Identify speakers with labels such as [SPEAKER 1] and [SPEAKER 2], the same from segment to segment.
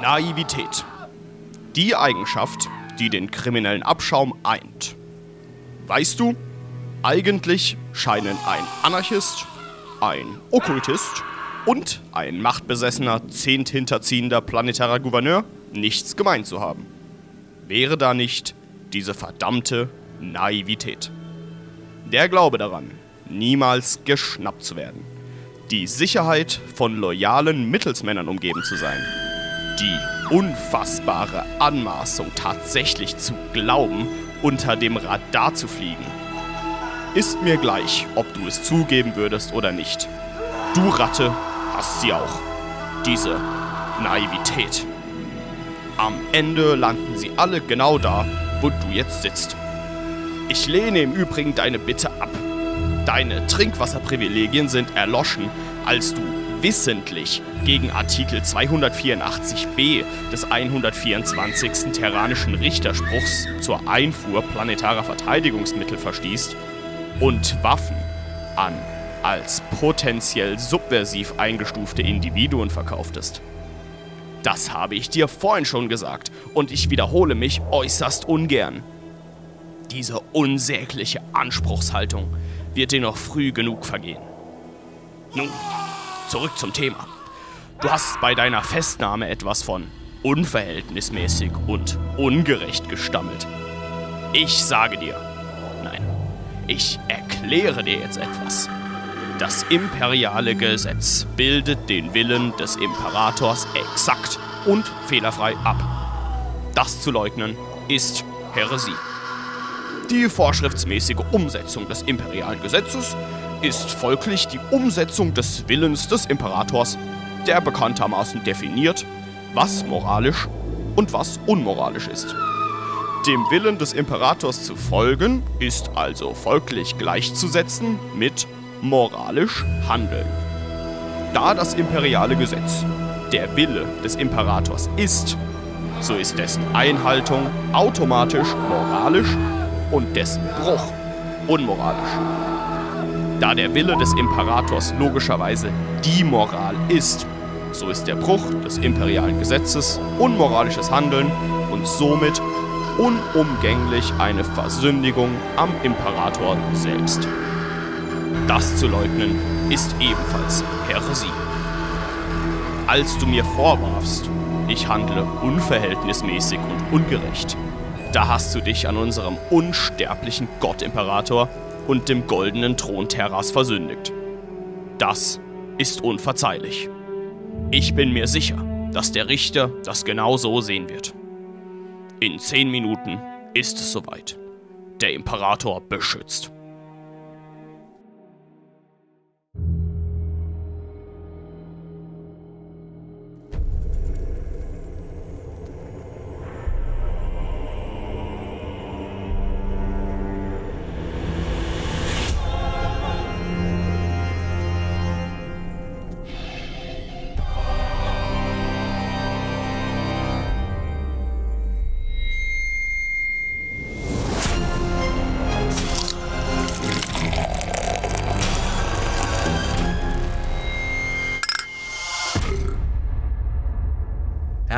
[SPEAKER 1] Naivität. Die Eigenschaft, die den kriminellen Abschaum eint. Weißt du, eigentlich scheinen ein Anarchist, ein Okkultist und ein machtbesessener, zehnthinterziehender planetarer Gouverneur nichts gemein zu haben. Wäre da nicht diese verdammte Naivität. Der Glaube daran, niemals geschnappt zu werden. Die Sicherheit, von loyalen Mittelsmännern umgeben zu sein. Die unfassbare Anmaßung, tatsächlich zu glauben, unter dem Radar zu fliegen. Ist mir gleich, ob du es zugeben würdest oder nicht. Du Ratte hast sie auch. Diese Naivität. Am Ende landen sie alle genau da, wo du jetzt sitzt. Ich lehne im Übrigen deine Bitte ab. Deine Trinkwasserprivilegien sind erloschen, als du wissentlich gegen Artikel 284b des 124. Terranischen Richterspruchs zur Einfuhr planetarer Verteidigungsmittel verstießt und Waffen an als potenziell subversiv eingestufte Individuen verkauftest. Das habe ich dir vorhin schon gesagt und ich wiederhole mich äußerst ungern. Diese unsägliche Anspruchshaltung wird dir noch früh genug vergehen. Nun, zurück zum Thema. Du hast bei deiner Festnahme etwas von unverhältnismäßig und ungerecht gestammelt. Ich sage dir, nein, ich erkläre dir jetzt etwas. Das imperiale Gesetz bildet den Willen des Imperators exakt und fehlerfrei ab. Das zu leugnen ist Häresie. Die vorschriftsmäßige Umsetzung des imperialen Gesetzes ist folglich die Umsetzung des Willens des Imperators, der bekanntermaßen definiert, was moralisch und was unmoralisch ist. Dem Willen des Imperators zu folgen ist also folglich gleichzusetzen mit moralisch handeln. Da das imperiale Gesetz der Wille des Imperators ist, so ist dessen Einhaltung automatisch moralisch und dessen Bruch unmoralisch. Da der Wille des Imperators logischerweise die Moral ist, so ist der Bruch des imperialen Gesetzes unmoralisches Handeln und somit unumgänglich eine Versündigung am Imperator selbst. Das zu leugnen ist ebenfalls Häresie. Als du mir vorwarfst, ich handle unverhältnismäßig und ungerecht, da hast du dich an unserem unsterblichen Gott-Imperator und dem goldenen Thron Terras versündigt. Das ist unverzeihlich. Ich bin mir sicher, dass der Richter das genau so sehen wird. In zehn Minuten ist es soweit. Der Imperator beschützt.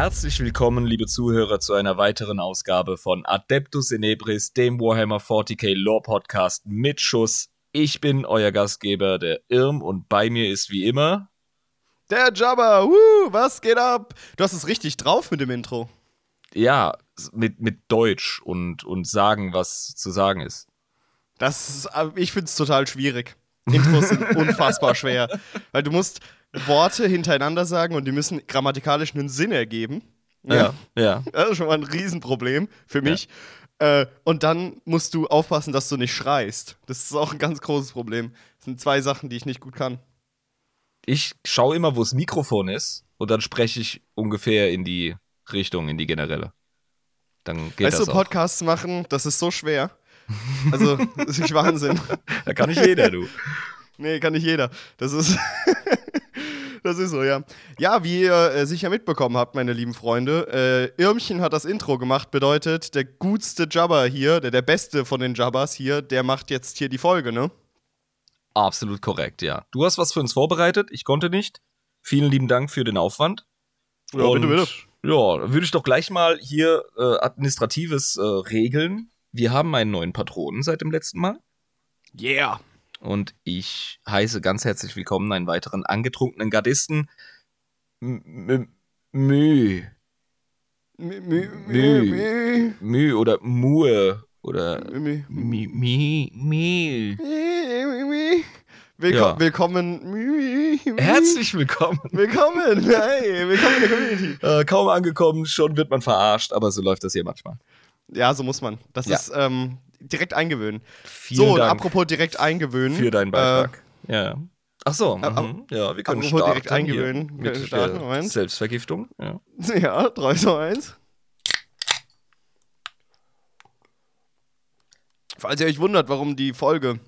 [SPEAKER 2] Herzlich willkommen, liebe Zuhörer, zu einer weiteren Ausgabe von Adeptus Inebris, dem Warhammer 40k Lore Podcast mit Schuss. Ich bin euer Gastgeber, der Irm, und bei mir ist wie immer
[SPEAKER 1] der Jabba. Woo, was geht ab? Du hast es richtig drauf mit dem Intro.
[SPEAKER 2] Ja, mit, mit Deutsch und, und sagen, was zu sagen ist.
[SPEAKER 1] Das ist, ich finde es total schwierig. Intros sind unfassbar schwer, weil du musst Worte hintereinander sagen und die müssen grammatikalisch einen Sinn ergeben.
[SPEAKER 2] Ja, ja.
[SPEAKER 1] Das ist schon mal ein Riesenproblem für mich. Ja. Äh, und dann musst du aufpassen, dass du nicht schreist. Das ist auch ein ganz großes Problem. Das sind zwei Sachen, die ich nicht gut kann.
[SPEAKER 2] Ich schaue immer, wo das Mikrofon ist und dann spreche ich ungefähr in die Richtung, in die generelle. Dann geht weißt
[SPEAKER 1] das du. Podcasts machen, das ist so schwer. Also, das ist Wahnsinn.
[SPEAKER 2] da kann nicht jeder, du.
[SPEAKER 1] Nee, kann nicht jeder. Das ist. das ist so, ja. Ja, wie ihr äh, sicher mitbekommen habt, meine lieben Freunde, äh, Irmchen hat das Intro gemacht, bedeutet, der gutste Jabba hier, der, der beste von den Jabbas hier, der macht jetzt hier die Folge, ne?
[SPEAKER 2] Absolut korrekt, ja. Du hast was für uns vorbereitet, ich konnte nicht. Vielen lieben Dank für den Aufwand.
[SPEAKER 1] Ja, bitte, bitte.
[SPEAKER 2] Ja, würde ich doch gleich mal hier äh, administratives äh, regeln. Wir haben einen neuen Patronen seit dem letzten Mal.
[SPEAKER 1] Yeah.
[SPEAKER 2] Und ich heiße ganz herzlich willkommen einen weiteren angetrunkenen Gardisten. Mü.
[SPEAKER 1] Mü, mü,
[SPEAKER 2] Mü. Mü oder Mue oder
[SPEAKER 1] mü,
[SPEAKER 2] Mi Mi Mi.
[SPEAKER 1] Willko
[SPEAKER 2] Ja.
[SPEAKER 1] Willkommen. Mü, mü.
[SPEAKER 2] Herzlich willkommen.
[SPEAKER 1] Willkommen. Hey, willkommen in der Community.
[SPEAKER 2] Äh, kaum angekommen, schon wird man verarscht, aber so läuft das hier manchmal.
[SPEAKER 1] Ja, so muss man. Das
[SPEAKER 2] Ja.
[SPEAKER 1] ist ähm, direkt eingewöhnen.
[SPEAKER 2] Vielen
[SPEAKER 1] so, und
[SPEAKER 2] Dank
[SPEAKER 1] apropos direkt eingewöhnen.
[SPEAKER 2] für deinen Beitrag. ja. Ach so,
[SPEAKER 1] Äh,
[SPEAKER 2] mhm. ja, wir können
[SPEAKER 1] apropos
[SPEAKER 2] starten
[SPEAKER 1] direkt eingewöhnen.
[SPEAKER 2] mit
[SPEAKER 1] starten,
[SPEAKER 2] äh,
[SPEAKER 1] Moment.
[SPEAKER 2] Selbstvergiftung. Ja.
[SPEAKER 1] Äh, ja, 3, 2, 1. Falls ihr euch wundert, warum die Folge.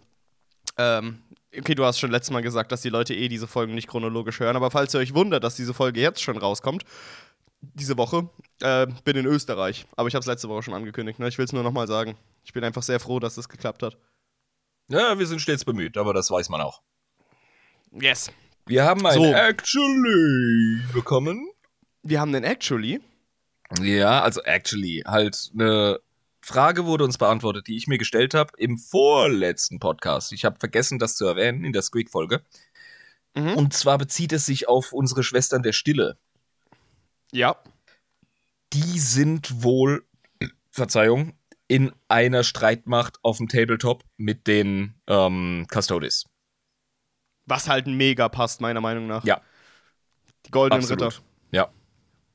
[SPEAKER 1] Ähm, okay, du hast schon letztes Mal gesagt, dass die Leute eh diese Folgen nicht chronologisch hören, aber falls ihr euch wundert, dass diese Folge jetzt schon rauskommt, diese Woche, äh, bin in Österreich. Aber ich habe es letzte Woche schon angekündigt. Ne? Ich will es nur nochmal sagen. Ich bin einfach sehr froh, dass es geklappt hat.
[SPEAKER 2] ja, wir sind stets bemüht, aber das weiß man auch.
[SPEAKER 1] Yes.
[SPEAKER 2] Wir haben ein
[SPEAKER 1] So.
[SPEAKER 2] Actually bekommen.
[SPEAKER 1] Wir haben den Actually.
[SPEAKER 2] Ja, also actually, halt eine Frage wurde uns beantwortet, die ich mir gestellt habe im vorletzten Podcast. Ich habe vergessen, das zu erwähnen in der Squeak-Folge.
[SPEAKER 1] Mhm.
[SPEAKER 2] Und zwar bezieht es sich auf unsere Schwestern der Stille.
[SPEAKER 1] Ja.
[SPEAKER 2] Die sind wohl, Verzeihung, in einer Streitmacht auf dem Tabletop mit den ähm, Custodes.
[SPEAKER 1] Was halt mega passt, meiner Meinung nach.
[SPEAKER 2] Ja.
[SPEAKER 1] Die goldenen
[SPEAKER 2] Absolut.
[SPEAKER 1] Ritter.
[SPEAKER 2] Ja.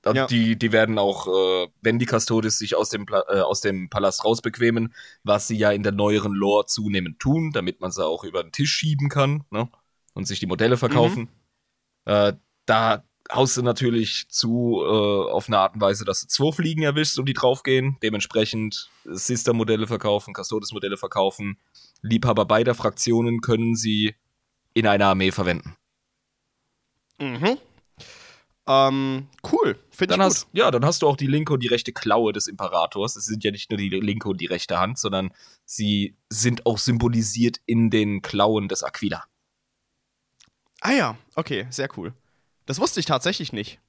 [SPEAKER 2] Und
[SPEAKER 1] Ja.
[SPEAKER 2] Die, die werden auch, äh, wenn die Custodes sich aus dem, Pla äh, aus dem Palast rausbequemen, was sie ja in der neueren Lore zunehmend tun, damit man sie auch über den Tisch schieben kann ne? und sich die Modelle verkaufen. Äh, da haust du natürlich zu äh, auf eine Art und Weise, dass du zwei Fliegen erwischst und die draufgehen. Dementsprechend Sister-Modelle verkaufen, Custodes-Modelle verkaufen. Liebhaber beider Fraktionen können sie in einer Armee verwenden.
[SPEAKER 1] Mhm. Ähm, cool. Finde ich
[SPEAKER 2] Dann
[SPEAKER 1] gut.
[SPEAKER 2] hast, ja, dann hast du auch die linke und die rechte Klaue des Imperators. Es sind ja nicht nur die linke und die rechte Hand, sondern sie sind auch symbolisiert in den Klauen des Aquila.
[SPEAKER 1] Ah ja, okay, sehr cool. Das wusste ich tatsächlich nicht.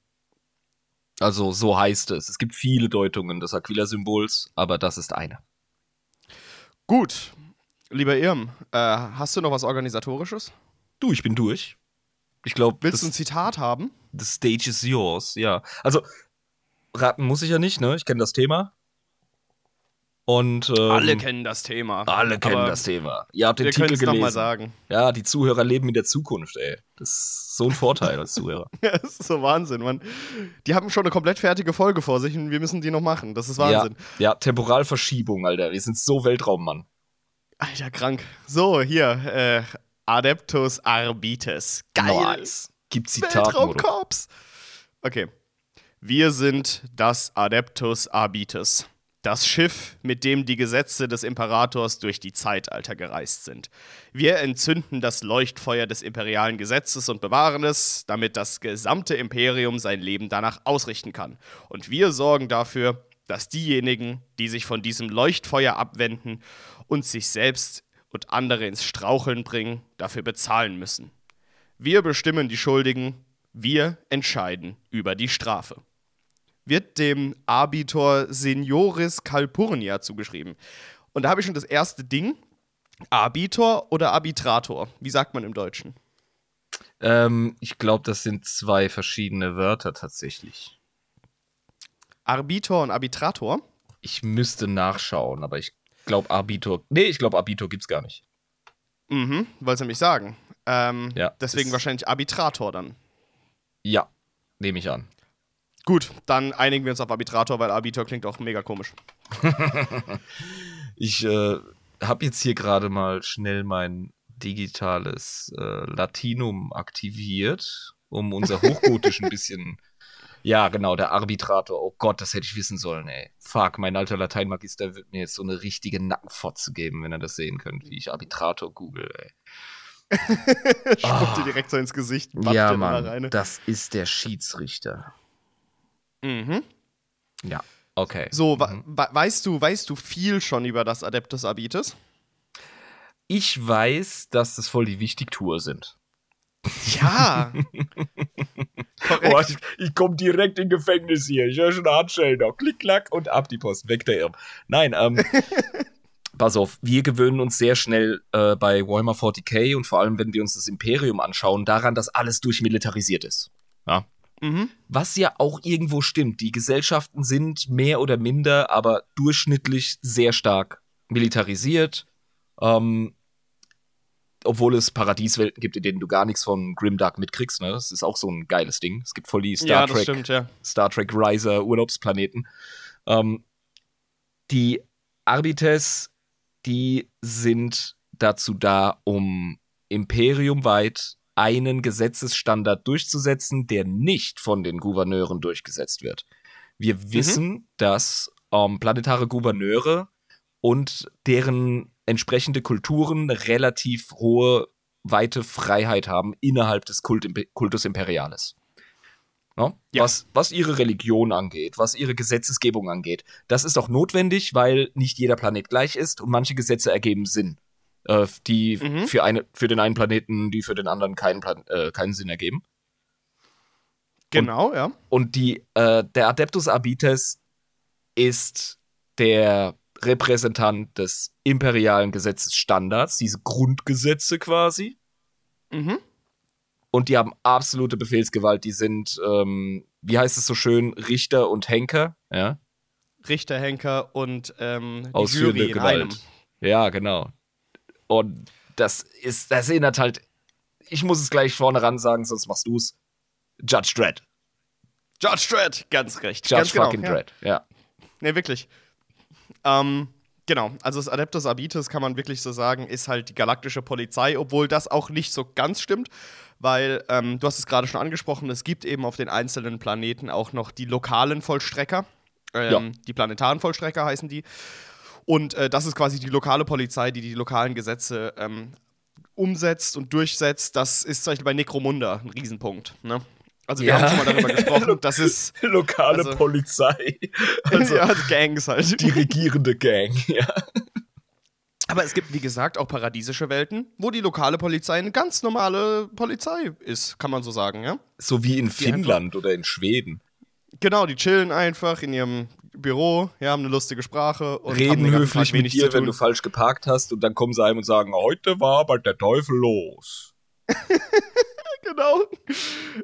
[SPEAKER 2] Also so heißt es. Es gibt viele Deutungen des Aquila-Symbols, aber das ist eine.
[SPEAKER 1] Gut. Lieber Irm, äh, hast du noch was Organisatorisches?
[SPEAKER 2] Du, ich bin durch. Ich glaube,
[SPEAKER 1] Willst du ein
[SPEAKER 2] das,
[SPEAKER 1] Zitat haben?
[SPEAKER 2] the stage is yours. Ja, also raten muss ich ja nicht, ne? Ich kenne das Thema. Und ähm,
[SPEAKER 1] Alle kennen das Thema.
[SPEAKER 2] alle kennen
[SPEAKER 1] Aber
[SPEAKER 2] das Thema. Ihr habt den
[SPEAKER 1] Wir
[SPEAKER 2] Titel gelesen.
[SPEAKER 1] nochmal sagen.
[SPEAKER 2] Ja, die Zuhörer leben in der Zukunft, ey. Das ist so ein Vorteil als Zuhörer.
[SPEAKER 1] Ja, das ist so Wahnsinn, Mann. Die haben schon eine komplett fertige Folge vor sich und wir müssen die noch machen. Das ist Wahnsinn.
[SPEAKER 2] Ja, ja, Temporalverschiebung, Alter. Wir sind so Weltraum, Mann.
[SPEAKER 1] Alter, krank. So, hier, äh, Adeptus Arbites. Geil.
[SPEAKER 2] Nice. Gibt Zitat.
[SPEAKER 1] Weltraumkorps. Okay. Wir sind das Adeptus Arbites. Das Schiff, mit dem die Gesetze des Imperators durch die Zeitalter gereist sind. Wir entzünden das Leuchtfeuer des imperialen Gesetzes und bewahren es, damit das gesamte Imperium sein Leben danach ausrichten kann. Und wir sorgen dafür, dass diejenigen, die sich von diesem Leuchtfeuer abwenden und sich selbst und andere ins Straucheln bringen, dafür bezahlen müssen. Wir bestimmen die Schuldigen, wir entscheiden über die Strafe. Wird dem Arbitor Senioris Calpurnia zugeschrieben. Und da habe ich schon das erste Ding. Arbitor oder Arbitrator? Wie sagt man im Deutschen?
[SPEAKER 2] Ähm, ich glaube, das sind zwei verschiedene Wörter tatsächlich.
[SPEAKER 1] Arbitor und Arbitrator?
[SPEAKER 2] Ich müsste nachschauen, aber ich glaube Arbitor. Nee, ich glaube Arbitor gibt's gar nicht.
[SPEAKER 1] Mhm, wollte nämlich sagen. Ähm,
[SPEAKER 2] Ja,
[SPEAKER 1] deswegen wahrscheinlich Arbitrator dann.
[SPEAKER 2] Ja, nehme ich an.
[SPEAKER 1] Gut, dann einigen wir uns auf Arbitrator, weil Arbitor klingt auch mega komisch.
[SPEAKER 2] Ich äh, habe jetzt hier gerade mal schnell mein digitales äh, Latinum aktiviert, um unser Hochgotisch ein bisschen. Ja, genau, der Arbitrator. Oh Gott, das hätte ich wissen sollen, ey. Fuck, mein alter Lateinmagister wird mir jetzt so eine richtige Nackenfotze geben, wenn er das sehen könnte, wie ich Arbitrator google, ey.
[SPEAKER 1] Spuckt dir direkt so ins Gesicht.
[SPEAKER 2] ja, Mann, das ist der Schiedsrichter.
[SPEAKER 1] Mhm.
[SPEAKER 2] Ja, okay.
[SPEAKER 1] So,
[SPEAKER 2] Mhm.
[SPEAKER 1] weißt du, weißt du viel schon über das Adeptus Arbites?
[SPEAKER 2] Ich weiß, dass das voll die Wichtigtour sind.
[SPEAKER 1] Ja.
[SPEAKER 2] oh, ich, ich komme direkt in Gefängnis hier. Ich höre schon Handschellen noch. Klick, klack und ab die Post. Weg der Irm. Nein, ähm, pass auf. Wir gewöhnen uns sehr schnell äh, bei Warhammer 40k und vor allem, wenn wir uns das Imperium anschauen, daran, dass alles durchmilitarisiert ist. Ja. Mhm. Was ja auch irgendwo stimmt. Die Gesellschaften sind mehr oder minder, aber durchschnittlich sehr stark militarisiert. Ähm, obwohl es Paradieswelten gibt, in denen du gar nichts von Grimdark mitkriegst. Ne? Das ist auch so ein geiles Ding. Es gibt voll die Star ja, Trek, stimmt, ja. Star Trek Riser Urlaubsplaneten. Ähm, die Arbites, die sind dazu da, um imperiumweit einen Gesetzesstandard durchzusetzen, der nicht von den Gouverneuren durchgesetzt wird. Wir mhm. wissen, dass ähm, planetare Gouverneure und deren entsprechende Kulturen relativ hohe, weite Freiheit haben innerhalb des Kult Kultus Imperiales. No? Ja. Was, was ihre Religion angeht, was ihre Gesetzesgebung angeht. Das ist auch notwendig, weil nicht jeder Planet gleich ist und manche Gesetze ergeben Sinn. Äh, die mhm. für, eine, für den einen Planeten, die für den anderen keinen, Plan äh, keinen Sinn ergeben.
[SPEAKER 1] Genau,
[SPEAKER 2] und,
[SPEAKER 1] ja.
[SPEAKER 2] Und die, äh, der Adeptus Arbites ist der Repräsentant des imperialen Gesetzesstandards, diese Grundgesetze quasi. Mhm. Und die haben absolute Befehlsgewalt. Die sind, ähm, wie heißt es so schön, Richter und Henker, ja?
[SPEAKER 1] Richter, Henker und ähm,
[SPEAKER 2] die Ausführende Jury in Gewalt. einem. Ja, genau. Und das ist, das erinnert halt, ich muss es gleich vorne ran sagen, sonst machst du's. Judge Dredd.
[SPEAKER 1] Judge Dredd, ganz recht.
[SPEAKER 2] Judge
[SPEAKER 1] ganz
[SPEAKER 2] genau, fucking ja. Dredd, ja.
[SPEAKER 1] Ne, wirklich. Ähm, genau, also das Adeptus Arbites kann man wirklich so sagen, ist halt die galaktische Polizei, obwohl das auch nicht so ganz stimmt, weil ähm, du hast es gerade schon angesprochen, es gibt eben auf den einzelnen Planeten auch noch die lokalen Vollstrecker. Ähm, ja. Die planetaren Vollstrecker heißen die. Und äh, das ist quasi die lokale Polizei, die die lokalen Gesetze ähm, umsetzt und durchsetzt. Das ist zum Beispiel bei Necromunda ein Riesenpunkt. Ne? Also wir ja. haben schon mal darüber gesprochen, das ist
[SPEAKER 2] lokale also, Polizei.
[SPEAKER 1] Also ja, Gangs halt.
[SPEAKER 2] Die regierende Gang, ja.
[SPEAKER 1] Aber es gibt, wie gesagt, auch paradiesische Welten, wo die lokale Polizei eine ganz normale Polizei ist, kann man so sagen, ja?
[SPEAKER 2] So wie in die Finnland einfach, oder in Schweden.
[SPEAKER 1] Genau, die chillen einfach in ihrem Büro, ja, haben eine lustige Sprache
[SPEAKER 2] und reden höflich mit dir, wenn du falsch geparkt hast und dann kommen sie heim und sagen, heute war aber der Teufel los.
[SPEAKER 1] genau.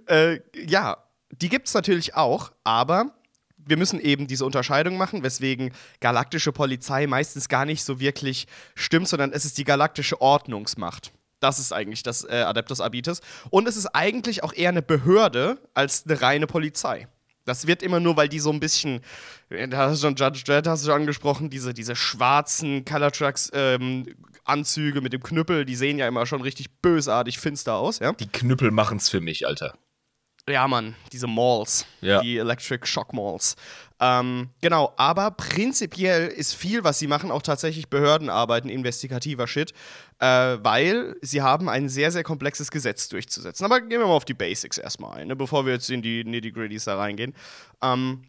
[SPEAKER 1] Äh, ja, die gibt es natürlich auch, aber wir müssen eben diese Unterscheidung machen, weswegen galaktische Polizei meistens gar nicht so wirklich stimmt, sondern es ist die galaktische Ordnungsmacht. Das ist eigentlich das äh, Adeptus Abitus. Und es ist eigentlich auch eher eine Behörde als eine reine Polizei. Das wird immer nur, weil die so ein bisschen, da hast du schon Judge Dredd hast du schon angesprochen, diese, diese schwarzen Color Trucks ähm, Anzüge mit dem Knüppel, die sehen ja immer schon richtig bösartig finster aus, ja?
[SPEAKER 2] Die Knüppel machen's für mich, Alter.
[SPEAKER 1] Ja, Mann, diese Malls, ja. die Electric Shock Malls. Ähm, genau, aber prinzipiell ist viel, was sie machen, auch tatsächlich Behördenarbeiten, investigativer Shit, äh, weil sie haben ein sehr, sehr komplexes Gesetz durchzusetzen. Aber gehen wir mal auf die Basics erstmal ein, ne, bevor wir jetzt in die Nitty-Gritties da reingehen. Ähm,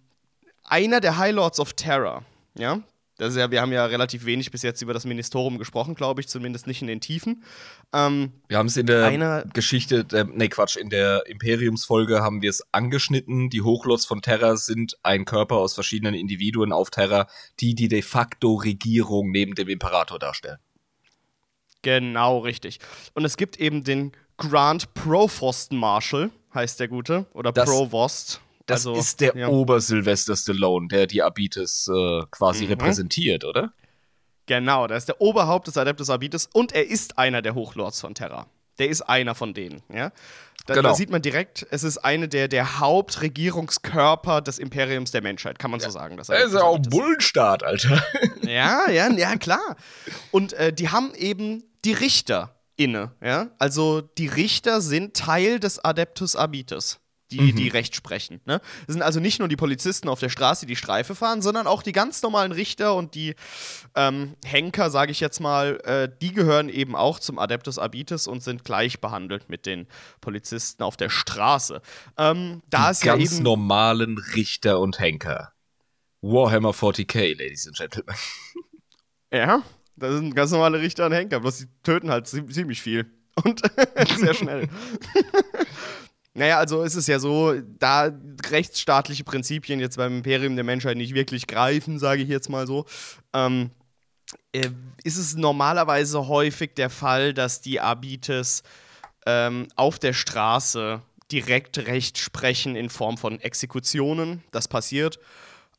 [SPEAKER 1] einer der High Lords of Terror, ja, das ist ja, wir haben ja relativ wenig bis jetzt über das Ministerium gesprochen, glaube ich, zumindest nicht in den Tiefen. Ähm,
[SPEAKER 2] wir haben es in der Geschichte, äh, nee, Quatsch, in der Imperiumsfolge haben wir es angeschnitten. Die Hochlords von Terra sind ein Körper aus verschiedenen Individuen auf Terra, die die de facto Regierung neben dem Imperator darstellen.
[SPEAKER 1] Genau, richtig. Und es gibt eben den Grand Provost Marshal, heißt der Gute, oder das, Provost.
[SPEAKER 2] Das also, ist der ja. Obersylvester Stallone, der die Abites äh, quasi mhm. repräsentiert, oder?
[SPEAKER 1] Genau, der ist der Oberhaupt des Adeptus Abites und er ist einer der Hochlords von Terra. Der ist einer von denen, ja. Da, genau. da sieht man direkt, es ist eine der, der Hauptregierungskörper des Imperiums der Menschheit, kann man ja. so sagen.
[SPEAKER 2] Das ist ja auch ein Bullenstaat, Alter.
[SPEAKER 1] Ja, ja, ja, klar. Und äh, die haben eben die Richter inne, ja. Also die Richter sind Teil des Adeptus Abitus die, mhm. die Recht sprechen. Ne? Das sind also nicht nur die Polizisten auf der Straße, die Streife fahren, sondern auch die ganz normalen Richter und die ähm, Henker, sage ich jetzt mal, äh, die gehören eben auch zum Adeptus Abitus und sind gleich behandelt mit den Polizisten auf der Straße. Ähm, da
[SPEAKER 2] die
[SPEAKER 1] ist
[SPEAKER 2] ganz
[SPEAKER 1] ja eben
[SPEAKER 2] normalen Richter und Henker. Warhammer 40k, Ladies and Gentlemen.
[SPEAKER 1] Ja, Das sind ganz normale Richter und Henker, bloß die töten halt ziemlich viel. Und sehr schnell. naja, also ist es ja so, da rechtsstaatliche Prinzipien jetzt beim Imperium der Menschheit nicht wirklich greifen, sage ich jetzt mal so, ähm, äh, ist es normalerweise häufig der Fall, dass die Abites ähm, auf der Straße direkt Recht sprechen in Form von Exekutionen. Das passiert.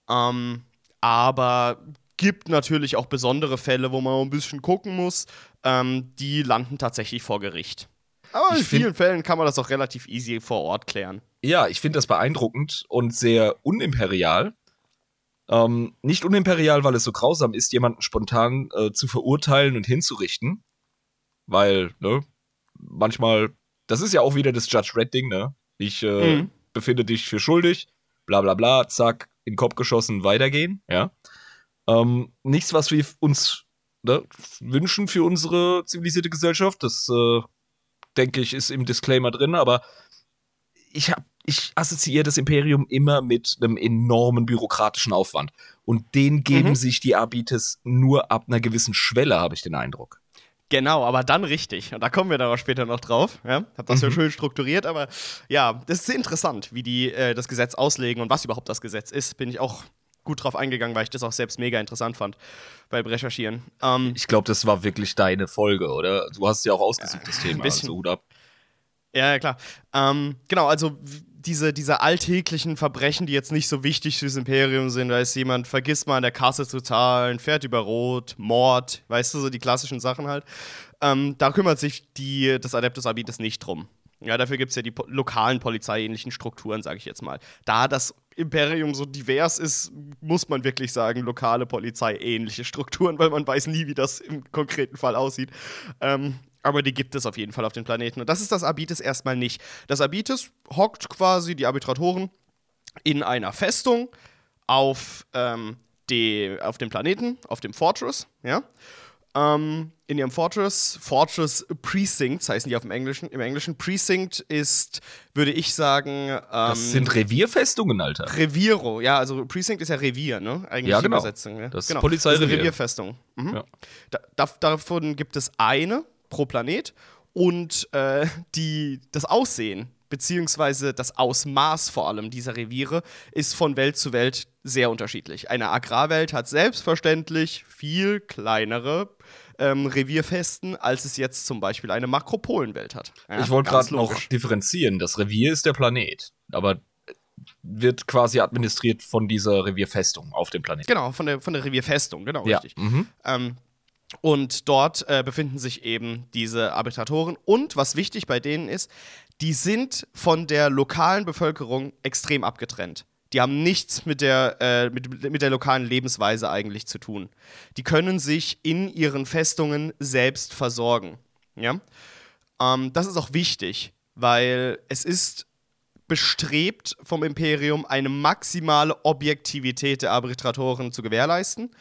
[SPEAKER 1] Ähm, aber gibt natürlich auch besondere Fälle, wo man ein bisschen gucken muss. Ähm, die landen tatsächlich vor Gericht. Aber in vielen Fällen kann man das auch relativ easy vor Ort klären.
[SPEAKER 2] Ja, ich finde das beeindruckend und sehr unimperial. Ähm, nicht unimperial, weil es so grausam ist, jemanden spontan äh, zu verurteilen und hinzurichten. Weil, ne, manchmal, das ist ja auch wieder das Judge Red-Ding, ne? Ich äh, mhm. befinde dich für schuldig, bla bla bla, zack, in den Kopf geschossen, weitergehen, ja. Ähm, nichts, was wir uns ne, wünschen für unsere zivilisierte Gesellschaft, das äh, denke ich, ist im Disclaimer drin, aber ich habe ich assoziiere das Imperium immer mit einem enormen bürokratischen Aufwand. Und den geben mhm. sich die Abites nur ab einer gewissen Schwelle, habe ich den Eindruck.
[SPEAKER 1] Genau, aber dann richtig. Und da kommen wir dann auch später noch drauf. Ja? Hab das mhm. ja schön strukturiert, aber ja, das ist sehr interessant, wie die äh, das Gesetz auslegen und was überhaupt das Gesetz ist. Bin ich auch gut drauf eingegangen, weil ich das auch selbst mega interessant fand beim Recherchieren.
[SPEAKER 2] Ähm, ich glaube, das war wirklich deine Folge, oder? Du hast ja auch ausgesucht, das Thema. Ein bisschen. Also Hut ab.
[SPEAKER 1] Ja, ja klar. Ähm, genau, also diese, diese alltäglichen Verbrechen, die jetzt nicht so wichtig fürs Imperium sind, da ist jemand, vergisst mal an der Kasse zu zahlen, fährt über Rot, Mord, weißt du, so die klassischen Sachen halt. Ähm, da kümmert sich die, das Adeptus Abitus nicht drum. Ja, dafür gibt es ja die po lokalen polizeiähnlichen Strukturen, sage ich jetzt mal. Da das Imperium so divers ist, muss man wirklich sagen, lokale polizeiähnliche Strukturen, weil man weiß nie, wie das im konkreten Fall aussieht. Ähm, aber die gibt es auf jeden Fall auf den Planeten. Und das ist das Abites erstmal nicht. Das Abites hockt quasi die Arbitratoren in einer Festung auf, ähm, die, auf dem Planeten, auf dem Fortress, ja. Ähm, in ihrem Fortress, Fortress Precincts heißen die auf dem Englischen. Im Englischen Precinct ist, würde ich sagen. Ähm,
[SPEAKER 2] das sind Revierfestungen, Alter.
[SPEAKER 1] Reviero, ja, also Precinct ist ja Revier, ne?
[SPEAKER 2] Eigentlich ja, genau. Übersetzung.
[SPEAKER 1] Ja?
[SPEAKER 2] Das
[SPEAKER 1] genau.
[SPEAKER 2] Polizeirevier.
[SPEAKER 1] Das ist Revierfestung. Mhm. Ja. Da, davon gibt es eine pro Planet und äh, die, das Aussehen beziehungsweise das Ausmaß vor allem dieser Reviere ist von Welt zu Welt sehr unterschiedlich. Eine Agrarwelt hat selbstverständlich viel kleinere ähm, Revierfesten, als es jetzt zum Beispiel eine Makropolenwelt hat.
[SPEAKER 2] Ja, ich wollte gerade noch differenzieren. Das Revier ist der Planet, aber wird quasi administriert von dieser Revierfestung auf dem Planeten.
[SPEAKER 1] Genau, von der, von der Revierfestung, genau, ja. richtig. Mhm. Ähm, und dort äh, befinden sich eben diese Arbitratoren. Und was wichtig bei denen ist, die sind von der lokalen Bevölkerung extrem abgetrennt. Die haben nichts mit der, äh, mit, mit der lokalen Lebensweise eigentlich zu tun. Die können sich in ihren Festungen selbst versorgen. Ja? Ähm, das ist auch wichtig, weil es ist bestrebt vom Imperium, eine maximale Objektivität der Arbitratoren zu gewährleisten.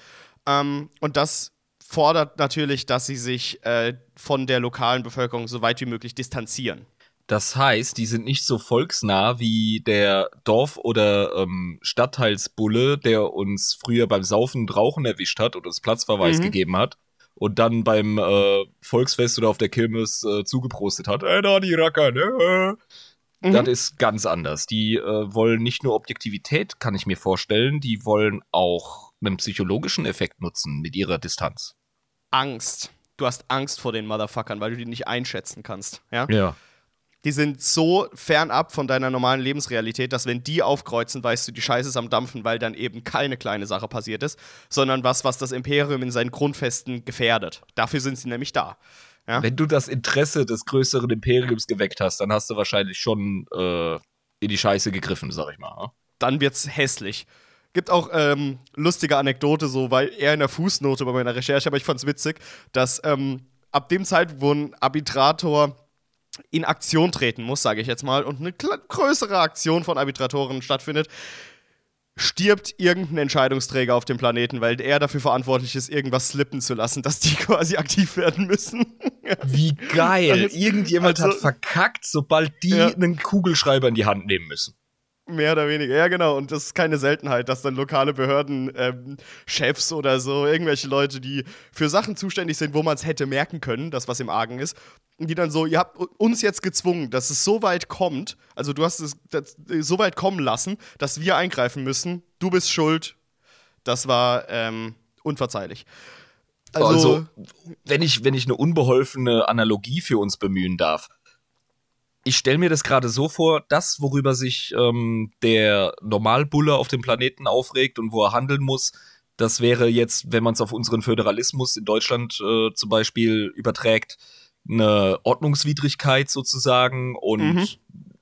[SPEAKER 1] Ähm, und das fordert natürlich, dass sie sich äh, von der lokalen Bevölkerung so weit wie möglich distanzieren.
[SPEAKER 2] Das heißt, die sind nicht so volksnah wie der Dorf- oder ähm, Stadtteilsbulle, der uns früher beim Saufen und Rauchen erwischt hat und uns Platzverweis mhm. gegeben hat und dann beim äh, Volksfest oder auf der Kirmes äh, zugeprostet hat. Ey, da die Racker, ne? Mhm. Das ist ganz anders. Die äh, wollen nicht nur Objektivität, kann ich mir vorstellen, die wollen auch einen psychologischen Effekt nutzen mit ihrer Distanz.
[SPEAKER 1] Angst. Du hast Angst vor den Motherfuckern, weil du die nicht einschätzen kannst. Ja.
[SPEAKER 2] ja.
[SPEAKER 1] Die sind so fernab von deiner normalen Lebensrealität, dass wenn die aufkreuzen, weißt du, die Scheiße ist am Dampfen, weil dann eben keine kleine Sache passiert ist, sondern was, was das Imperium in seinen Grundfesten gefährdet. Dafür sind sie nämlich da.
[SPEAKER 2] Ja? Wenn du das Interesse des größeren Imperiums geweckt hast, dann hast du wahrscheinlich schon äh, in die Scheiße gegriffen, sag ich mal. Ja?
[SPEAKER 1] Dann wird's hässlich. Gibt auch ähm, lustige Anekdote, so weil eher in der Fußnote bei meiner Recherche, aber ich fand's witzig, dass ähm, ab dem Zeitpunkt, wo ein Arbitrator in Aktion treten muss, sage ich jetzt mal, und eine größere Aktion von Arbitratoren stattfindet, stirbt irgendein Entscheidungsträger auf dem Planeten, weil er dafür verantwortlich ist, irgendwas slippen zu lassen, dass die quasi aktiv werden müssen.
[SPEAKER 2] Wie geil. Irgendjemand also, hat verkackt, sobald die ja. einen Kugelschreiber in die Hand nehmen müssen.
[SPEAKER 1] Mehr oder weniger, ja genau. Und das ist keine Seltenheit, dass dann lokale Behörden, ähm, Chefs oder so, irgendwelche Leute, die für Sachen zuständig sind, wo man es hätte merken können, dass was im Argen ist, die dann so, ihr habt uns jetzt gezwungen, dass es so weit kommt, also du hast es so weit kommen lassen, dass wir eingreifen müssen, du bist schuld. Das war ähm, unverzeihlich.
[SPEAKER 2] Also, also, wenn ich, wenn ich eine unbeholfene Analogie für uns bemühen darf, ich stelle mir das gerade so vor, das, worüber sich ähm, der Normalbulle auf dem Planeten aufregt und wo er handeln muss, das wäre jetzt, wenn man es auf unseren Föderalismus in Deutschland äh, zum Beispiel überträgt, eine Ordnungswidrigkeit sozusagen und mhm.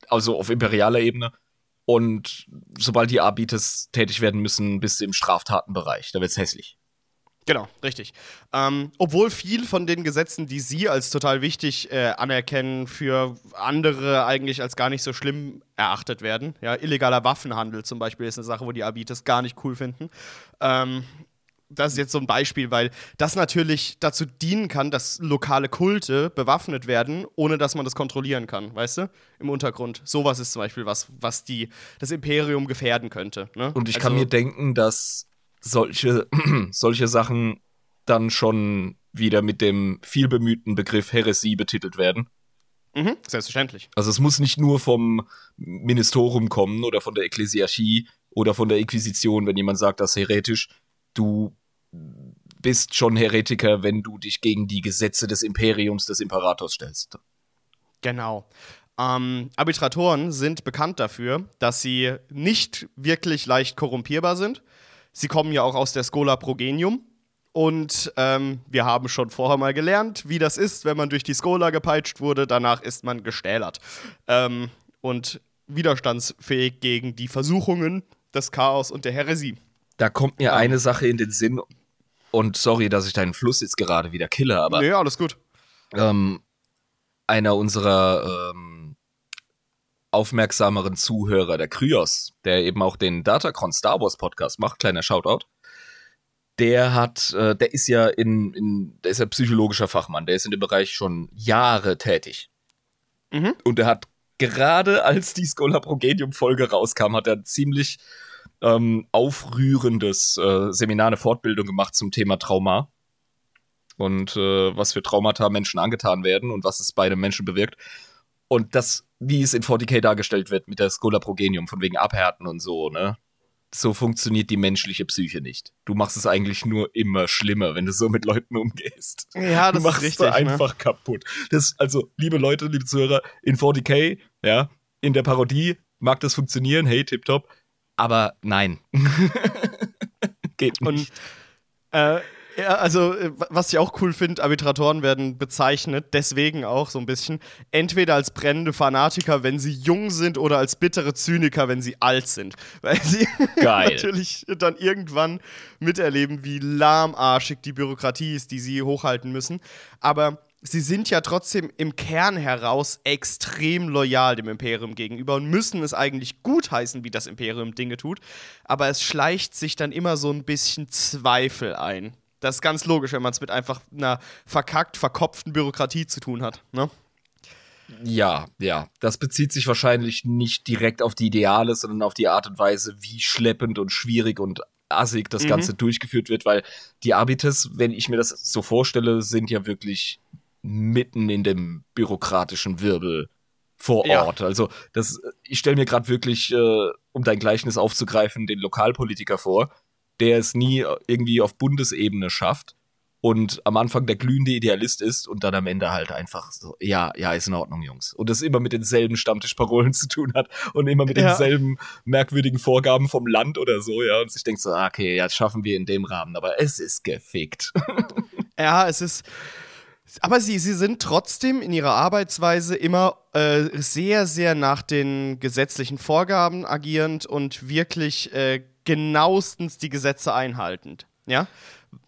[SPEAKER 2] also auf imperialer Ebene. Und sobald die Arbiters tätig werden müssen, bis im Straftatenbereich. Da wird es hässlich.
[SPEAKER 1] Genau, richtig. Ähm, obwohl viel von den Gesetzen, die Sie als total wichtig äh, anerkennen, für andere eigentlich als gar nicht so schlimm erachtet werden. Ja, illegaler Waffenhandel zum Beispiel ist eine Sache, wo die Abites gar nicht cool finden. Ähm, das ist jetzt so ein Beispiel, weil das natürlich dazu dienen kann, dass lokale Kulte bewaffnet werden, ohne dass man das kontrollieren kann, weißt du? Im Untergrund. Sowas ist zum Beispiel was, was die, das Imperium gefährden könnte. Ne?
[SPEAKER 2] Und ich also, kann mir denken, dass solche, solche Sachen dann schon wieder mit dem vielbemühten Begriff Heresie betitelt werden.
[SPEAKER 1] Mhm, selbstverständlich.
[SPEAKER 2] Also es muss nicht nur vom Ministerium kommen oder von der Ekklesiarchie oder von der Inquisition, wenn jemand sagt, das ist heretisch. Du bist schon Heretiker, wenn du dich gegen die Gesetze des Imperiums des Imperators stellst.
[SPEAKER 1] Genau. Ähm, Arbitratoren sind bekannt dafür, dass sie nicht wirklich leicht korrumpierbar sind Sie kommen ja auch aus der Schola Progenium. Und ähm, wir haben schon vorher mal gelernt, wie das ist, wenn man durch die Schola gepeitscht wurde. Danach ist man gestählert. Ähm, und widerstandsfähig gegen die Versuchungen des Chaos und der Häresie.
[SPEAKER 2] Da kommt mir ähm. eine Sache in den Sinn. Und sorry, dass ich deinen Fluss jetzt gerade wieder kille, aber.
[SPEAKER 1] Nee, alles gut.
[SPEAKER 2] Ähm, einer unserer ähm, aufmerksameren Zuhörer, der Kryos, der eben auch den Datacron Star Wars Podcast macht, kleiner Shoutout. Der hat, äh, der ist ja in, in, der ist ja psychologischer Fachmann, der ist in dem Bereich schon Jahre tätig. Mhm. Und er hat gerade als die Schola Progenium Folge rauskam, hat er ein ziemlich ähm, aufrührendes äh, Seminar, eine Fortbildung gemacht zum Thema Trauma und äh, was für Traumata Menschen angetan werden und was es bei einem Menschen bewirkt. Und das, wie es in 40k dargestellt wird mit der Schola Progenium, von wegen Abhärten und so, ne? So funktioniert die menschliche Psyche nicht. Du machst es eigentlich nur immer schlimmer, wenn du so mit Leuten umgehst.
[SPEAKER 1] Ja, das
[SPEAKER 2] du machst
[SPEAKER 1] ist richtig,
[SPEAKER 2] ne? einfach ne? kaputt. Das, also, liebe Leute, liebe Zuhörer, in 40k, ja, in der Parodie mag das funktionieren, hey, tipptopp. Aber nein. Geht nicht. Und
[SPEAKER 1] äh, ja, also äh, was ich auch cool finde, Arbitratoren werden bezeichnet, deswegen auch so ein bisschen, entweder als brennende Fanatiker, wenn sie jung sind, oder als bittere Zyniker, wenn sie alt sind. Weil sie natürlich dann irgendwann miterleben, wie lahmarschig die Bürokratie ist, die sie hochhalten müssen. Aber sie sind ja trotzdem im Kern heraus extrem loyal dem Imperium gegenüber und müssen es eigentlich gutheißen, wie das Imperium Dinge tut. Aber es schleicht sich dann immer so ein bisschen Zweifel ein. Das ist ganz logisch, wenn man es mit einfach einer verkackt, verkopften Bürokratie zu tun hat. Ne?
[SPEAKER 2] Ja, ja. Das bezieht sich wahrscheinlich nicht direkt auf die Ideale, sondern auf die Art und Weise, wie schleppend und schwierig und assig das mhm. Ganze durchgeführt wird, weil die Arbites, wenn ich mir das so vorstelle, sind ja wirklich mitten in dem bürokratischen Wirbel vor Ort. Ja. Also das, ich stelle mir gerade wirklich, äh, um dein Gleichnis aufzugreifen, den Lokalpolitiker vor, der es nie irgendwie auf Bundesebene schafft und am Anfang der glühende Idealist ist und dann am Ende halt einfach so, ja, ja, ist in Ordnung, Jungs. Und das immer mit denselben Stammtischparolen zu tun hat und immer mit ja. denselben merkwürdigen Vorgaben vom Land oder so, ja. Und sich denkt so, ah, okay, ja, das schaffen wir in dem Rahmen, aber es ist gefickt.
[SPEAKER 1] Ja, es ist. Aber sie, sie sind trotzdem in ihrer Arbeitsweise immer äh, sehr, sehr nach den gesetzlichen Vorgaben agierend und wirklich äh, genauestens die Gesetze einhaltend. Ja?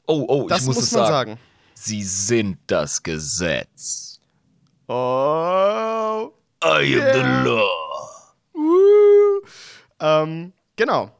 [SPEAKER 2] Oh, oh, das ich muss, muss man sagen. sagen. Sie sind das Gesetz.
[SPEAKER 1] Oh.
[SPEAKER 2] I am the law.
[SPEAKER 1] Ähm, genau.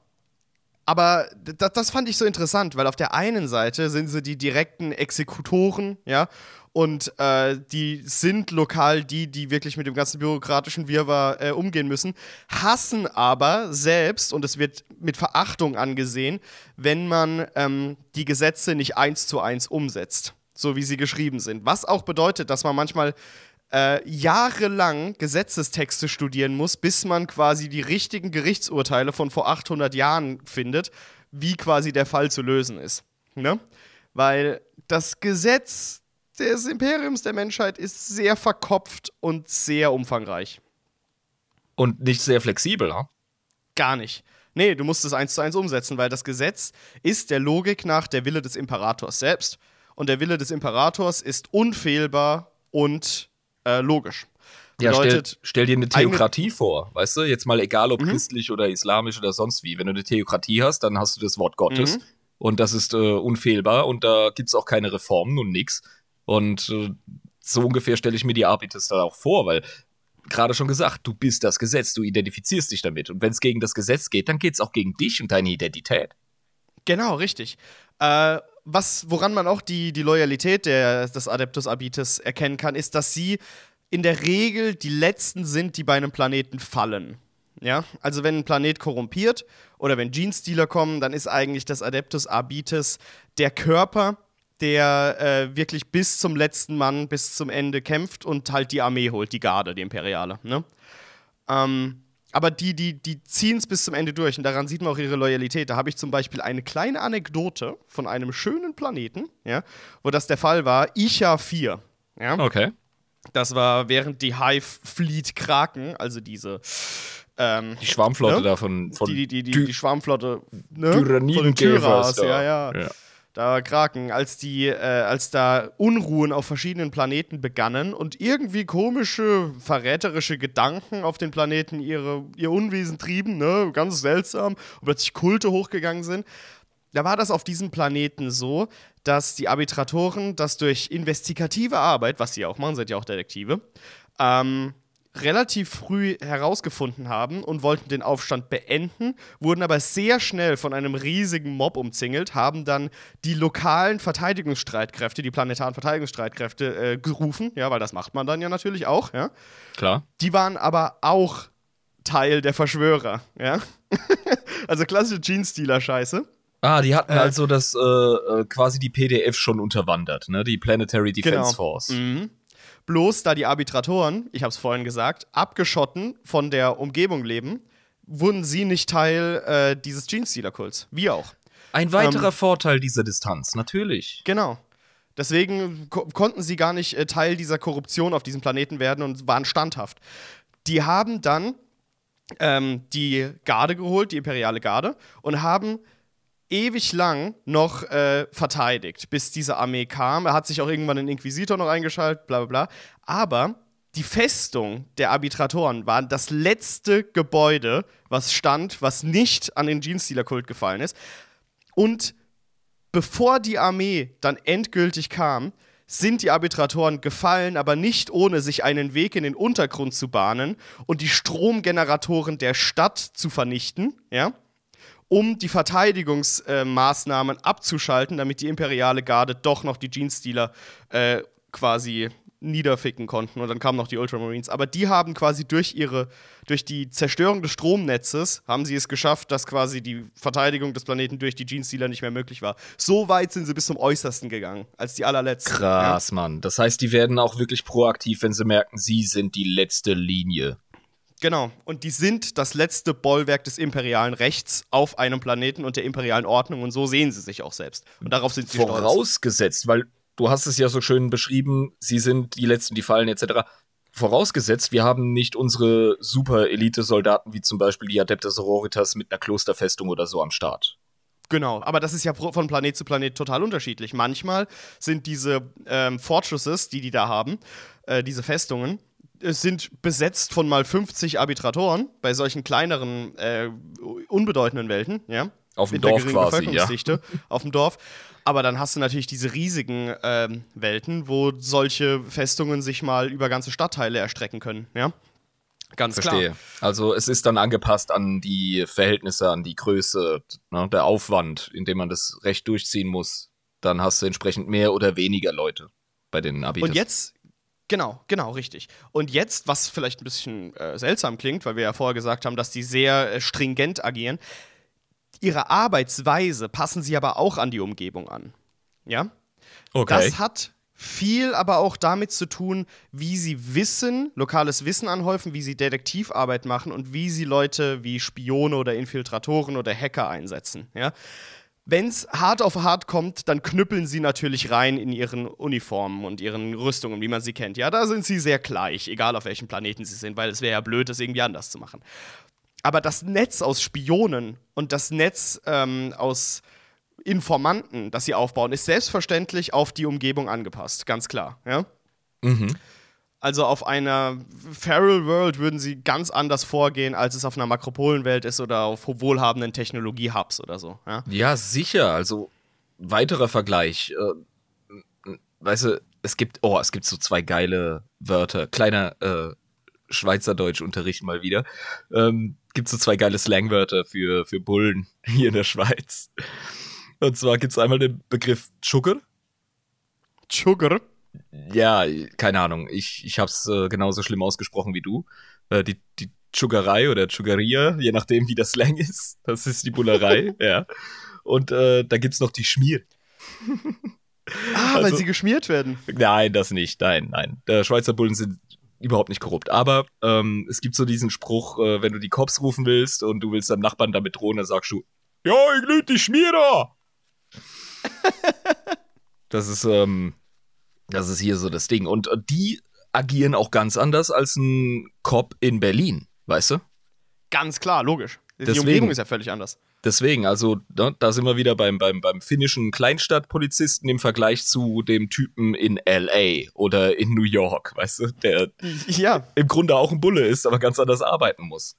[SPEAKER 1] aber das, das fand ich so interessant, weil auf der einen Seite sind sie die direkten Exekutoren, ja, und äh, die sind lokal die, die wirklich mit dem ganzen bürokratischen Wirrwarr äh, umgehen müssen, hassen aber selbst, und es wird mit Verachtung angesehen, wenn man ähm, die Gesetze nicht eins zu eins umsetzt, so wie sie geschrieben sind. Was auch bedeutet, dass man manchmal äh, jahrelang Gesetzestexte studieren muss, bis man quasi die richtigen Gerichtsurteile von vor 800 Jahren findet, wie quasi der Fall zu lösen ist. Ne? Weil das Gesetz des Imperiums der Menschheit ist sehr verkopft und sehr umfangreich.
[SPEAKER 2] Und nicht sehr flexibel, ha?
[SPEAKER 1] Gar nicht. Nee, du musst es eins zu eins umsetzen, weil das Gesetz ist der Logik nach der Wille des Imperators selbst. Und der Wille des Imperators ist unfehlbar und äh, logisch.
[SPEAKER 2] Ja, stell, stell, dir eine Theokratie vor, weißt du? Jetzt mal egal, ob mhm. christlich oder islamisch oder sonst wie. Wenn du eine Theokratie hast, dann hast du das Wort Gottes. Mhm. Und das ist äh, unfehlbar und da gibt es auch keine Reformen und nichts. Und äh, so ungefähr stelle ich mir die Arbiters dann auch vor, weil gerade schon gesagt, du bist das Gesetz, du identifizierst dich damit. Und wenn es gegen das Gesetz geht, dann geht es auch gegen dich und deine Identität.
[SPEAKER 1] Genau, richtig. Äh, was, woran man auch die, die Loyalität der, des Adeptus Abites erkennen kann, ist, dass sie in der Regel die letzten sind, die bei einem Planeten fallen. Ja, also wenn ein Planet korrumpiert oder wenn Genestealer kommen, dann ist eigentlich das Adeptus Abites der Körper, der äh, wirklich bis zum letzten Mann, bis zum Ende kämpft und halt die Armee holt, die Garde, die Imperiale. Ne? Ähm, aber die, die, die ziehen es bis zum Ende durch und daran sieht man auch ihre Loyalität. Da habe ich zum Beispiel eine kleine Anekdote von einem schönen Planeten, ja, wo das der Fall war, Icha 4. Ja?
[SPEAKER 2] Okay.
[SPEAKER 1] Das war während die Hive Fleet Kraken, also diese
[SPEAKER 2] ähm, die Schwarmflotte ne? da von, von
[SPEAKER 1] die, die, die, die, die Schwarmflotte ne? von den Tyras, ja, ja. ja da Kraken, als die, äh, als da Unruhen auf verschiedenen Planeten begannen und irgendwie komische, verräterische Gedanken auf den Planeten ihre, ihr Unwesen trieben, ne, ganz seltsam, und plötzlich Kulte hochgegangen sind. Da war das auf diesem Planeten so, dass die Arbitratoren das durch investigative Arbeit, was sie auch machen, seid ja auch Detektive, ähm, relativ früh herausgefunden haben und wollten den Aufstand beenden, wurden aber sehr schnell von einem riesigen Mob umzingelt, haben dann die lokalen Verteidigungsstreitkräfte, die planetaren Verteidigungsstreitkräfte äh, gerufen, ja, weil das macht man dann ja natürlich auch, ja.
[SPEAKER 2] Klar.
[SPEAKER 1] Die waren aber auch Teil der Verschwörer, ja. also klassische Gene-Stealer-Scheiße.
[SPEAKER 2] Ah, die hatten äh, also das äh, äh quasi die PDF schon unterwandert, ne? Die Planetary Defense genau. Force.
[SPEAKER 1] Mhm. Bloß da die Arbitratoren, ich habe es vorhin gesagt, abgeschotten von der Umgebung leben, wurden sie nicht Teil äh, dieses Genestealer-Kults. Wir auch.
[SPEAKER 2] Ein weiterer ähm, Vorteil dieser Distanz, natürlich.
[SPEAKER 1] Genau. Deswegen ko konnten sie gar nicht äh, Teil dieser Korruption auf diesem Planeten werden und waren standhaft. Die haben dann ähm, die Garde geholt, die imperiale Garde, und haben ewig lang noch äh, verteidigt, bis diese Armee kam. Er hat sich auch irgendwann einen Inquisitor noch eingeschaltet, bla bla bla. Aber die Festung der Arbitratoren war das letzte Gebäude, was stand, was nicht an den Genestealer-Kult gefallen ist. Und bevor die Armee dann endgültig kam, sind die Arbitratoren gefallen, aber nicht ohne sich einen Weg in den Untergrund zu bahnen und die Stromgeneratoren der Stadt zu vernichten, ja? Um die Verteidigungsmaßnahmen äh, abzuschalten, damit die imperiale Garde doch noch die Genestealer äh, quasi niederficken konnten. Und dann kamen noch die Ultramarines. Aber die haben quasi durch ihre, durch die Zerstörung des Stromnetzes, haben sie es geschafft, dass quasi die Verteidigung des Planeten durch die Genestealer nicht mehr möglich war. So weit sind sie bis zum Äußersten gegangen, als die allerletzten.
[SPEAKER 2] Krass, ja. Mann. Das heißt, die werden auch wirklich proaktiv, wenn sie merken, sie sind die letzte Linie.
[SPEAKER 1] Genau. Und die sind das letzte Bollwerk des imperialen Rechts auf einem Planeten und der imperialen Ordnung. Und so sehen sie sich auch selbst. Und darauf sind sie
[SPEAKER 2] Vorausgesetzt, stolz. weil du hast es ja so schön beschrieben, sie sind die Letzten, die fallen, etc. Vorausgesetzt, wir haben nicht unsere Super-Elite-Soldaten, wie zum Beispiel die Adepte Sororitas mit einer Klosterfestung oder so am Start.
[SPEAKER 1] Genau, aber das ist ja von Planet zu Planet total unterschiedlich. Manchmal sind diese ähm, Fortresses, die die da haben, äh, diese Festungen, sind besetzt von mal 50 Arbitratoren bei solchen kleineren, äh, unbedeutenden Welten, ja.
[SPEAKER 2] Auf dem Dorf quasi, ja.
[SPEAKER 1] Auf dem Dorf. Aber dann hast du natürlich diese riesigen ähm, Welten, wo solche Festungen sich mal über ganze Stadtteile erstrecken können, ja. Ganz
[SPEAKER 2] Verstehe.
[SPEAKER 1] klar.
[SPEAKER 2] Also es ist dann angepasst an die Verhältnisse, an die Größe, ne, der Aufwand, in dem man das Recht durchziehen muss. Dann hast du entsprechend mehr oder weniger Leute bei den Abitus.
[SPEAKER 1] Und jetzt, genau, genau, richtig. Und jetzt, was vielleicht ein bisschen äh, seltsam klingt, weil wir ja vorher gesagt haben, dass die sehr äh, stringent agieren, ihre Arbeitsweise passen sie aber auch an die Umgebung an. Ja?
[SPEAKER 2] okay.
[SPEAKER 1] Das hat viel aber auch damit zu tun, wie sie Wissen, lokales Wissen anhäufen, wie sie Detektivarbeit machen und wie sie Leute wie Spione oder Infiltratoren oder Hacker einsetzen. Ja? Wenn es hart auf hart kommt, dann knüppeln sie natürlich rein in ihren Uniformen und ihren Rüstungen, wie man sie kennt. Ja, da sind sie sehr gleich, egal auf welchem Planeten sie sind, weil es wäre ja blöd, das irgendwie anders zu machen. Aber das Netz aus Spionen und das Netz ähm, aus Informanten, das sie aufbauen, ist selbstverständlich auf die Umgebung angepasst, ganz klar. Ja?
[SPEAKER 2] Mhm.
[SPEAKER 1] Also auf einer Feral World würden sie ganz anders vorgehen, als es auf einer Makropolenwelt ist oder auf wohlhabenden Technologie-Hubs oder so. Ja?
[SPEAKER 2] Ja, sicher. Also weiterer Vergleich. Äh, weißt du, es gibt, oh, es gibt so zwei geile Wörter. Kleiner äh, Schweizerdeutsch-Unterricht mal wieder. Ähm, gibt so zwei geile Slangwörter für, für Bullen hier in der Schweiz. Und zwar gibt es einmal den Begriff Sugar.
[SPEAKER 1] Sugar.
[SPEAKER 2] Ja, keine Ahnung. Ich, ich habe es äh, genauso schlimm ausgesprochen wie du. Äh, die, die Sugarei oder Sugaria, je nachdem, wie das Slang ist. Das ist die Bullerei, ja. Und äh, da gibt's noch die Schmier.
[SPEAKER 1] Ah, weil
[SPEAKER 2] Also-
[SPEAKER 1] sie geschmiert werden.
[SPEAKER 2] Nein, das nicht. Nein, nein. Der Schweizer Bullen sind überhaupt nicht korrupt. Aber ähm, es gibt so diesen Spruch, äh, wenn du die Cops rufen willst und du willst deinem Nachbarn damit drohen, dann sagst du, ja, ich lüt die Schmierer. das ist, ähm, das ist hier so das Ding. Und äh, die agieren auch ganz anders als ein Cop in Berlin, weißt du?
[SPEAKER 1] Ganz klar, logisch. Die
[SPEAKER 2] Deswegen-
[SPEAKER 1] Umgebung ist ja völlig anders.
[SPEAKER 2] Deswegen, also ne, da sind wir wieder beim, beim, beim finnischen Kleinstadtpolizisten im Vergleich zu dem Typen in LA oder in New York, weißt du, der
[SPEAKER 1] Ja,
[SPEAKER 2] im Grunde auch ein Bulle ist, aber ganz anders arbeiten muss.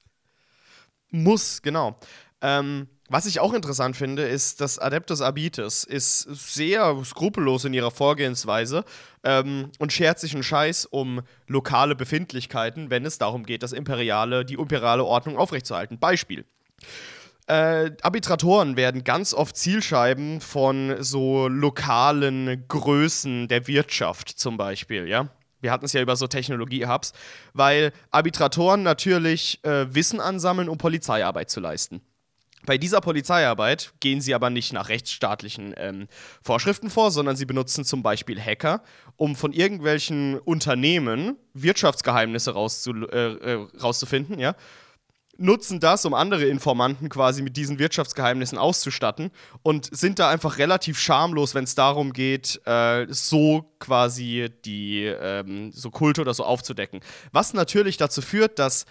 [SPEAKER 1] muss, genau. Ähm, was ich auch interessant finde, ist, dass Adeptus Arbites ist sehr skrupellos in ihrer Vorgehensweise ähm, und schert sich einen Scheiß um lokale Befindlichkeiten, wenn es darum geht, das imperiale, die imperiale Ordnung aufrechtzuerhalten. Beispiel. Äh, Arbitratoren werden ganz oft Zielscheiben von so lokalen Größen der Wirtschaft zum Beispiel, ja. Wir hatten es ja über so Technologie-Hubs, weil Arbitratoren natürlich äh, Wissen ansammeln, um Polizeiarbeit zu leisten. Bei dieser Polizeiarbeit gehen sie aber nicht nach rechtsstaatlichen ähm, Vorschriften vor, sondern sie benutzen zum Beispiel Hacker, um von irgendwelchen Unternehmen Wirtschaftsgeheimnisse rauszu, äh, äh, rauszufinden, ja. Nutzen das, um andere Informanten quasi mit diesen Wirtschaftsgeheimnissen auszustatten und sind da einfach relativ schamlos, wenn es darum geht, äh, so quasi die ähm, so Kulte oder so aufzudecken. Was natürlich dazu führt, dass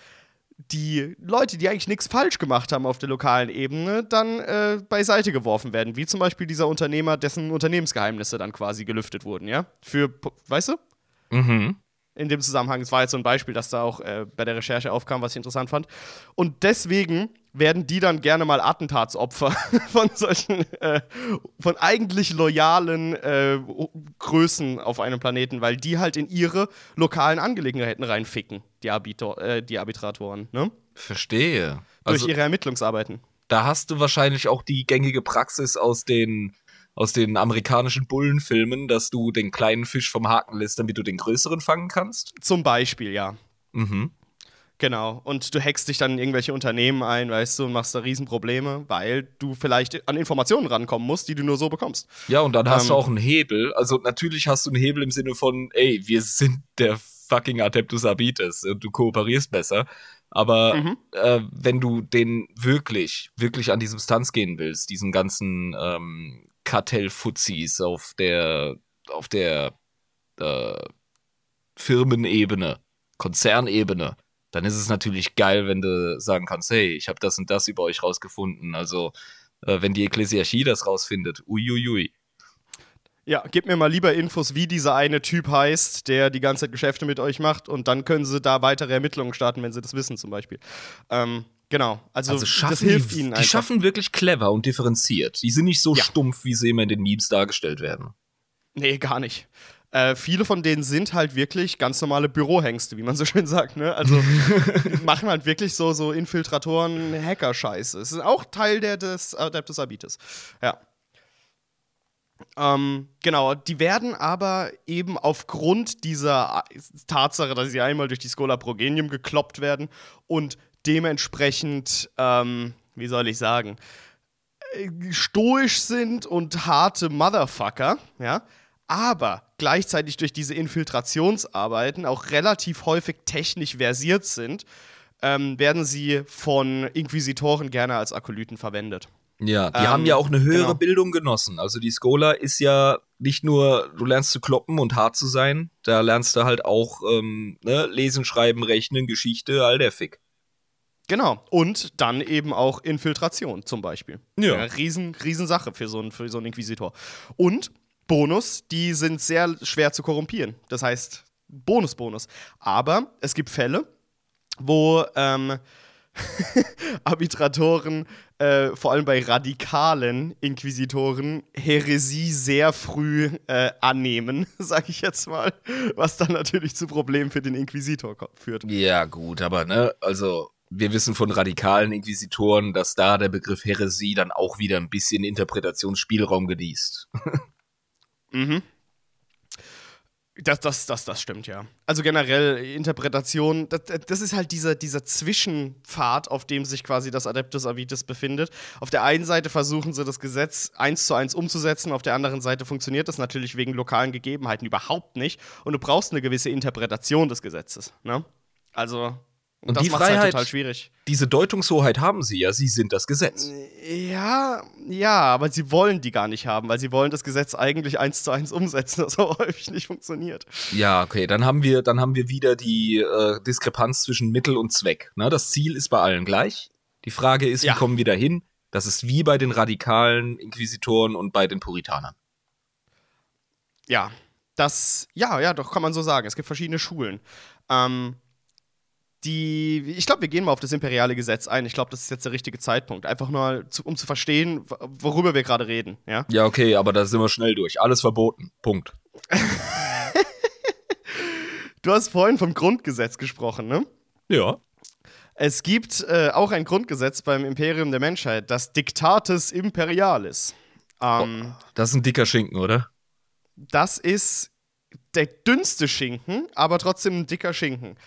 [SPEAKER 1] die Leute, die eigentlich nichts falsch gemacht haben auf der lokalen Ebene, dann äh, beiseite geworfen werden. Wie zum Beispiel dieser Unternehmer, dessen Unternehmensgeheimnisse dann quasi gelüftet wurden, ja? Für, weißt du?
[SPEAKER 2] Mhm.
[SPEAKER 1] In dem Zusammenhang, es war jetzt so ein Beispiel, das da auch äh, bei der Recherche aufkam, was ich interessant fand. Und deswegen werden die dann gerne mal Attentatsopfer von solchen, äh, von eigentlich loyalen äh, Größen auf einem Planeten, weil die halt in ihre lokalen Angelegenheiten reinficken, die, Arbiter, äh, die Arbitratoren, ne?
[SPEAKER 2] Verstehe.
[SPEAKER 1] Durch
[SPEAKER 2] Also
[SPEAKER 1] ihre Ermittlungsarbeiten.
[SPEAKER 2] da hast du wahrscheinlich auch die gängige Praxis aus den aus den amerikanischen Bullenfilmen, dass du den kleinen Fisch vom Haken lässt, damit du den größeren fangen kannst.
[SPEAKER 1] Zum Beispiel, ja.
[SPEAKER 2] Mhm.
[SPEAKER 1] Genau. Und du hackst dich dann in irgendwelche Unternehmen ein, weißt du, und machst da Riesenprobleme, weil du vielleicht an Informationen rankommen musst, die du nur so bekommst.
[SPEAKER 2] Ja, und dann hast
[SPEAKER 1] Ähm.
[SPEAKER 2] du auch einen Hebel. Also natürlich hast du einen Hebel im Sinne von, ey, wir sind der fucking Adeptus Arbites und du kooperierst besser. Aber
[SPEAKER 1] Mhm.
[SPEAKER 2] äh, wenn du den wirklich, wirklich an die Substanz gehen willst, diesen ganzen ähm, Kartellfuzis auf der, auf der äh, Firmenebene, Konzernebene, dann ist es natürlich geil, wenn du sagen kannst, hey, ich habe das und das über euch rausgefunden. Also äh, wenn die Ekklesiarchie das rausfindet, uiuiui.
[SPEAKER 1] Ja, gib mir mal lieber Infos, wie dieser eine Typ heißt, der die ganze Zeit Geschäfte mit euch macht, und dann können sie da weitere Ermittlungen starten, wenn sie das wissen, zum Beispiel. Ähm, genau. Also,
[SPEAKER 2] Also schaffen
[SPEAKER 1] das hilft
[SPEAKER 2] die,
[SPEAKER 1] ihnen
[SPEAKER 2] die
[SPEAKER 1] einfach.
[SPEAKER 2] schaffen wirklich clever und differenziert. Die sind nicht so
[SPEAKER 1] Ja.
[SPEAKER 2] stumpf, wie sie immer in den Memes dargestellt werden.
[SPEAKER 1] Nee, gar nicht. Äh, viele von denen sind halt wirklich ganz normale Bürohengste, wie man so schön sagt. Ne? Also machen halt wirklich so, so Infiltratoren, Hacker-Scheiße. Es ist auch Teil der, des Adeptus Abites. Ja. Ähm, genau, die werden aber eben aufgrund dieser Tatsache, dass sie einmal durch die Schola Progenium gekloppt werden und dementsprechend, ähm, wie soll ich sagen, äh, stoisch sind und harte Motherfucker, ja, aber gleichzeitig durch diese Infiltrationsarbeiten auch relativ häufig technisch versiert sind, ähm, werden sie von Inquisitoren gerne als Akolyten verwendet.
[SPEAKER 2] Ja, die ähm, haben ja auch eine höhere genau. Bildung genossen. Also die Schola ist ja nicht nur, du lernst zu kloppen und hart zu sein, da lernst du halt auch ähm, ne, lesen, schreiben, rechnen, Geschichte, all der Fick.
[SPEAKER 1] Genau. Und dann eben auch Infiltration zum Beispiel. Ja. ja riesen, Riesensache für so, einen, für so einen Inquisitor. Und Bonus, die sind sehr schwer zu korrumpieren. Das heißt, Bonus, Bonus. Aber es gibt Fälle, wo ähm, Arbitratoren, äh, vor allem bei radikalen Inquisitoren, Häresie sehr früh äh, annehmen, sage ich jetzt mal, was dann natürlich zu Problemen für den Inquisitor führt.
[SPEAKER 2] Ja, gut, aber ne, also wir wissen von radikalen Inquisitoren, dass da der Begriff Häresie dann auch wieder ein bisschen Interpretationsspielraum genießt.
[SPEAKER 1] mhm. Das, das, das, das stimmt, ja. Also generell Interpretation, das, das ist halt dieser, dieser Zwischenpfad, auf dem sich quasi das Adeptus Avitis befindet. Auf der einen Seite versuchen sie das Gesetz eins zu eins umzusetzen, auf der anderen Seite funktioniert das natürlich wegen lokalen Gegebenheiten überhaupt nicht. Und du brauchst eine gewisse Interpretation des Gesetzes. Ne? Also
[SPEAKER 2] und, und das die halt Freiheit, halt. Diese Deutungshoheit haben sie ja, sie sind das Gesetz.
[SPEAKER 1] Ja, ja, aber sie wollen die gar nicht haben, weil sie wollen das Gesetz eigentlich eins zu eins umsetzen, das aber häufig nicht funktioniert.
[SPEAKER 2] Ja, okay, dann haben wir, dann haben wir wieder die äh, Diskrepanz zwischen Mittel und Zweck. Ne? Das Ziel ist bei allen gleich. Die Frage ist, ja. wie kommen wir da hin? Das ist wie bei den radikalen Inquisitoren und bei den Puritanern.
[SPEAKER 1] Ja, das, ja, ja, doch kann man so sagen. Es gibt verschiedene Schulen. Ähm, die, ich glaube, wir gehen mal auf das imperiale Gesetz ein. Ich glaube, das ist jetzt der richtige Zeitpunkt. Einfach nur, zu, um zu verstehen, worüber wir gerade reden. Ja?
[SPEAKER 2] ja, okay, aber da sind wir schnell durch. Alles verboten. Punkt.
[SPEAKER 1] du hast vorhin vom Grundgesetz gesprochen, ne?
[SPEAKER 2] Ja.
[SPEAKER 1] Es gibt äh, auch ein Grundgesetz beim Imperium der Menschheit, das Dictatus Imperialis.
[SPEAKER 2] Ähm, oh, das ist ein dicker Schinken, oder?
[SPEAKER 1] Das ist der dünnste Schinken, aber trotzdem ein dicker Schinken.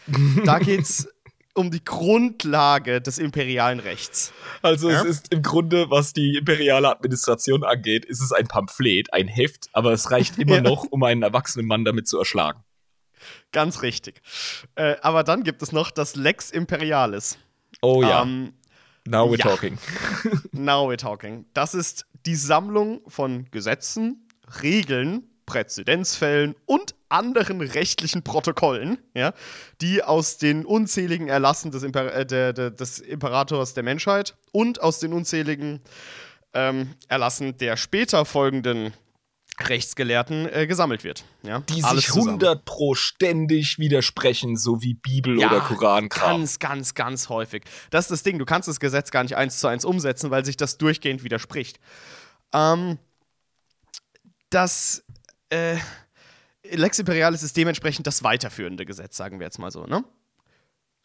[SPEAKER 1] Da geht's um die Grundlage des imperialen Rechts.
[SPEAKER 2] Also ja? es ist im Grunde, was die imperiale Administration angeht, ist es ein Pamphlet, ein Heft, aber es reicht immer ja. noch, um einen erwachsenen Mann damit zu erschlagen.
[SPEAKER 1] Ganz richtig. Äh, aber dann gibt es noch das Lex Imperialis.
[SPEAKER 2] Oh ja. Ähm, Now we're
[SPEAKER 1] ja.
[SPEAKER 2] talking.
[SPEAKER 1] Now we're talking. Das ist die Sammlung von Gesetzen, Regeln, Präzedenzfällen und anderen rechtlichen Protokollen, ja, die aus den unzähligen Erlassen des, Imper äh, der, der, des Imperators der Menschheit und aus den unzähligen ähm, Erlassen der später folgenden Rechtsgelehrten äh, gesammelt wird. Ja?
[SPEAKER 2] Die Alles sich 100 pro ständig widersprechen, so wie Bibel ja, oder Korankram.
[SPEAKER 1] Ganz, ganz, ganz häufig. Das ist das Ding, du kannst das Gesetz gar nicht eins zu eins umsetzen, weil sich das durchgehend widerspricht. Ähm, das äh, Lex Imperialis ist dementsprechend das weiterführende Gesetz, sagen wir jetzt mal so, ne?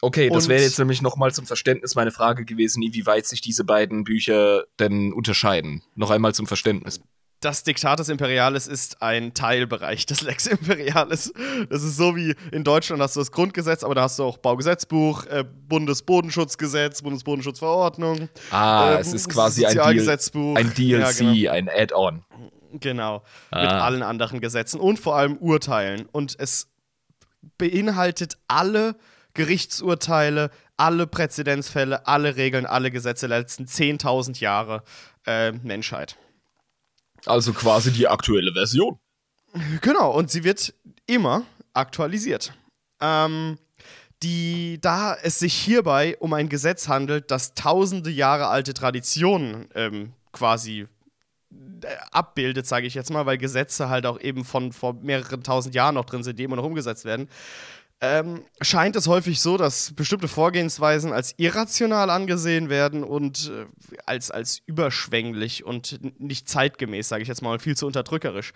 [SPEAKER 2] Okay, das wäre jetzt nämlich nochmal zum Verständnis meine Frage gewesen, inwieweit sich diese beiden Bücher denn unterscheiden. Noch einmal zum Verständnis.
[SPEAKER 1] Das Diktatus Imperialis ist ein Teilbereich des Lex Imperialis. Das ist so wie in Deutschland hast du das Grundgesetz, aber da hast du auch Baugesetzbuch, äh, Bundesbodenschutzgesetz, Bundesbodenschutzverordnung.
[SPEAKER 2] Ah, äh, es ist quasi ein, Deal, ein DLC, ja, genau. ein Add-on.
[SPEAKER 1] Genau. Ah. Mit allen anderen Gesetzen und vor allem Urteilen. Und es beinhaltet alle Gerichtsurteile, alle Präzedenzfälle, alle Regeln, alle Gesetze der letzten 10.000 Jahre äh, Menschheit.
[SPEAKER 2] Also quasi die aktuelle Version.
[SPEAKER 1] Genau, und sie wird immer aktualisiert. Ähm, die, da es sich hierbei um ein Gesetz handelt, das tausende Jahre alte Traditionen ähm, quasi abbildet, sage ich jetzt mal, weil Gesetze halt auch eben von vor mehreren tausend Jahren noch drin sind, die immer noch umgesetzt werden, ähm, scheint es häufig so, dass bestimmte Vorgehensweisen als irrational angesehen werden und äh, als, als überschwänglich und nicht zeitgemäß, sage ich jetzt mal, viel zu unterdrückerisch.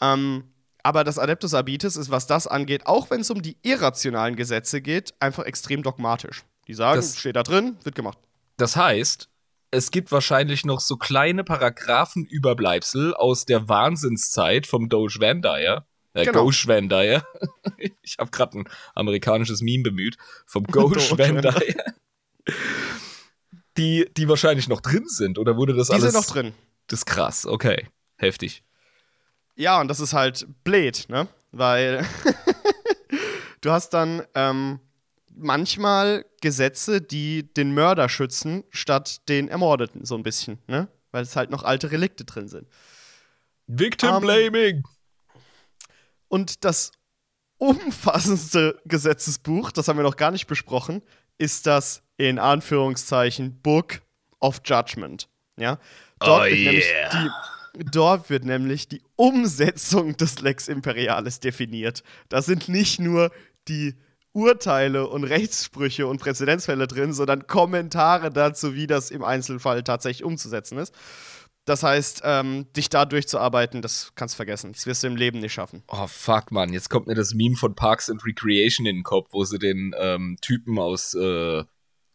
[SPEAKER 1] Ähm, aber das Adeptus Arbites ist, was das angeht, auch wenn es um die irrationalen Gesetze geht, einfach extrem dogmatisch. Die sagen,
[SPEAKER 2] Das-
[SPEAKER 1] steht da drin, wird gemacht.
[SPEAKER 2] Das heißt, es gibt wahrscheinlich noch so kleine Paragraphenüberbleibsel aus der Wahnsinnszeit vom Doge Van Dyer. Äh,
[SPEAKER 1] Genau.
[SPEAKER 2] Gauche Van Dyer. Ich habe gerade ein amerikanisches Meme bemüht. Vom
[SPEAKER 1] Doge
[SPEAKER 2] Van Dyer. Die, die wahrscheinlich noch drin sind. Oder wurde das
[SPEAKER 1] Die
[SPEAKER 2] alles.
[SPEAKER 1] sind noch drin.
[SPEAKER 2] Das ist krass. Okay. Heftig.
[SPEAKER 1] Ja, und das ist halt blöd, ne? Weil du hast dann ähm, manchmal Gesetze, die den Mörder schützen, statt den Ermordeten, so ein bisschen, ne? Weil es halt noch alte Relikte drin sind.
[SPEAKER 2] Victim
[SPEAKER 1] Ähm,
[SPEAKER 2] Blaming.
[SPEAKER 1] Und das umfassendste Gesetzesbuch, das haben wir noch gar nicht besprochen, ist das in Anführungszeichen Book of Judgment. Ja? Dort,
[SPEAKER 2] Oh
[SPEAKER 1] wird nämlich
[SPEAKER 2] yeah.
[SPEAKER 1] die, dort wird nämlich die Umsetzung des Lex Imperialis definiert. Da sind nicht nur die Urteile und Rechtssprüche und Präzedenzfälle drin, sondern Kommentare dazu, wie das im Einzelfall tatsächlich umzusetzen ist. Das heißt, ähm, dich da durchzuarbeiten, das kannst du vergessen. Das wirst du im Leben nicht schaffen.
[SPEAKER 2] Oh fuck, Mann. Jetzt kommt mir das Meme von Parks and Recreation in den Kopf, wo sie den ähm, Typen aus äh,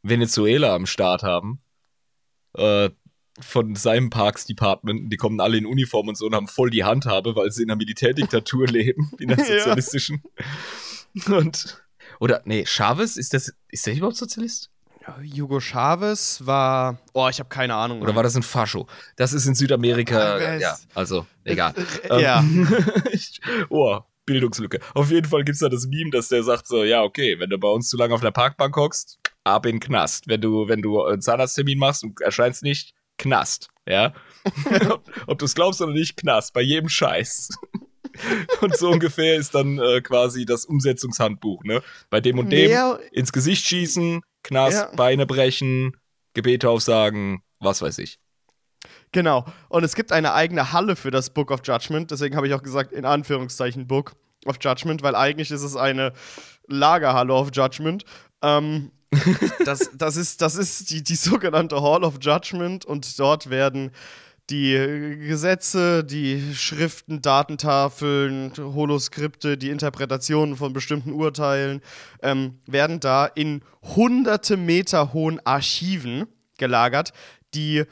[SPEAKER 2] Venezuela am Start haben. Äh, von seinem Parks Department. Die kommen alle in Uniform und so und haben voll die Handhabe, weil sie in einer Militärdiktatur leben, in einer
[SPEAKER 1] Ja.
[SPEAKER 2] sozialistischen. Und. Oder, nee, Chavez, ist das, ist der überhaupt Sozialist?
[SPEAKER 1] Hugo Chavez war. Oh, ich habe keine Ahnung.
[SPEAKER 2] Oder war das ein Fascho? Das ist in Südamerika,
[SPEAKER 1] Ah,
[SPEAKER 2] ja, also, egal.
[SPEAKER 1] Äh, ja.
[SPEAKER 2] Ich- oh, Bildungslücke. Auf jeden Fall gibt's da das Meme, dass der sagt so, ja, okay, wenn du bei uns zu lange auf der Parkbank hockst, ab in den Knast. Wenn du, wenn du einen Zahnarzttermin machst und erscheinst nicht, Knast, ja. ob ob du es glaubst oder nicht, Knast, bei jedem Scheiß. und so ungefähr ist dann äh, quasi das Umsetzungshandbuch, ne? Bei dem und dem
[SPEAKER 1] Mehr-
[SPEAKER 2] ins Gesicht schießen, Knast,
[SPEAKER 1] Ja.
[SPEAKER 2] Beine brechen, Gebete aufsagen, was weiß ich.
[SPEAKER 1] Genau. Und es gibt eine eigene Halle für das Book of Judgment. Deswegen habe ich auch gesagt, in Anführungszeichen Book of Judgment, weil eigentlich ist es eine Lagerhalle of Judgment. Ähm, das, das ist, das ist die, die sogenannte Hall of Judgment und dort werden die Gesetze, die Schriften, Datentafeln, Holoskripte, die Interpretationen von bestimmten Urteilen ähm, werden da in hunderte Meter hohen Archiven gelagert, die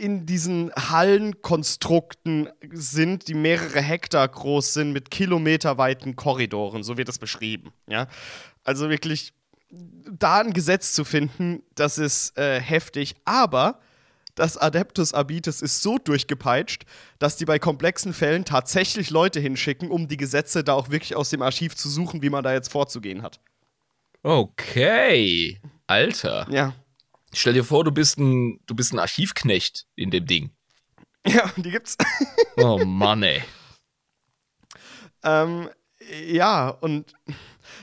[SPEAKER 1] in diesen Hallenkonstrukten sind, die mehrere Hektar groß sind, mit kilometerweiten Korridoren, so wird das beschrieben. Ja? Also wirklich, da ein Gesetz zu finden, das ist äh, heftig, aber das Adeptus Arbites ist so durchgepeitscht, dass die bei komplexen Fällen tatsächlich Leute hinschicken, um die Gesetze da auch wirklich aus dem Archiv zu suchen, wie man da jetzt vorzugehen hat.
[SPEAKER 2] Okay. Alter.
[SPEAKER 1] Ja.
[SPEAKER 2] Stell dir vor, du bist ein, du bist ein Archivknecht in dem Ding.
[SPEAKER 1] Ja, die gibt's.
[SPEAKER 2] Oh Mann, ey.
[SPEAKER 1] Ähm, ja, und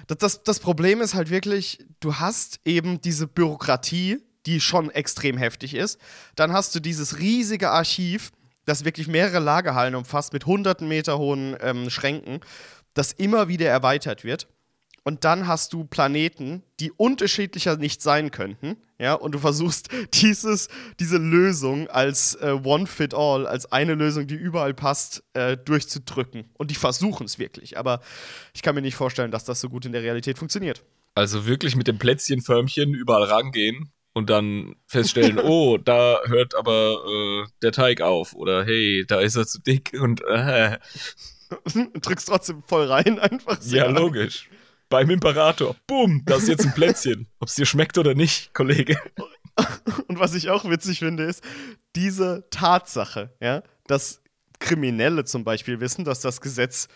[SPEAKER 1] das, das, das Problem ist halt wirklich, du hast eben diese Bürokratie, die schon extrem heftig ist. Dann hast du dieses riesige Archiv, das wirklich mehrere Lagerhallen umfasst, mit hunderten Meter hohen ähm, Schränken, das immer wieder erweitert wird. Und dann hast du Planeten, die unterschiedlicher nicht sein könnten. Ja, und du versuchst dieses, diese Lösung als äh, One-Fit-All, als eine Lösung, die überall passt, äh, durchzudrücken. Und die versuchen es wirklich. Aber ich kann mir nicht vorstellen, dass das so gut in der Realität funktioniert.
[SPEAKER 2] Also wirklich mit dem Plätzchenförmchen überall rangehen und dann feststellen, oh, da hört aber äh, der Teig auf. Oder hey, da ist er zu dick und äh,
[SPEAKER 1] Drückst trotzdem voll rein, einfach so.
[SPEAKER 2] ja, logisch. Beim Imperator. Bumm, da ist jetzt ein Plätzchen. Ob es dir schmeckt oder nicht, Kollege.
[SPEAKER 1] Und was ich auch witzig finde, ist diese Tatsache, ja, dass Kriminelle zum Beispiel wissen, dass das Gesetz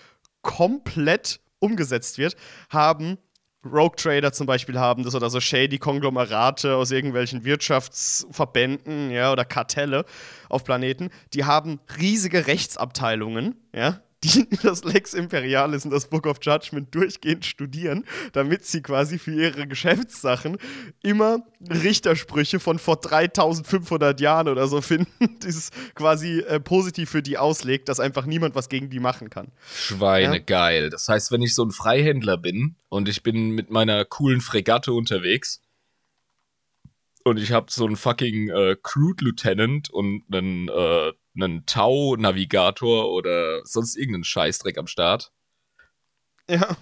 [SPEAKER 1] komplett umgesetzt wird, haben Rogue Trader zum Beispiel haben das oder so shady Konglomerate aus irgendwelchen Wirtschaftsverbänden, ja, oder Kartelle auf Planeten, die haben riesige Rechtsabteilungen, ja, die das Lex Imperialis und das Book of Judgment durchgehend studieren, damit sie quasi für ihre Geschäftssachen immer Richtersprüche von vor 3500 Jahren oder so finden, die es quasi äh, positiv für die auslegt, dass einfach niemand was gegen die machen kann.
[SPEAKER 2] Schweine
[SPEAKER 1] Ja.
[SPEAKER 2] geil. Das heißt, wenn ich so ein Freihändler bin und ich bin mit meiner coolen Fregatte unterwegs und ich habe so einen fucking äh, Crude Lieutenant und einen äh, einen Tau-Navigator oder sonst irgendeinen Scheißdreck am Start.
[SPEAKER 1] Ja.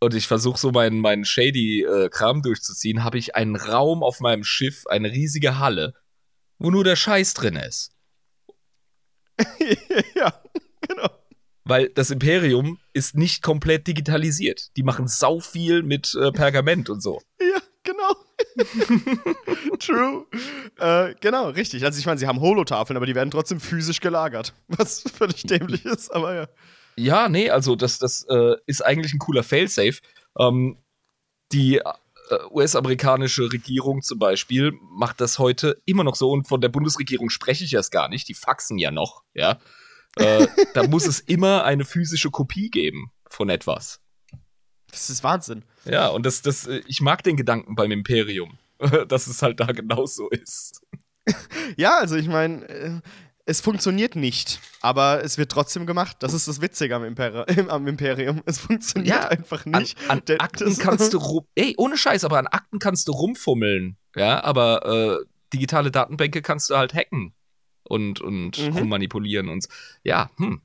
[SPEAKER 2] Und ich versuche so meinen, meinen shady äh, Kram durchzuziehen, habe ich einen Raum auf meinem Schiff, eine riesige Halle, wo nur der Scheiß drin ist.
[SPEAKER 1] ja, genau.
[SPEAKER 2] Weil das Imperium ist nicht komplett digitalisiert. Die machen sau viel mit äh, Pergament und so.
[SPEAKER 1] Ja, genau. True. Äh, genau, richtig. Also ich meine, sie haben Holotafeln, aber die werden trotzdem physisch gelagert. Was völlig dämlich ist, aber ja.
[SPEAKER 2] Ja, nee, also das, das äh, ist eigentlich ein cooler Failsafe. Ähm, die äh, US-amerikanische Regierung zum Beispiel macht das heute immer noch so und von der Bundesregierung spreche ich erst gar nicht. Die faxen ja noch, ja. Äh, da muss es immer eine physische Kopie geben von etwas.
[SPEAKER 1] Das ist Wahnsinn.
[SPEAKER 2] Ja, und das, das, äh, ich mag den Gedanken beim Imperium, dass es halt da genauso ist.
[SPEAKER 1] Ja, also ich meine, äh, es funktioniert nicht, aber es wird trotzdem gemacht. Das ist das Witzige am, Imperi am Imperium. Es funktioniert
[SPEAKER 2] Ja,
[SPEAKER 1] einfach nicht.
[SPEAKER 2] An, an Akten kannst du rum, ey, ohne Scheiß, aber an Akten kannst du rumfummeln, ja, aber äh, digitale Datenbänke kannst du halt hacken und, und
[SPEAKER 1] Mhm.
[SPEAKER 2] rummanipulieren und ja, hm.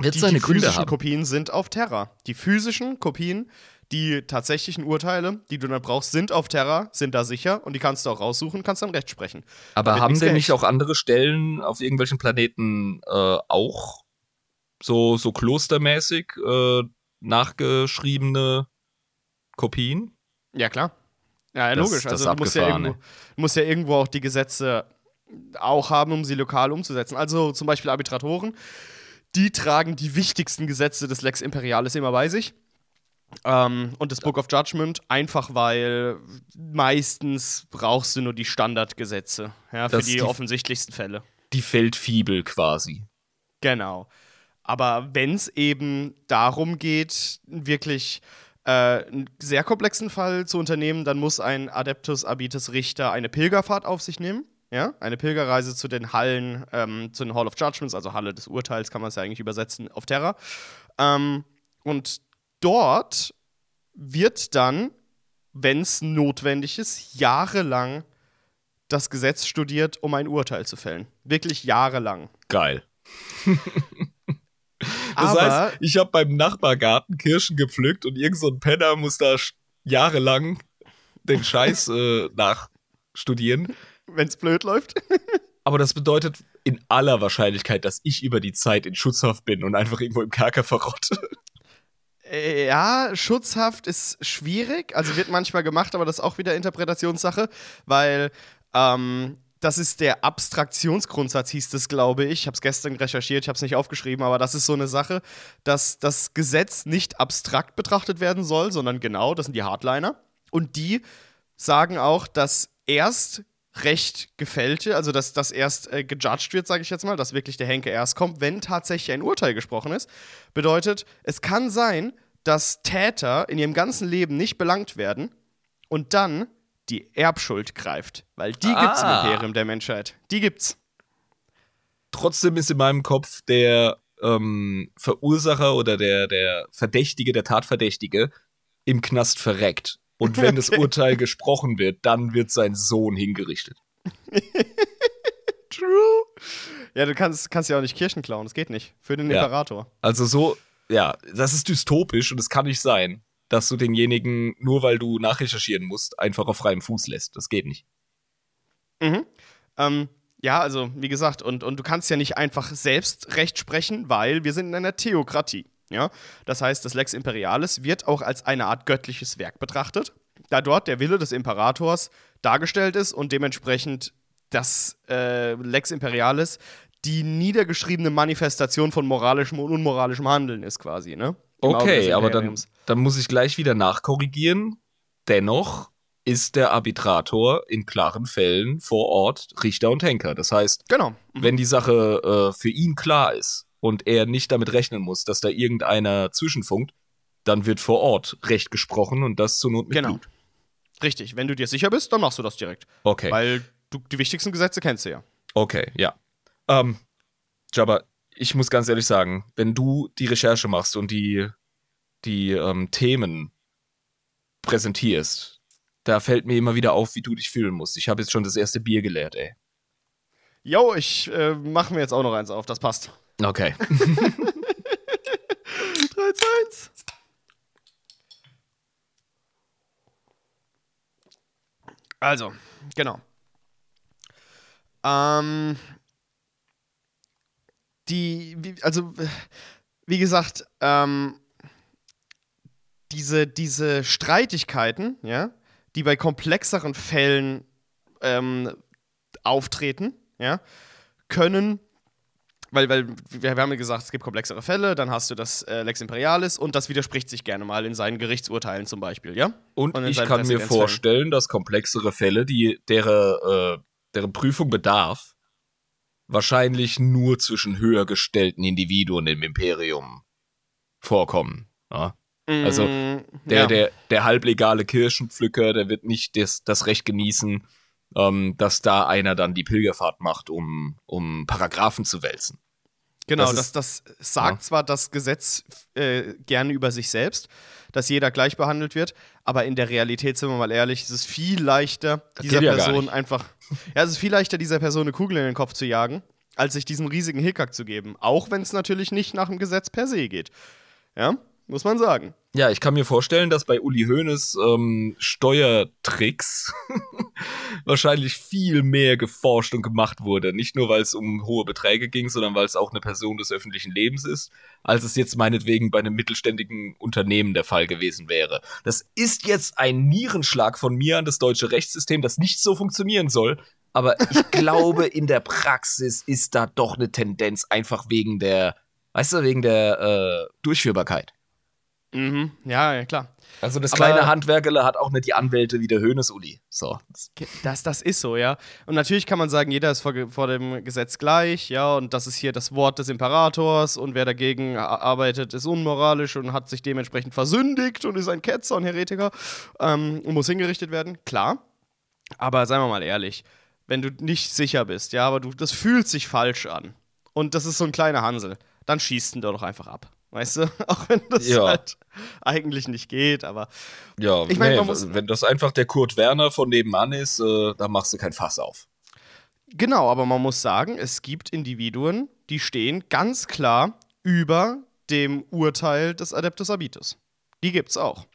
[SPEAKER 2] Wird
[SPEAKER 1] die,
[SPEAKER 2] seine
[SPEAKER 1] die
[SPEAKER 2] Gründe
[SPEAKER 1] physischen
[SPEAKER 2] haben.
[SPEAKER 1] Kopien sind auf Terra. Die physischen Kopien, die tatsächlichen Urteile, die du dann brauchst, sind auf Terra, sind da sicher und die kannst du auch raussuchen, kannst dann Recht sprechen.
[SPEAKER 2] Aber
[SPEAKER 1] wird
[SPEAKER 2] haben denn nicht auch andere Stellen auf irgendwelchen Planeten äh, auch so, so klostermäßig äh, nachgeschriebene Kopien?
[SPEAKER 1] Ja, klar. Ja,
[SPEAKER 2] Das-
[SPEAKER 1] logisch. Also du musst ja, irgendwo, du musst ja irgendwo auch die Gesetze auch haben, um sie lokal umzusetzen. Also zum Beispiel Arbitratoren, die tragen die wichtigsten Gesetze des Lex Imperialis immer bei sich. Ähm, und das Book of Judgment, einfach weil meistens brauchst du nur die Standardgesetze ja, für die,
[SPEAKER 2] die-
[SPEAKER 1] offensichtlichsten Fälle.
[SPEAKER 2] Die Feldfibel quasi.
[SPEAKER 1] Genau. Aber wenn es eben darum geht, wirklich äh, einen sehr komplexen Fall zu unternehmen, dann muss ein Adeptus Abitus Richter eine Pilgerfahrt auf sich nehmen. Ja, eine Pilgerreise zu den Hallen, ähm, zu den Hall of Judgments, also Halle des Urteils, kann man es ja eigentlich übersetzen, auf Terra. Ähm, und dort wird dann, wenn es notwendig ist, jahrelang das Gesetz studiert, um ein Urteil zu fällen. Wirklich jahrelang.
[SPEAKER 2] Geil. Das heißt, ich habe beim Nachbargarten Kirschen gepflückt und irgend so ein Penner muss da jahrelang den Scheiß äh, nachstudieren.
[SPEAKER 1] Wenn es blöd läuft.
[SPEAKER 2] Aber das bedeutet in aller Wahrscheinlichkeit, dass ich über die Zeit in Schutzhaft bin und einfach irgendwo im Kerker verrotte.
[SPEAKER 1] Äh, Ja, Schutzhaft ist schwierig, also wird manchmal gemacht, aber das ist auch wieder Interpretationssache, weil ähm, das ist der Abstraktionsgrundsatz, hieß das, glaube ich. Ich habe es gestern recherchiert, ich habe es nicht aufgeschrieben, aber das ist so eine Sache, dass das Gesetz nicht abstrakt betrachtet werden soll, sondern genau, das sind die Hardliner. Und die sagen auch, dass erst Recht gefällte, also dass das erst äh, gejudged wird, sage ich jetzt mal, dass wirklich der Henke erst kommt, wenn tatsächlich ein Urteil gesprochen ist. Bedeutet, es kann sein, dass Täter in ihrem ganzen Leben nicht belangt werden und dann die Erbschuld greift. Weil die gibt's im
[SPEAKER 2] Ah.
[SPEAKER 1] Imperium der Menschheit. Die gibt's.
[SPEAKER 2] Trotzdem ist in meinem Kopf der ähm, Verursacher oder der, der Verdächtige, der Tatverdächtige im Knast verreckt. Und wenn das
[SPEAKER 1] Okay.
[SPEAKER 2] Urteil gesprochen wird, dann wird sein Sohn hingerichtet.
[SPEAKER 1] True. Ja, du kannst, kannst ja auch nicht Kirchen klauen, das geht nicht. Für den
[SPEAKER 2] Ja.
[SPEAKER 1] Imperator.
[SPEAKER 2] Also so, ja, das ist dystopisch und es kann nicht sein, dass du denjenigen, nur weil du nachrecherchieren musst, einfach auf freiem Fuß lässt. Das geht nicht.
[SPEAKER 1] Mhm. Ähm, ja, also, wie gesagt, und, und du kannst ja nicht einfach selbst Recht sprechen, weil wir sind in einer Theokratie. Ja? Das heißt, das Lex Imperialis wird auch als eine Art göttliches Werk betrachtet, da dort der Wille des Imperators dargestellt ist und dementsprechend das äh, Lex Imperialis die niedergeschriebene Manifestation von moralischem und unmoralischem Handeln ist, quasi, ne? Im des
[SPEAKER 2] Okay, aber dann, dann muss ich gleich wieder nachkorrigieren. Dennoch ist der Arbitrator in klaren Fällen vor Ort Richter und Henker. Das heißt,
[SPEAKER 1] Genau. Mhm.
[SPEAKER 2] wenn die Sache äh, für ihn klar ist und er nicht damit rechnen muss, dass da irgendeiner zwischenfunkt, dann wird vor Ort Recht gesprochen und das zur Not mit
[SPEAKER 1] Genau.
[SPEAKER 2] Blut.
[SPEAKER 1] Richtig. Wenn du dir sicher bist, dann machst du das direkt.
[SPEAKER 2] Okay.
[SPEAKER 1] Weil du die wichtigsten Gesetze kennst du ja.
[SPEAKER 2] Okay, ja. Ähm, Jabba, ich muss ganz ehrlich sagen, wenn du die Recherche machst und die, die ähm, Themen präsentierst, da fällt mir immer wieder auf, wie du dich fühlen musst. Ich habe jetzt schon das erste Bier geleert, ey.
[SPEAKER 1] Jo, ich äh, mache mir jetzt auch noch eins auf, das passt.
[SPEAKER 2] Okay.
[SPEAKER 1] 3, 2, 1. Also, genau. Ähm, die, also, wie gesagt, ähm, diese, diese Streitigkeiten, ja, die bei komplexeren Fällen ähm, auftreten, ja, können, weil, weil wir, wir haben ja gesagt, es gibt komplexere Fälle, dann hast du das äh, Lex Imperialis und das widerspricht sich gerne mal in seinen Gerichtsurteilen zum Beispiel, ja?
[SPEAKER 2] Und,
[SPEAKER 1] Und
[SPEAKER 2] ich kann mir vorstellen, dass komplexere Fälle, die deren, äh, deren Prüfung bedarf, wahrscheinlich nur zwischen höher gestellten Individuen im Imperium vorkommen. Ja? Also,
[SPEAKER 1] Mm,
[SPEAKER 2] Der,
[SPEAKER 1] ja.
[SPEAKER 2] der, der halblegale Kirschenpflücker, der wird nicht das, das Recht genießen, ähm, dass da einer dann die Pilgerfahrt macht, um, um Paragraphen zu wälzen.
[SPEAKER 1] Genau,
[SPEAKER 2] Das
[SPEAKER 1] das,
[SPEAKER 2] ist-
[SPEAKER 1] das sagt
[SPEAKER 2] ja.
[SPEAKER 1] zwar das Gesetz äh, gerne über sich selbst, dass jeder gleich behandelt wird, aber in der Realität, sind wir mal ehrlich, ist es viel leichter,
[SPEAKER 2] Das
[SPEAKER 1] dieser
[SPEAKER 2] ja
[SPEAKER 1] Person einfach. Ja, es ist viel leichter, dieser Person eine Kugel in den Kopf zu jagen, als sich diesen riesigen Hickhack zu geben. Auch wenn es natürlich nicht nach dem Gesetz per se geht. Ja, muss man sagen.
[SPEAKER 2] Ja, ich kann mir vorstellen, dass bei Uli Hoeneß ähm, Steuertricks wahrscheinlich viel mehr geforscht und gemacht wurde. Nicht nur, weil es um hohe Beträge ging, sondern weil es auch eine Person des öffentlichen Lebens ist, als es jetzt meinetwegen bei einem mittelständigen Unternehmen der Fall gewesen wäre. Das ist jetzt ein Nierenschlag von mir an das deutsche Rechtssystem, das nicht so funktionieren soll. Aber ich glaube, in der Praxis ist da doch eine Tendenz, einfach wegen der, weißt du, wegen der äh, Durchführbarkeit.
[SPEAKER 1] Mhm. Ja, ja, klar.
[SPEAKER 2] Also das
[SPEAKER 1] Aber-
[SPEAKER 2] kleine Handwerkerle hat auch nicht die Anwälte wie der Hönes-Uli. So.
[SPEAKER 1] Das, das ist so, ja. Und natürlich kann man sagen, jeder ist vor, vor dem Gesetz gleich, ja, und das ist hier das Wort des Imperators und wer dagegen arbeitet, ist unmoralisch und hat sich dementsprechend versündigt und ist ein Ketzer und Heretiker ähm, und muss hingerichtet werden. Klar. Aber seien wir mal ehrlich, wenn du nicht sicher bist, ja, aber du, das fühlt sich falsch an und das ist so ein kleiner Hansel, dann schießt ihn doch einfach ab. Weißt du? Auch wenn das
[SPEAKER 2] Ja.
[SPEAKER 1] halt eigentlich nicht geht, aber
[SPEAKER 2] Ja,
[SPEAKER 1] Ich mein,
[SPEAKER 2] nee,
[SPEAKER 1] muss-
[SPEAKER 2] wenn das einfach der Kurt Werner von nebenan ist, äh, dann machst du kein Fass auf.
[SPEAKER 1] Genau, aber man muss sagen, es gibt Individuen, die stehen ganz klar über dem Urteil des Adeptus Abitus. Die gibt's auch.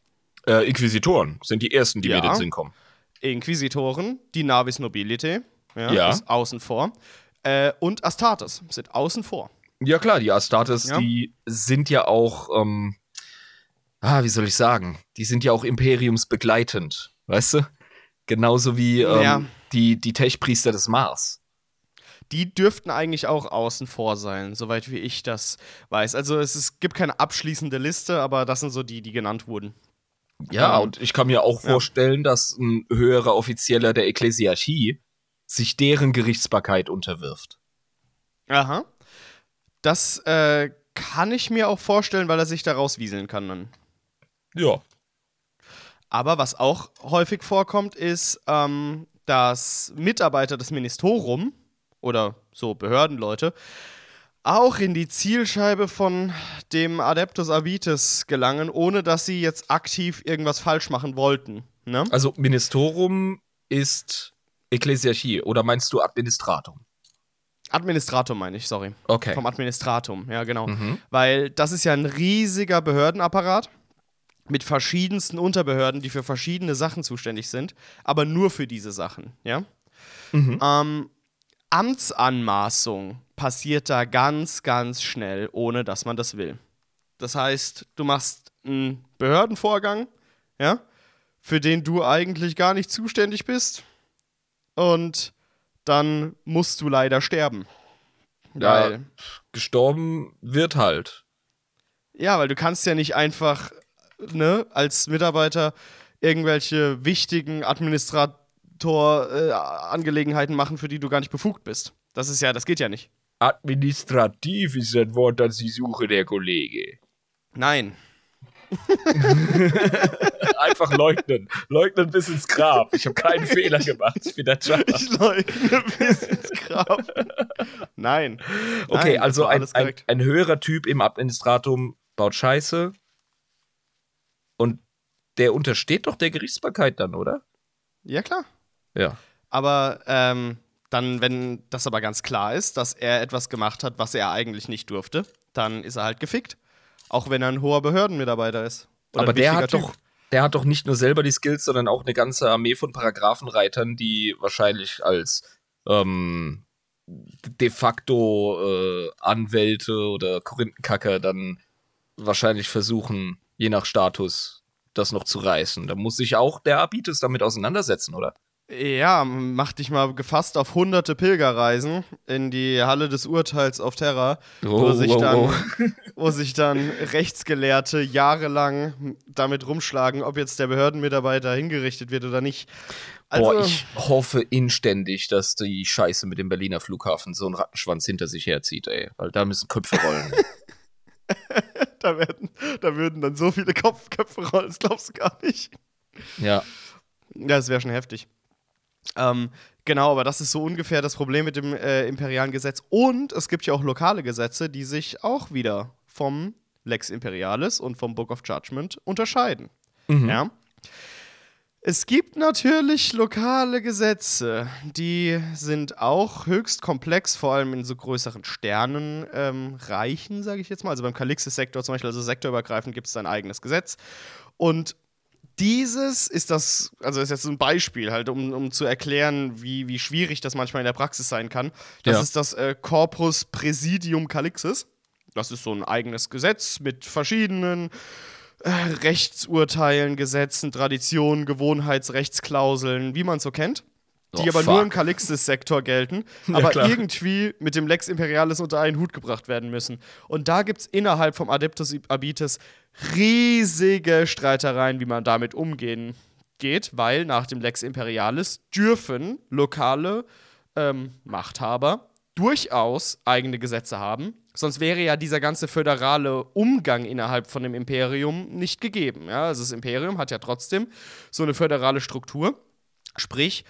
[SPEAKER 2] Äh, Inquisitoren sind die ersten, die
[SPEAKER 1] Ja.
[SPEAKER 2] mir in den Sinn kommen.
[SPEAKER 1] Inquisitoren, die Navis Nobilite, ja,
[SPEAKER 2] Ja.
[SPEAKER 1] ist außen vor. Äh, und Astartes sind außen vor.
[SPEAKER 2] Ja klar, die Astartes,
[SPEAKER 1] Ja.
[SPEAKER 2] die sind ja auch, ähm, ah, wie soll ich sagen, die sind ja auch imperiumsbegleitend, weißt du? Genauso wie ähm,
[SPEAKER 1] Ja.
[SPEAKER 2] die, die Techpriester des Mars.
[SPEAKER 1] Die dürften eigentlich auch außen vor sein, soweit wie ich das weiß. Also es ist, gibt keine abschließende Liste, aber das sind so die, die genannt wurden.
[SPEAKER 2] Ja,
[SPEAKER 1] Ähm,
[SPEAKER 2] und ich kann mir auch
[SPEAKER 1] ja.
[SPEAKER 2] vorstellen, dass ein höherer Offizieller der Ekklesiarchie sich deren Gerichtsbarkeit unterwirft.
[SPEAKER 1] Aha. Das äh, kann ich mir auch vorstellen, weil er sich da rauswieseln kann dann.
[SPEAKER 2] Ja.
[SPEAKER 1] Aber was auch häufig vorkommt, ist, ähm, dass Mitarbeiter des Ministerium oder so Behördenleute auch in die Zielscheibe von dem Adeptus Abitus gelangen, ohne dass sie jetzt aktiv irgendwas falsch machen wollten. Ne?
[SPEAKER 2] Also Ministorum ist Ekklesiarchie oder meinst du Administratum?
[SPEAKER 1] Administratum meine ich, sorry.
[SPEAKER 2] Okay.
[SPEAKER 1] Vom Administratum, ja genau.
[SPEAKER 2] Mhm.
[SPEAKER 1] Weil das ist ja ein riesiger Behördenapparat mit verschiedensten Unterbehörden, die für verschiedene Sachen zuständig sind, aber nur für diese Sachen, ja.
[SPEAKER 2] Mhm.
[SPEAKER 1] Ähm, Amtsanmaßung passiert da ganz, ganz schnell, ohne dass man das will. Das heißt, du machst einen Behördenvorgang, ja, für den du eigentlich gar nicht zuständig bist, und dann musst du leider sterben.
[SPEAKER 2] Ja.
[SPEAKER 1] Weil,
[SPEAKER 2] Gestorben wird halt.
[SPEAKER 1] ja, weil du kannst ja nicht einfach, ne, als Mitarbeiter irgendwelche wichtigen Administrator-Angelegenheiten machen, für die du gar nicht befugt bist. Das ist ja, das geht ja nicht.
[SPEAKER 2] Administrativ ist das Wort, das ich suche, der Kollege.
[SPEAKER 1] Nein.
[SPEAKER 2] Einfach leugnen. Leugnen bis ins Grab. Ich habe keinen Fehler gemacht. Ich bin der Jabba.
[SPEAKER 1] Ich leugne bis ins Grab. Nein.
[SPEAKER 2] Okay,
[SPEAKER 1] Nein,
[SPEAKER 2] also ein, ein, ein höherer Typ im Administratum baut Scheiße. Und der untersteht doch der Gerichtsbarkeit dann, oder?
[SPEAKER 1] Ja, klar.
[SPEAKER 2] Ja.
[SPEAKER 1] Aber ähm, Dann, wenn das aber ganz klar ist, dass er etwas gemacht hat, was er eigentlich nicht durfte, dann ist er halt gefickt. Auch wenn er ein hoher Behördenmitarbeiter ist.
[SPEAKER 2] aber der hat typ. doch der hat doch nicht nur selber die Skills, sondern auch eine ganze Armee von Paragraphenreitern, die wahrscheinlich als ähm, de facto äh, Anwälte oder Korinthenkacker dann wahrscheinlich versuchen, je nach Status, das noch zu reißen. Da muss sich auch der Abitus damit auseinandersetzen, oder?
[SPEAKER 1] Ja, mach dich mal gefasst auf hunderte Pilgerreisen in die Halle des Urteils auf Terra, oh, wo, sich oh, dann, oh. wo sich dann Rechtsgelehrte jahrelang damit rumschlagen, ob jetzt der Behördenmitarbeiter hingerichtet wird oder nicht.
[SPEAKER 2] Also, Boah, ich hoffe inständig, dass die Scheiße mit dem Berliner Flughafen so einen Rattenschwanz hinter sich herzieht, ey. Weil da müssen Köpfe rollen.
[SPEAKER 1] da, werden, da würden dann so viele Kopfköpfe rollen, das glaubst du gar nicht.
[SPEAKER 2] Ja.
[SPEAKER 1] Ja, das wäre schon heftig. Ähm, genau, aber das ist so ungefähr das Problem mit dem äh, imperialen Gesetz. Und es gibt ja auch lokale Gesetze, die sich auch wieder vom Lex Imperialis und vom Book of Judgment unterscheiden. Mhm. Ja. Es gibt natürlich lokale Gesetze, die sind auch höchst komplex, vor allem in so größeren Sternenreichen, ähm, sage ich jetzt mal. Also beim Calixis-Sektor zum Beispiel, also sektorübergreifend, gibt es ein eigenes Gesetz. Und dieses ist das, also ist jetzt ein Beispiel, halt, um, um zu erklären, wie, wie schwierig das manchmal in der Praxis sein kann. Das ja. ist das äh, Corpus Presidium Calixis. Das ist so ein eigenes Gesetz mit verschiedenen äh, Rechtsurteilen, Gesetzen, Traditionen, Gewohnheitsrechtsklauseln, wie man es so kennt die oh, aber fuck. nur im Calixis-Sektor gelten, aber ja, irgendwie mit dem Lex Imperialis unter einen Hut gebracht werden müssen. Und da gibt es innerhalb vom Adeptus Abites riesige Streitereien, wie man damit umgehen geht, weil nach dem Lex Imperialis dürfen lokale ähm, Machthaber durchaus eigene Gesetze haben. Sonst wäre ja dieser ganze föderale Umgang innerhalb von dem Imperium nicht gegeben. Ja? Also das Imperium hat ja trotzdem so eine föderale Struktur. Sprich,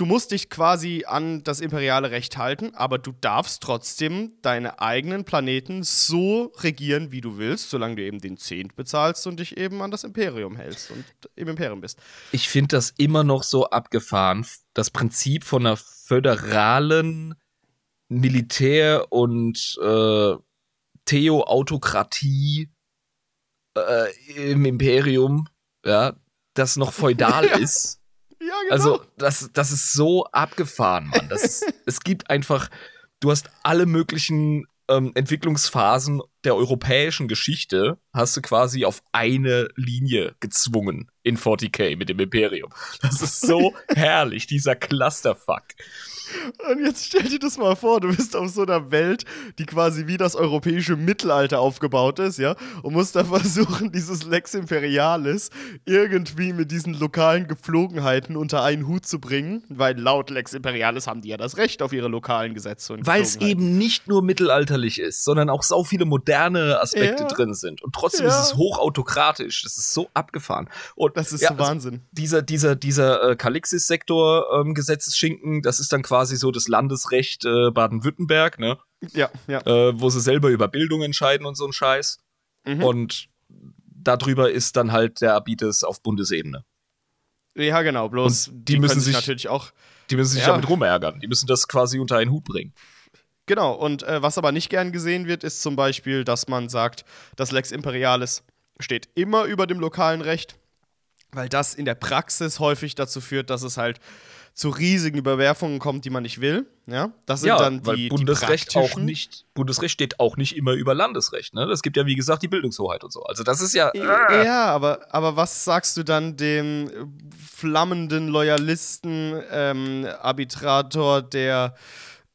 [SPEAKER 1] du musst dich quasi an das imperiale Recht halten, aber du darfst trotzdem deine eigenen Planeten so regieren, wie du willst, solange du eben den Zehnt bezahlst und dich eben an das Imperium hältst und im Imperium bist.
[SPEAKER 2] Ich finde das immer noch so abgefahren, das Prinzip von einer föderalen Militär- und äh, Theoautokratie äh, im Imperium, ja, das noch feudal ist
[SPEAKER 1] ja, genau.
[SPEAKER 2] Also, das, das ist so abgefahren, Mann. Das ist, es gibt einfach, du hast alle möglichen ähm, Entwicklungsphasen der europäischen Geschichte, hast du quasi auf eine Linie gezwungen in 40k mit dem Imperium. Das ist so herrlich, dieser Clusterfuck.
[SPEAKER 1] Und jetzt stell dir das mal vor, du bist auf so einer Welt, die quasi wie das europäische Mittelalter aufgebaut ist, ja, und musst da versuchen, dieses Lex Imperialis irgendwie mit diesen lokalen Geflogenheiten unter einen Hut zu bringen, weil laut Lex Imperialis haben die ja das Recht auf ihre lokalen Gesetze.
[SPEAKER 2] Weil es eben nicht nur mittelalterlich ist, sondern auch so viele moderne Aspekte ja. drin sind. Und trotzdem ja. ist es hochautokratisch. Das ist so abgefahren. Und
[SPEAKER 1] das ist ja, so also Wahnsinn. Also
[SPEAKER 2] dieser, dieser, dieser äh, Kalixis-Sektor ähm, das ist dann quasi so das Landesrecht äh, Baden-Württemberg, ne?
[SPEAKER 1] Ja, ja.
[SPEAKER 2] Äh, wo sie selber über Bildung entscheiden und so ein Scheiß. Mhm. Und darüber ist dann halt der Abites auf Bundesebene.
[SPEAKER 1] Ja, genau, bloß
[SPEAKER 2] die, die müssen sich
[SPEAKER 1] natürlich auch.
[SPEAKER 2] Die müssen sich ja. damit rumärgern. Die müssen das quasi unter einen Hut bringen.
[SPEAKER 1] Genau, und äh, was aber nicht gern gesehen wird, ist zum Beispiel, dass man sagt, das Lex Imperialis steht immer über dem lokalen Recht, weil das in der Praxis häufig dazu führt, dass es halt zu riesigen Überwerfungen kommt, die man nicht will. Ja,
[SPEAKER 2] das sind ja, dann die, Bundesrecht die auch nicht. Bundesrecht steht auch nicht immer über Landesrecht. Ne, das gibt ja wie gesagt die Bildungshoheit und so. Also das ist ja.
[SPEAKER 1] Ja, aber aber was sagst du dann dem flammenden Loyalisten ähm, Arbitrator, der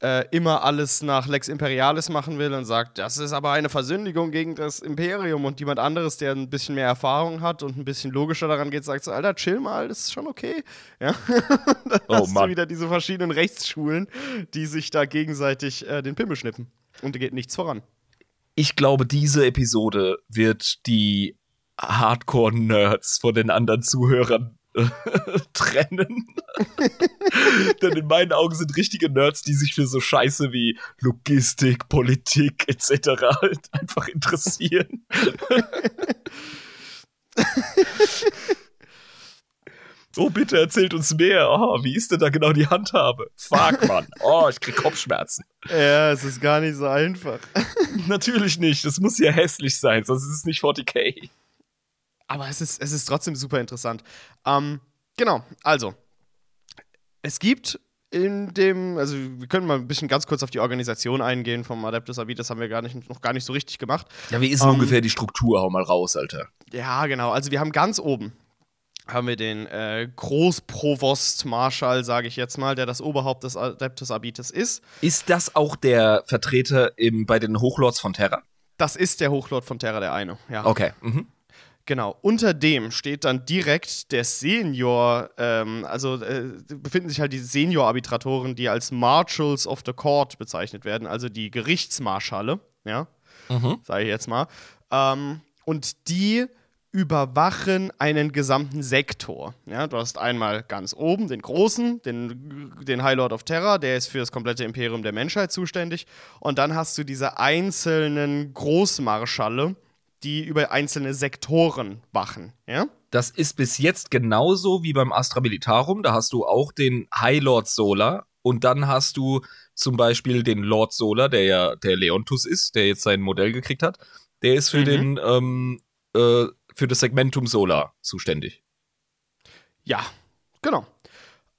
[SPEAKER 1] äh, immer alles nach Lex Imperialis machen will und sagt, das ist aber eine Versündigung gegen das Imperium und jemand anderes, der ein bisschen mehr Erfahrung hat und ein bisschen logischer daran geht, sagt so, Alter, chill mal, das ist schon okay. Ja? dann oh, hast Mann. du wieder diese verschiedenen Rechtsschulen, die sich da gegenseitig äh, den Pimmel schnippen und da geht nichts voran.
[SPEAKER 2] Ich glaube, diese Episode wird die Hardcore-Nerds von den anderen Zuhörern trennen. Denn in meinen Augen sind richtige Nerds, die sich für so Scheiße wie Logistik, Politik etc. Halt einfach interessieren. Oh, bitte erzählt uns mehr. Oh, wie ist denn da genau die Handhabe? Fuck, Mann. Oh, ich krieg Kopfschmerzen.
[SPEAKER 1] Ja, es ist gar nicht so einfach.
[SPEAKER 2] Natürlich nicht. Das muss ja hässlich sein, sonst ist es nicht 40k.
[SPEAKER 1] Aber es ist, es ist trotzdem super interessant. Ähm, genau, also. Es gibt in dem, also wir können mal ein bisschen ganz kurz auf die Organisation eingehen vom Adeptus Abit, das haben wir gar nicht, noch gar nicht so richtig gemacht.
[SPEAKER 2] Ja, wie ist um, ungefähr die Struktur? Hau mal raus, Alter.
[SPEAKER 1] Ja, genau. Also wir haben ganz oben haben wir den äh, Großprovost Marschall, sage ich jetzt mal, der das Oberhaupt des Adeptus Abites ist.
[SPEAKER 2] Ist das auch der Vertreter im, bei den Hochlords von Terra?
[SPEAKER 1] Das ist der Hochlord von Terra, der eine, ja.
[SPEAKER 2] Okay. Mhm.
[SPEAKER 1] Genau, unter dem steht dann direkt der Senior, ähm, also äh, befinden sich halt die Senior-Arbitratoren, die als Marshals of the Court bezeichnet werden, also die Gerichtsmarschalle, ja, mhm. sage ich jetzt mal. Ähm, und die überwachen einen gesamten Sektor. Ja, du hast einmal ganz oben den großen, den, den High Lord of Terror, der ist für das komplette Imperium der Menschheit zuständig. Und dann hast du diese einzelnen Großmarschalle, die über einzelne Sektoren wachen. Ja?
[SPEAKER 2] Das ist bis jetzt genauso wie beim Astra Militarum. Da hast du auch den High Lord Solar und dann hast du zum Beispiel den Lord Solar, der ja der Leontus ist, der jetzt sein Modell gekriegt hat. Der ist für mhm. den ähm, äh, für das Segmentum Solar zuständig.
[SPEAKER 1] Ja, genau.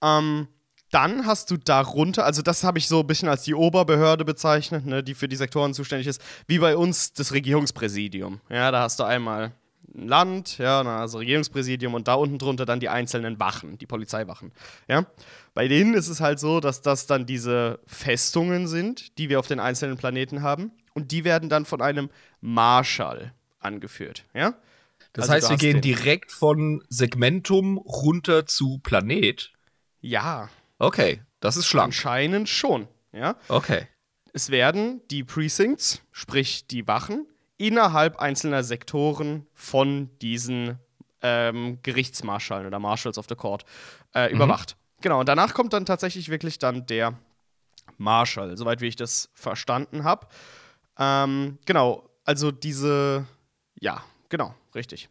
[SPEAKER 1] Ähm, dann hast du darunter, also das habe ich so ein bisschen als die Oberbehörde bezeichnet, ne, die für die Sektoren zuständig ist, wie bei uns das Regierungspräsidium. Ja, da hast du einmal ein Land, ja, also Regierungspräsidium und da unten drunter dann die einzelnen Wachen, die Polizeiwachen. Ja, bei denen ist es halt so, dass das dann diese Festungen sind, die wir auf den einzelnen Planeten haben und die werden dann von einem Marschall angeführt. Ja.
[SPEAKER 2] Das also heißt, wir gehen direkt von Segmentum runter zu Planet.
[SPEAKER 1] Ja,
[SPEAKER 2] Okay, das ist schlank.
[SPEAKER 1] Anscheinend schon, ja.
[SPEAKER 2] Okay.
[SPEAKER 1] Es werden die Precincts, sprich die Wachen, innerhalb einzelner Sektoren von diesen ähm, Gerichtsmarschallen oder Marshals of the Court äh, mhm. überwacht. Genau, und danach kommt dann tatsächlich wirklich dann der Marshal, soweit wie ich das verstanden habe. Ähm, genau, also diese, ja, genau, richtig.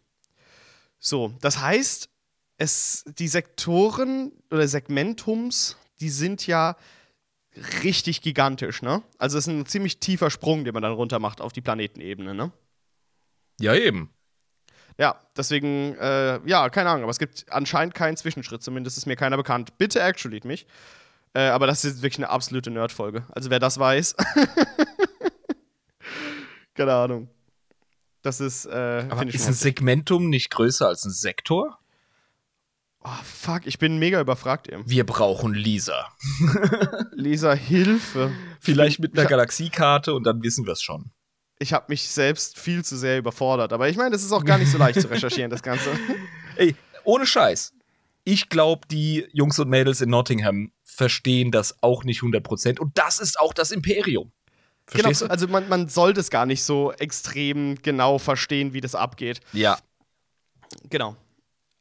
[SPEAKER 1] So, das heißt, es, die Sektoren oder Segmentums, die sind ja richtig gigantisch, ne? Also es ist ein ziemlich tiefer Sprung, den man dann runter macht auf die Planetenebene, ne?
[SPEAKER 2] Ja, eben.
[SPEAKER 1] Ja, deswegen, äh, ja, keine Ahnung, aber es gibt anscheinend keinen Zwischenschritt, zumindest ist mir keiner bekannt. Bitte actually mich. Äh, aber das ist wirklich eine absolute Nerd-Folge. Also wer das weiß. keine Ahnung. Das ist, äh,
[SPEAKER 2] aber ist ein Segmentum nicht größer als ein Sektor?
[SPEAKER 1] Oh, fuck, ich bin mega überfragt eben.
[SPEAKER 2] Wir brauchen Lisa.
[SPEAKER 1] Lisa, Hilfe.
[SPEAKER 2] Vielleicht mit einer Galaxiekarte und dann wissen wir es schon.
[SPEAKER 1] Ich habe mich selbst viel zu sehr überfordert. Aber ich meine, das ist auch gar nicht so leicht zu recherchieren, das Ganze.
[SPEAKER 2] Ey, ohne Scheiß. Ich glaube, die Jungs und Mädels in Nottingham verstehen das auch nicht 100%. Und das ist auch das Imperium.
[SPEAKER 1] Verstehst genau, du? also man, man soll das gar nicht so extrem genau verstehen, wie das abgeht.
[SPEAKER 2] Ja.
[SPEAKER 1] Genau.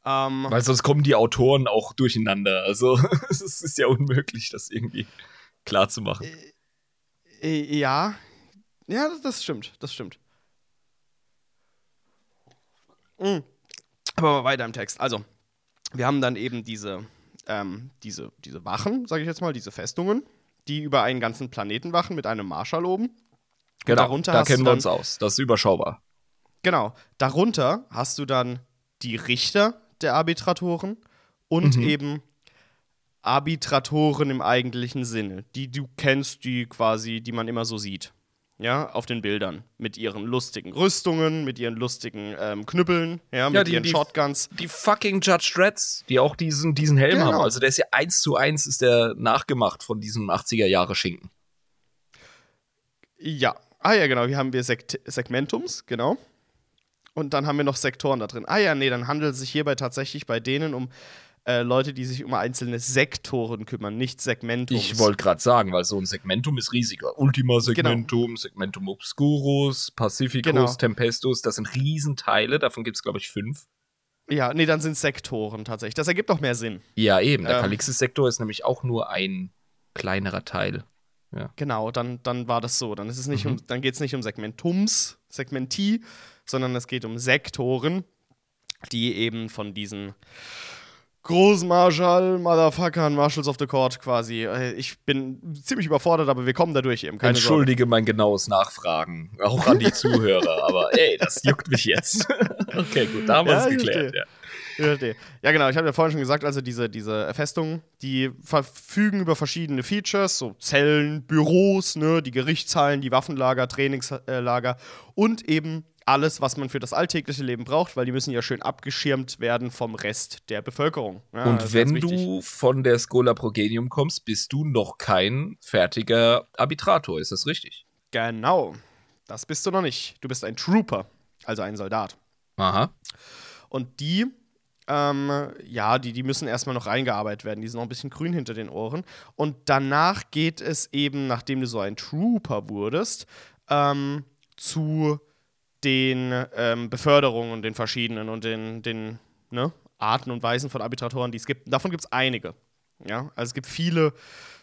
[SPEAKER 2] Ähm, Weil sonst kommen die Autoren auch durcheinander. Also es ist ja unmöglich, das irgendwie klar zu machen.
[SPEAKER 1] Äh, äh, ja. Ja, das, das, stimmt. Das stimmt. Mhm. Aber weiter im Text. Also, wir haben dann eben diese, ähm, diese, diese Wachen, sage ich jetzt mal, diese Festungen, die über einen ganzen Planeten wachen mit einem Marschall oben.
[SPEAKER 2] Genau, darunter da kennen wir uns aus. Das ist überschaubar.
[SPEAKER 1] Genau. Darunter hast du dann die Richter, der Arbitratoren und mhm. eben Arbitratoren im eigentlichen Sinne, die du kennst, die quasi, die man immer so sieht. Ja, auf den Bildern. Mit ihren lustigen Rüstungen, mit ihren lustigen ähm, Knüppeln, ja, mit ja, die, ihren
[SPEAKER 2] die,
[SPEAKER 1] Shotguns.
[SPEAKER 2] Die fucking Judge Dreads, die auch diesen, diesen Helm genau. haben. Also der ist ja eins zu eins, ist der nachgemacht von diesem 80er-Jahre-Schinken.
[SPEAKER 1] Ja. Ah ja, genau. Hier haben wir Sekt Segmentums, genau. Und dann haben wir noch Sektoren da drin. Ah ja, nee, dann handelt es sich hierbei tatsächlich bei denen um äh, Leute, die sich um einzelne Sektoren kümmern, nicht Segmentum.
[SPEAKER 2] Ich wollte gerade sagen, weil so ein Segmentum ist riesiger. Ultima Segmentum, genau. Segmentum Obscurus, Pacificus, genau. Tempestus, das sind Riesenteile, davon gibt es, glaube ich, fünf.
[SPEAKER 1] Ja, nee, dann sind es Sektoren tatsächlich. Das ergibt auch mehr Sinn.
[SPEAKER 2] Ja, eben. Der ähm, Kalixis-Sektor ist nämlich auch nur ein kleinerer Teil. Ja.
[SPEAKER 1] Genau, dann, dann war das so. Dann, mhm. um, dann geht es nicht um Segmentums, Segmenti, sondern es geht um Sektoren, die eben von diesen Großmarschall, Motherfucker, Marshals of the Court quasi. Äh, ich bin ziemlich überfordert, aber wir kommen dadurch eben.
[SPEAKER 2] Keine Entschuldige Sorge. mein genaues Nachfragen, auch an die Zuhörer, aber ey, das juckt mich jetzt. okay, gut, da haben wir es geklärt. Ja.
[SPEAKER 1] Ja, genau. Ich habe ja vorhin schon gesagt, also diese, diese Festungen, die verfügen über verschiedene Features, so Zellen, Büros, ne, die Gerichtshallen, die Waffenlager, Trainingslager und eben alles, was man für das alltägliche Leben braucht, weil die müssen ja schön abgeschirmt werden vom Rest der Bevölkerung. Ja,
[SPEAKER 2] und wenn du von der Schola Progenium kommst, bist du noch kein fertiger Arbitrator, ist das richtig?
[SPEAKER 1] Genau. Das bist du noch nicht. Du bist ein Trooper, also ein Soldat.
[SPEAKER 2] Aha.
[SPEAKER 1] Und die ähm, ja, die, die müssen erstmal noch reingearbeitet werden. Die sind noch ein bisschen grün hinter den Ohren. Und danach geht es eben, nachdem du so ein Trooper wurdest, ähm, zu den ähm, Beförderungen und den verschiedenen und den, den ne, Arten und Weisen von Arbitratoren, die es gibt. Davon gibt es einige. Ja? Also es gibt viele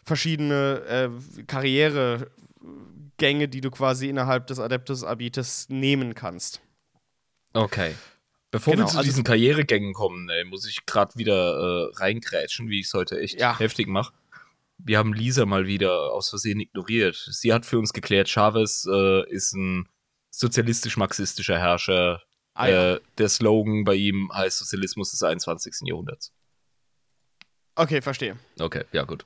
[SPEAKER 1] verschiedene äh, Karrieregänge, die du quasi innerhalb des Adeptus Arbites nehmen kannst.
[SPEAKER 2] Okay. Bevor genau, wir zu also diesen Karrieregängen kommen, ey, muss ich gerade wieder äh, reingrätschen, wie ich es heute echt ja. heftig mache. Wir haben Lisa mal wieder aus Versehen ignoriert. Sie hat für uns geklärt, Chavez äh, ist ein sozialistisch-marxistischer Herrscher. Ah, ja. äh, der Slogan bei ihm heißt Sozialismus des 21. Jahrhunderts.
[SPEAKER 1] Okay, verstehe.
[SPEAKER 2] Okay, ja, gut.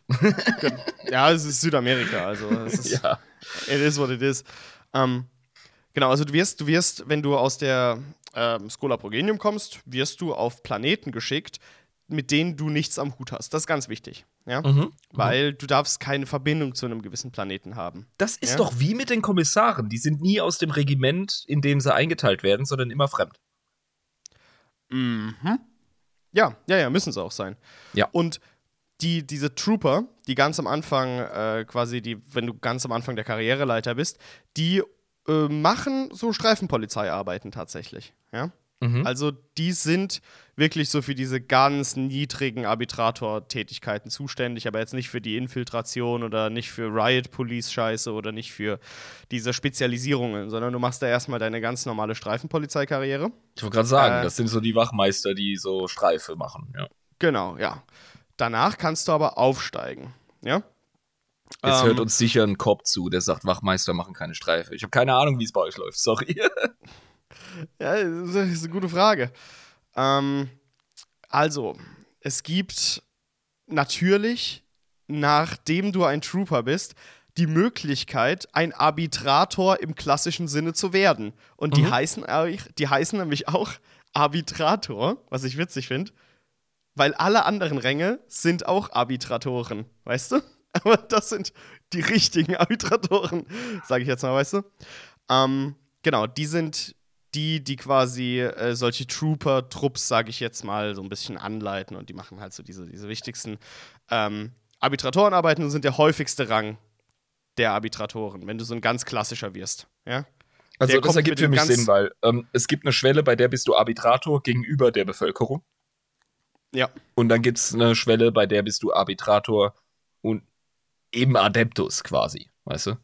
[SPEAKER 1] gut. Ja, es ist Südamerika, also es ist, ja. it is what it is. Ähm, genau, also du wirst, du wirst, wenn du aus der ähm, Schola Progenium kommst, wirst du auf Planeten geschickt, mit denen du nichts am Hut hast. Das ist ganz wichtig. Ja? Mhm, mhm. Weil du darfst keine Verbindung zu einem gewissen Planeten haben.
[SPEAKER 2] Das ist ja? doch wie mit den Kommissaren. Die sind nie aus dem Regiment, in dem sie eingeteilt werden, sondern immer fremd.
[SPEAKER 1] Mhm. Ja, ja, ja, müssen sie auch sein.
[SPEAKER 2] Ja.
[SPEAKER 1] Und die, diese Trooper, die ganz am Anfang, äh, quasi, die, wenn du ganz am Anfang der Karriereleiter bist, die äh, machen so Streifenpolizeiarbeiten tatsächlich. Ja? Mhm. Also die sind wirklich so für diese ganz niedrigen Arbitrator-Tätigkeiten zuständig, aber jetzt nicht für die Infiltration oder nicht für Riot-Police-Scheiße oder nicht für diese Spezialisierungen, sondern du machst da erstmal deine ganz normale Streifenpolizeikarriere.
[SPEAKER 2] Ich wollte gerade sagen, äh, das sind so die Wachmeister, die so Streife machen, ja.
[SPEAKER 1] Genau, ja. Danach kannst du aber aufsteigen, ja.
[SPEAKER 2] Jetzt ähm, hört uns sicher ein Cop zu, der sagt, Wachmeister machen keine Streife. Ich habe keine Ahnung, wie es bei euch läuft, sorry.
[SPEAKER 1] ja, das ist eine gute Frage. Ähm, also, es gibt natürlich, nachdem du ein Trooper bist, die Möglichkeit, ein Arbitrator im klassischen Sinne zu werden. Und die, mhm. heißen, die heißen nämlich auch Arbitrator, was ich witzig finde, weil alle anderen Ränge sind auch Arbitratoren, weißt du? Aber das sind die richtigen Arbitratoren, sage ich jetzt mal, weißt du? Ähm, genau, die sind die, die quasi äh, solche Trooper-Trupps, sage ich jetzt mal, so ein bisschen anleiten und die machen halt so diese, diese wichtigsten ähm, Arbitratorenarbeiten und sind der häufigste Rang der Arbitratoren, wenn du so ein ganz klassischer wirst, ja?
[SPEAKER 2] Also das ergibt für mich Sinn, weil ähm, es gibt eine Schwelle, bei der bist du Arbitrator gegenüber der Bevölkerung.
[SPEAKER 1] Ja.
[SPEAKER 2] Und dann gibt es eine Schwelle, bei der bist du Arbitrator und im Adeptus quasi, weißt du?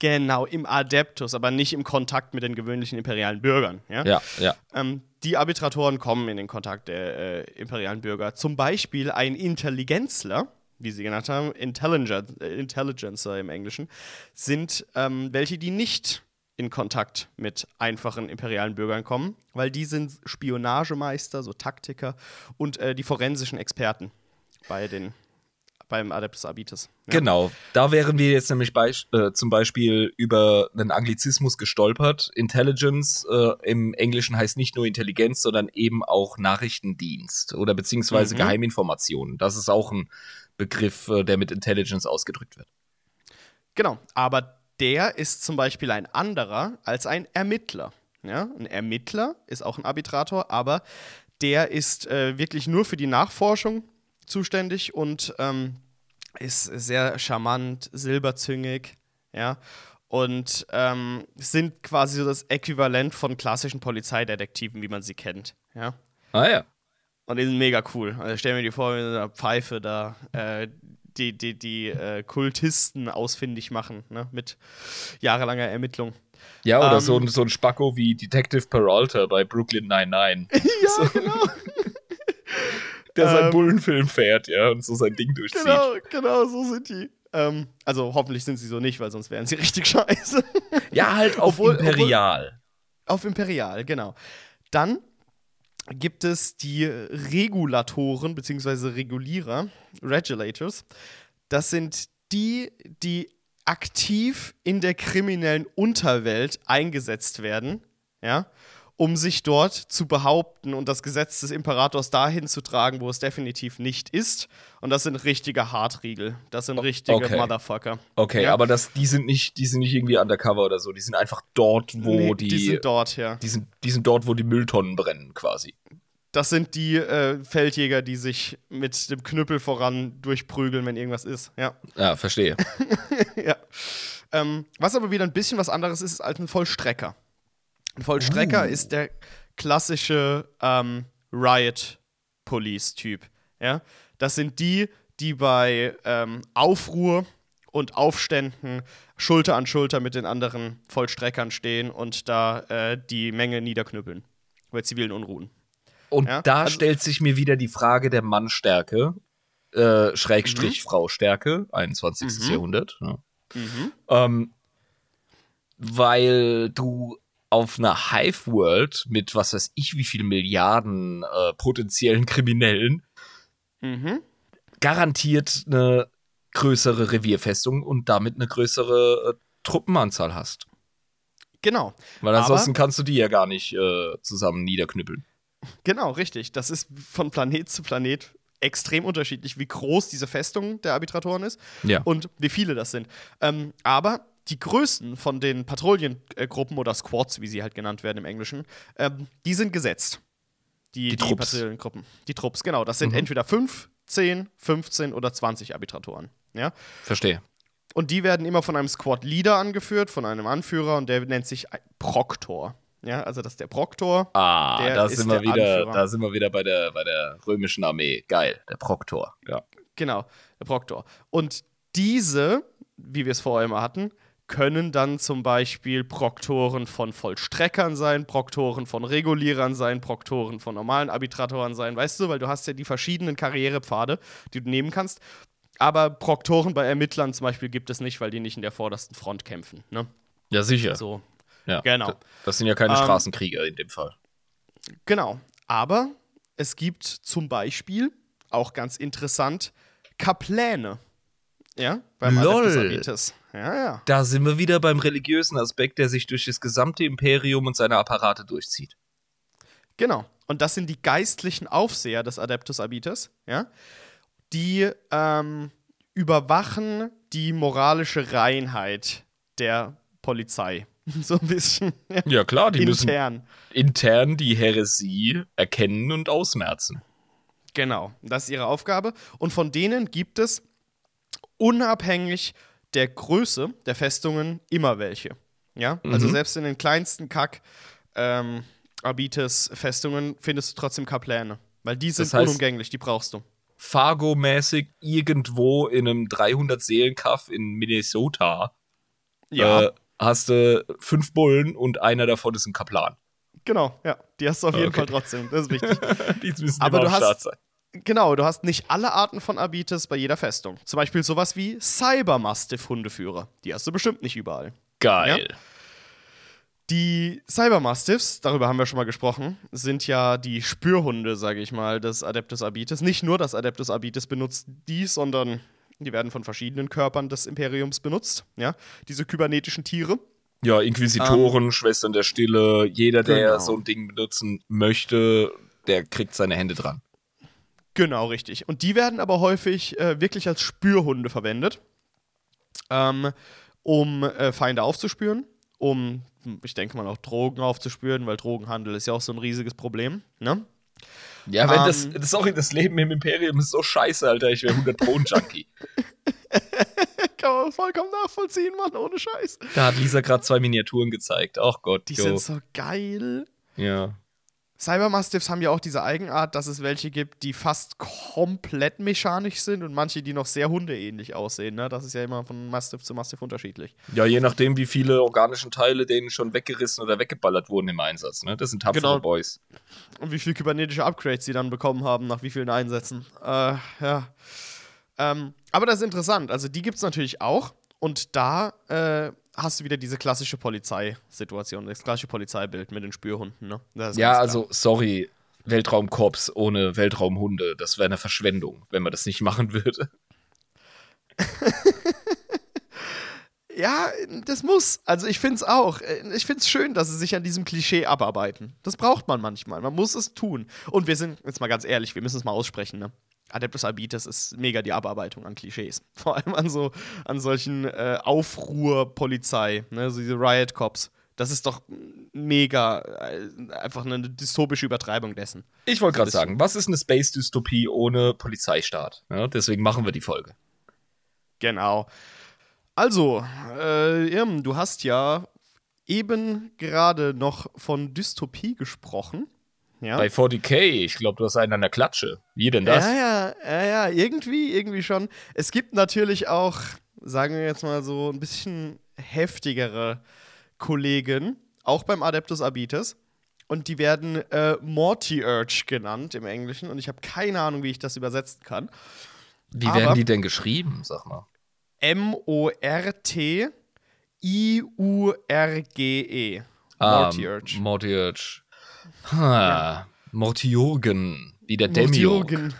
[SPEAKER 1] Genau, im Adeptus, aber nicht im Kontakt mit den gewöhnlichen imperialen Bürgern. Ja,
[SPEAKER 2] ja. ja.
[SPEAKER 1] Ähm, die Arbitratoren kommen in den Kontakt der äh, imperialen Bürger. Zum Beispiel ein Intelligenzler, wie sie genannt haben, Intelligen äh, Intelligencer im Englischen, sind ähm, welche, die nicht in Kontakt mit einfachen imperialen Bürgern kommen, weil die sind Spionagemeister, so Taktiker und äh, die forensischen Experten bei den beim Adeptus Arbites.
[SPEAKER 2] Ja. Genau, da wären wir jetzt nämlich bei, äh, zum Beispiel über einen Anglizismus gestolpert. Intelligence äh, im Englischen heißt nicht nur Intelligenz, sondern eben auch Nachrichtendienst oder beziehungsweise mhm. Geheiminformationen. Das ist auch ein Begriff, äh, der mit Intelligence ausgedrückt wird.
[SPEAKER 1] Genau, aber der ist zum Beispiel ein anderer als ein Ermittler. Ja? Ein Ermittler ist auch ein Arbitrator, aber der ist äh, wirklich nur für die Nachforschung zuständig und ähm, ist sehr charmant, silberzüngig, ja. Und ähm, sind quasi so das Äquivalent von klassischen Polizeidetektiven, wie man sie kennt, ja.
[SPEAKER 2] Ah ja.
[SPEAKER 1] Und die sind mega cool. Also stell mir die vor, mit einer Pfeife da äh, die, die, die äh, Kultisten ausfindig machen, ne? mit jahrelanger Ermittlung.
[SPEAKER 2] Ja, oder ähm, so, ein, so ein Spacko wie Detective Peralta bei Brooklyn 99.
[SPEAKER 1] ja, so. genau.
[SPEAKER 2] Der seinen
[SPEAKER 1] Ähm,
[SPEAKER 2] Bullenfilm fährt, ja, und so sein Ding durchzieht.
[SPEAKER 1] Genau, genau, so sind die. Ähm, also hoffentlich sind sie so nicht, weil sonst wären sie richtig scheiße.
[SPEAKER 2] Ja, halt auf
[SPEAKER 1] Obwohl-
[SPEAKER 2] Imperial.
[SPEAKER 1] Auf Imperial, genau. Dann gibt es die Regulatoren bzw. Regulierer, Regulators. Das sind die, die aktiv in der kriminellen Unterwelt eingesetzt werden, ja, um sich dort zu behaupten und das Gesetz des Imperators dahin zu tragen, wo es definitiv nicht ist. Und das sind richtige Hartriegel. Das sind richtige
[SPEAKER 2] okay.
[SPEAKER 1] Motherfucker.
[SPEAKER 2] Okay,
[SPEAKER 1] Ja.
[SPEAKER 2] aber das, die sind nicht, die sind nicht irgendwie undercover oder so. Die sind einfach dort, wo
[SPEAKER 1] Nee,
[SPEAKER 2] die,
[SPEAKER 1] die sind dort, ja.
[SPEAKER 2] die sind, die sind dort, wo die Mülltonnen brennen, quasi.
[SPEAKER 1] Das sind die äh, Feldjäger, die sich mit dem Knüppel voran durchprügeln, wenn irgendwas ist. Ja.
[SPEAKER 2] Ja, verstehe.
[SPEAKER 1] ja. Ähm, was aber wieder ein bisschen was anderes ist, ist als ein Vollstrecker. Ein Vollstrecker
[SPEAKER 2] Uh.
[SPEAKER 1] ist der klassische ähm, Riot-Police-Typ. Ja? Das sind die, die bei ähm, Aufruhr und Aufständen Schulter an Schulter mit den anderen Vollstreckern stehen und da äh, die Menge niederknüppeln. Bei zivilen Unruhen.
[SPEAKER 2] Und
[SPEAKER 1] Ja,
[SPEAKER 2] da
[SPEAKER 1] also-
[SPEAKER 2] stellt sich mir wieder die Frage der Mannstärke, äh, Schrägstrich
[SPEAKER 1] Mhm.
[SPEAKER 2] Fraustärke, 21.
[SPEAKER 1] Mhm.
[SPEAKER 2] Jahrhundert. Ja.
[SPEAKER 1] Mhm.
[SPEAKER 2] Ähm, weil du auf einer Hive-World mit was weiß ich wie viel Milliarden äh, potenziellen Kriminellen
[SPEAKER 1] Mhm.
[SPEAKER 2] garantiert eine größere Revierfestung und damit eine größere äh, Truppenanzahl hast.
[SPEAKER 1] Genau.
[SPEAKER 2] Weil
[SPEAKER 1] Aber-
[SPEAKER 2] ansonsten kannst du die ja gar nicht äh, zusammen niederknüppeln.
[SPEAKER 1] Genau, richtig. Das ist von Planet zu Planet extrem unterschiedlich, wie groß diese Festung der Arbitratoren ist
[SPEAKER 2] Ja.
[SPEAKER 1] und wie viele das sind. Ähm, aber die Größen von den Patrouillengruppen oder Squads, wie sie halt genannt werden im Englischen, ähm, die sind gesetzt. Die,
[SPEAKER 2] Die
[SPEAKER 1] die,
[SPEAKER 2] Trupps.
[SPEAKER 1] Patrouillengruppen. Die Trupps, genau. Das sind
[SPEAKER 2] Mhm.
[SPEAKER 1] entweder 5, 10, 15 oder 20 Arbitratoren. Ja?
[SPEAKER 2] Verstehe.
[SPEAKER 1] Und die werden immer von einem Squad-Leader angeführt, von einem Anführer und der nennt sich Proktor. Ja, also das ist der Proktor.
[SPEAKER 2] Ah,
[SPEAKER 1] Der
[SPEAKER 2] da sind wir
[SPEAKER 1] der
[SPEAKER 2] wieder,
[SPEAKER 1] Anführer.
[SPEAKER 2] da sind wir wieder bei der, bei der römischen Armee. Geil, der Proktor. Ja.
[SPEAKER 1] Genau, der Proktor. Und diese, wie wir es vorher immer hatten, können dann zum Beispiel Proktoren von Vollstreckern sein, Proktoren von Regulierern sein, Proktoren von normalen Arbitratoren sein, weißt du, weil du hast ja die verschiedenen Karrierepfade, die du nehmen kannst. Aber Proktoren bei Ermittlern zum Beispiel gibt es nicht, weil die nicht in der vordersten Front kämpfen. Ne?
[SPEAKER 2] Ja, sicher.
[SPEAKER 1] So,
[SPEAKER 2] ja.
[SPEAKER 1] genau.
[SPEAKER 2] Das sind ja keine
[SPEAKER 1] Ähm,
[SPEAKER 2] Straßenkrieger in dem Fall.
[SPEAKER 1] Genau. Aber es gibt zum Beispiel, auch ganz interessant, Kapläne. Ja, beim
[SPEAKER 2] Lol.
[SPEAKER 1] Adeptus Arbites. Ja, ja.
[SPEAKER 2] Da sind wir wieder beim religiösen Aspekt, der sich durch das gesamte Imperium und seine Apparate durchzieht.
[SPEAKER 1] Genau. Und das sind die geistlichen Aufseher des Adeptus Arbites, ja, die ähm, überwachen die moralische Reinheit der Polizei. So ein bisschen ja,
[SPEAKER 2] Ja, klar, die müssen
[SPEAKER 1] intern.
[SPEAKER 2] intern die Häresie erkennen und ausmerzen.
[SPEAKER 1] Genau, das ist ihre Aufgabe. Und von denen gibt es unabhängig der Größe der Festungen immer welche. Ja, also
[SPEAKER 2] Mhm.
[SPEAKER 1] selbst in den kleinsten Kack ähm, Arbites-Festungen findest du trotzdem Kapläne. Weil die sind
[SPEAKER 2] Das heißt-
[SPEAKER 1] unumgänglich, die brauchst du.
[SPEAKER 2] Fargo-mäßig irgendwo in einem 300-Seelen-Kaff in Minnesota
[SPEAKER 1] Ja,
[SPEAKER 2] äh, hast du fünf Bullen und einer davon ist ein Kaplan.
[SPEAKER 1] genau, ja. Die hast du auf jeden
[SPEAKER 2] Okay.
[SPEAKER 1] Fall trotzdem. Das ist wichtig.
[SPEAKER 2] Die müssen
[SPEAKER 1] Aber
[SPEAKER 2] immer
[SPEAKER 1] du hast-
[SPEAKER 2] sein.
[SPEAKER 1] Genau, du hast nicht alle Arten von Arbites bei jeder Festung. Zum Beispiel sowas wie Cybermastiff-Hundeführer. Die hast du bestimmt nicht überall.
[SPEAKER 2] Geil.
[SPEAKER 1] Die Cybermastiffs, darüber haben wir schon mal gesprochen, sind ja die Spürhunde, sage ich mal, des Adeptus Arbites. Nicht nur das Adeptus Arbites benutzt die, sondern die werden von verschiedenen Körpern des Imperiums benutzt. Ja, diese kybernetischen Tiere.
[SPEAKER 2] Ja, Inquisitoren, Schwestern der Stille, jeder, der
[SPEAKER 1] Ähm. Genau.
[SPEAKER 2] so ein Ding benutzen möchte, der kriegt seine Hände dran.
[SPEAKER 1] Genau, richtig. Und die werden aber häufig äh, wirklich als Spürhunde verwendet, ähm, um äh, Feinde aufzuspüren, um, ich denke mal, auch Drogen aufzuspüren, weil Drogenhandel ist ja auch so ein riesiges Problem. Ne?
[SPEAKER 2] Ja, wenn
[SPEAKER 1] Ähm.
[SPEAKER 2] das, sorry, das Leben im Imperium ist so scheiße, Alter, ich wäre 100 Pro ein Junkie.
[SPEAKER 1] Kann man vollkommen nachvollziehen, Mann, ohne Scheiß.
[SPEAKER 2] Da hat Lisa gerade zwei Miniaturen gezeigt. Ach Gott,
[SPEAKER 1] Die
[SPEAKER 2] jo.
[SPEAKER 1] sind so geil.
[SPEAKER 2] Ja.
[SPEAKER 1] Cybermastiffs haben ja auch diese Eigenart, dass es welche gibt, die fast komplett mechanisch sind und manche, die noch sehr hundeähnlich aussehen. Ne? Das ist ja immer von Mastiff zu Mastiff unterschiedlich.
[SPEAKER 2] Ja, je nachdem, wie viele organischen Teile denen schon weggerissen oder weggeballert wurden im Einsatz. Ne? Das sind tapfere
[SPEAKER 1] Genau.
[SPEAKER 2] Boys.
[SPEAKER 1] Und wie viele kybernetische Upgrades sie dann bekommen haben, nach wie vielen Einsätzen. Äh, ja. Ähm, aber das ist interessant. Also, die gibt es natürlich auch. Und da äh, hast du wieder diese klassische Polizeisituation, das klassische Polizeibild mit den Spürhunden. Ne?
[SPEAKER 2] Ja, also, sorry, Weltraumkorps ohne Weltraumhunde, das wäre eine Verschwendung, wenn man das nicht machen würde.
[SPEAKER 1] Ja, das muss. Also ich finde es auch. Ich finde es schön, dass sie sich an diesem Klischee abarbeiten. Das braucht man manchmal. Man muss es tun. Und wir sind, jetzt mal ganz ehrlich, wir müssen es mal aussprechen, ne? Adeptus Arbites ist mega die Abarbeitung an Klischees. Vor allem an so, an solchen äh, Aufruhr-Polizei, ne? So diese Riot Cops. Das ist doch mega, äh, einfach eine dystopische Übertreibung dessen.
[SPEAKER 2] Ich wollte gerade sagen, was ist eine Space-Dystopie ohne Polizeistaat? Ja, deswegen machen wir die Folge.
[SPEAKER 1] Genau. Also, äh, Irm, du hast ja eben gerade noch von Dystopie gesprochen. Ja.
[SPEAKER 2] Bei 40k, ich glaube, du hast einen an der Klatsche. Wie denn das?
[SPEAKER 1] Ja, ja, ja, ja, irgendwie, irgendwie schon. Es gibt natürlich auch, sagen wir jetzt mal so, ein bisschen heftigere Kollegen, auch beim Adeptus Arbites. Und die werden äh, Morty-Urge genannt im Englischen. Und ich habe keine Ahnung, wie ich das übersetzen kann.
[SPEAKER 2] Wie
[SPEAKER 1] aber-
[SPEAKER 2] werden die denn geschrieben, sag mal?
[SPEAKER 1] M-O-R-T-I-U-R-G-E.
[SPEAKER 2] Ah,
[SPEAKER 1] Morty-Urge.
[SPEAKER 2] Morty-Urge. Ha, Mortiurgen, wie der Demiurg.
[SPEAKER 1] Mortiurgen.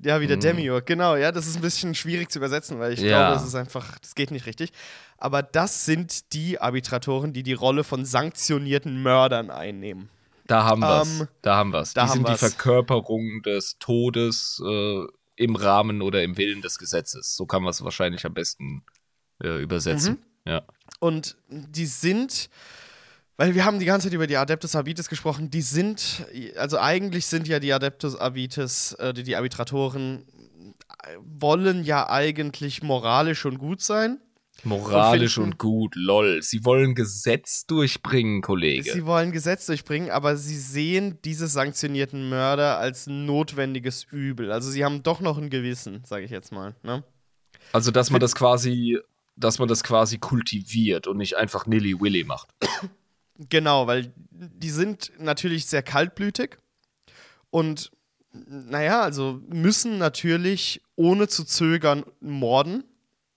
[SPEAKER 1] Ja, wie der
[SPEAKER 2] Mhm.
[SPEAKER 1] Demiurg, genau. Ja, das ist ein bisschen schwierig zu übersetzen, weil ich
[SPEAKER 2] Ja.
[SPEAKER 1] glaube, es ist einfach, das geht nicht richtig. Aber das sind die Arbitratoren, die die Rolle von sanktionierten Mördern einnehmen.
[SPEAKER 2] Da haben.
[SPEAKER 1] Ähm,
[SPEAKER 2] da haben wir's.
[SPEAKER 1] da
[SPEAKER 2] die sind die. Verkörperung des Todes äh, im Rahmen oder im Willen des Gesetzes. So kann man es wahrscheinlich am besten äh, übersetzen.
[SPEAKER 1] Mhm.
[SPEAKER 2] Ja.
[SPEAKER 1] Und die sind, weil wir haben die ganze Zeit über die Adeptus Arbites gesprochen, die sind, also eigentlich sind ja die Adeptus Arbites, äh, die, die Arbitratoren, äh, wollen ja eigentlich moralisch und gut sein.
[SPEAKER 2] Moralisch
[SPEAKER 1] Und
[SPEAKER 2] und,
[SPEAKER 1] finden-
[SPEAKER 2] gut, lol. Sie wollen Gesetz durchbringen, Kollege.
[SPEAKER 1] Sie wollen Gesetz durchbringen, aber sie sehen diese sanktionierten Mörder als notwendiges Übel. Also sie haben doch noch ein Gewissen, sage ich jetzt mal. Ne?
[SPEAKER 2] also, dass man das quasi, dass man das quasi kultiviert und nicht einfach Nilly-Willy macht.
[SPEAKER 1] Genau, weil die sind natürlich sehr kaltblütig und naja, also müssen natürlich ohne zu zögern morden.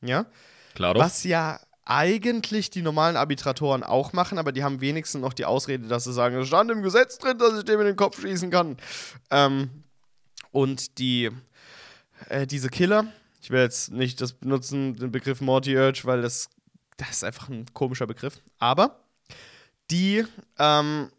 [SPEAKER 1] Ja.
[SPEAKER 2] Klar doch?
[SPEAKER 1] Was ja eigentlich die normalen Arbitratoren auch machen, aber die haben wenigstens noch die Ausrede, dass sie sagen, es stand im Gesetz drin, dass ich dem in den Kopf schießen kann. Ähm, und die, äh, diese Killer, ich will jetzt nicht das benutzen, den Begriff Morty Urge, weil das, das ist einfach ein komischer Begriff, aber die ähm,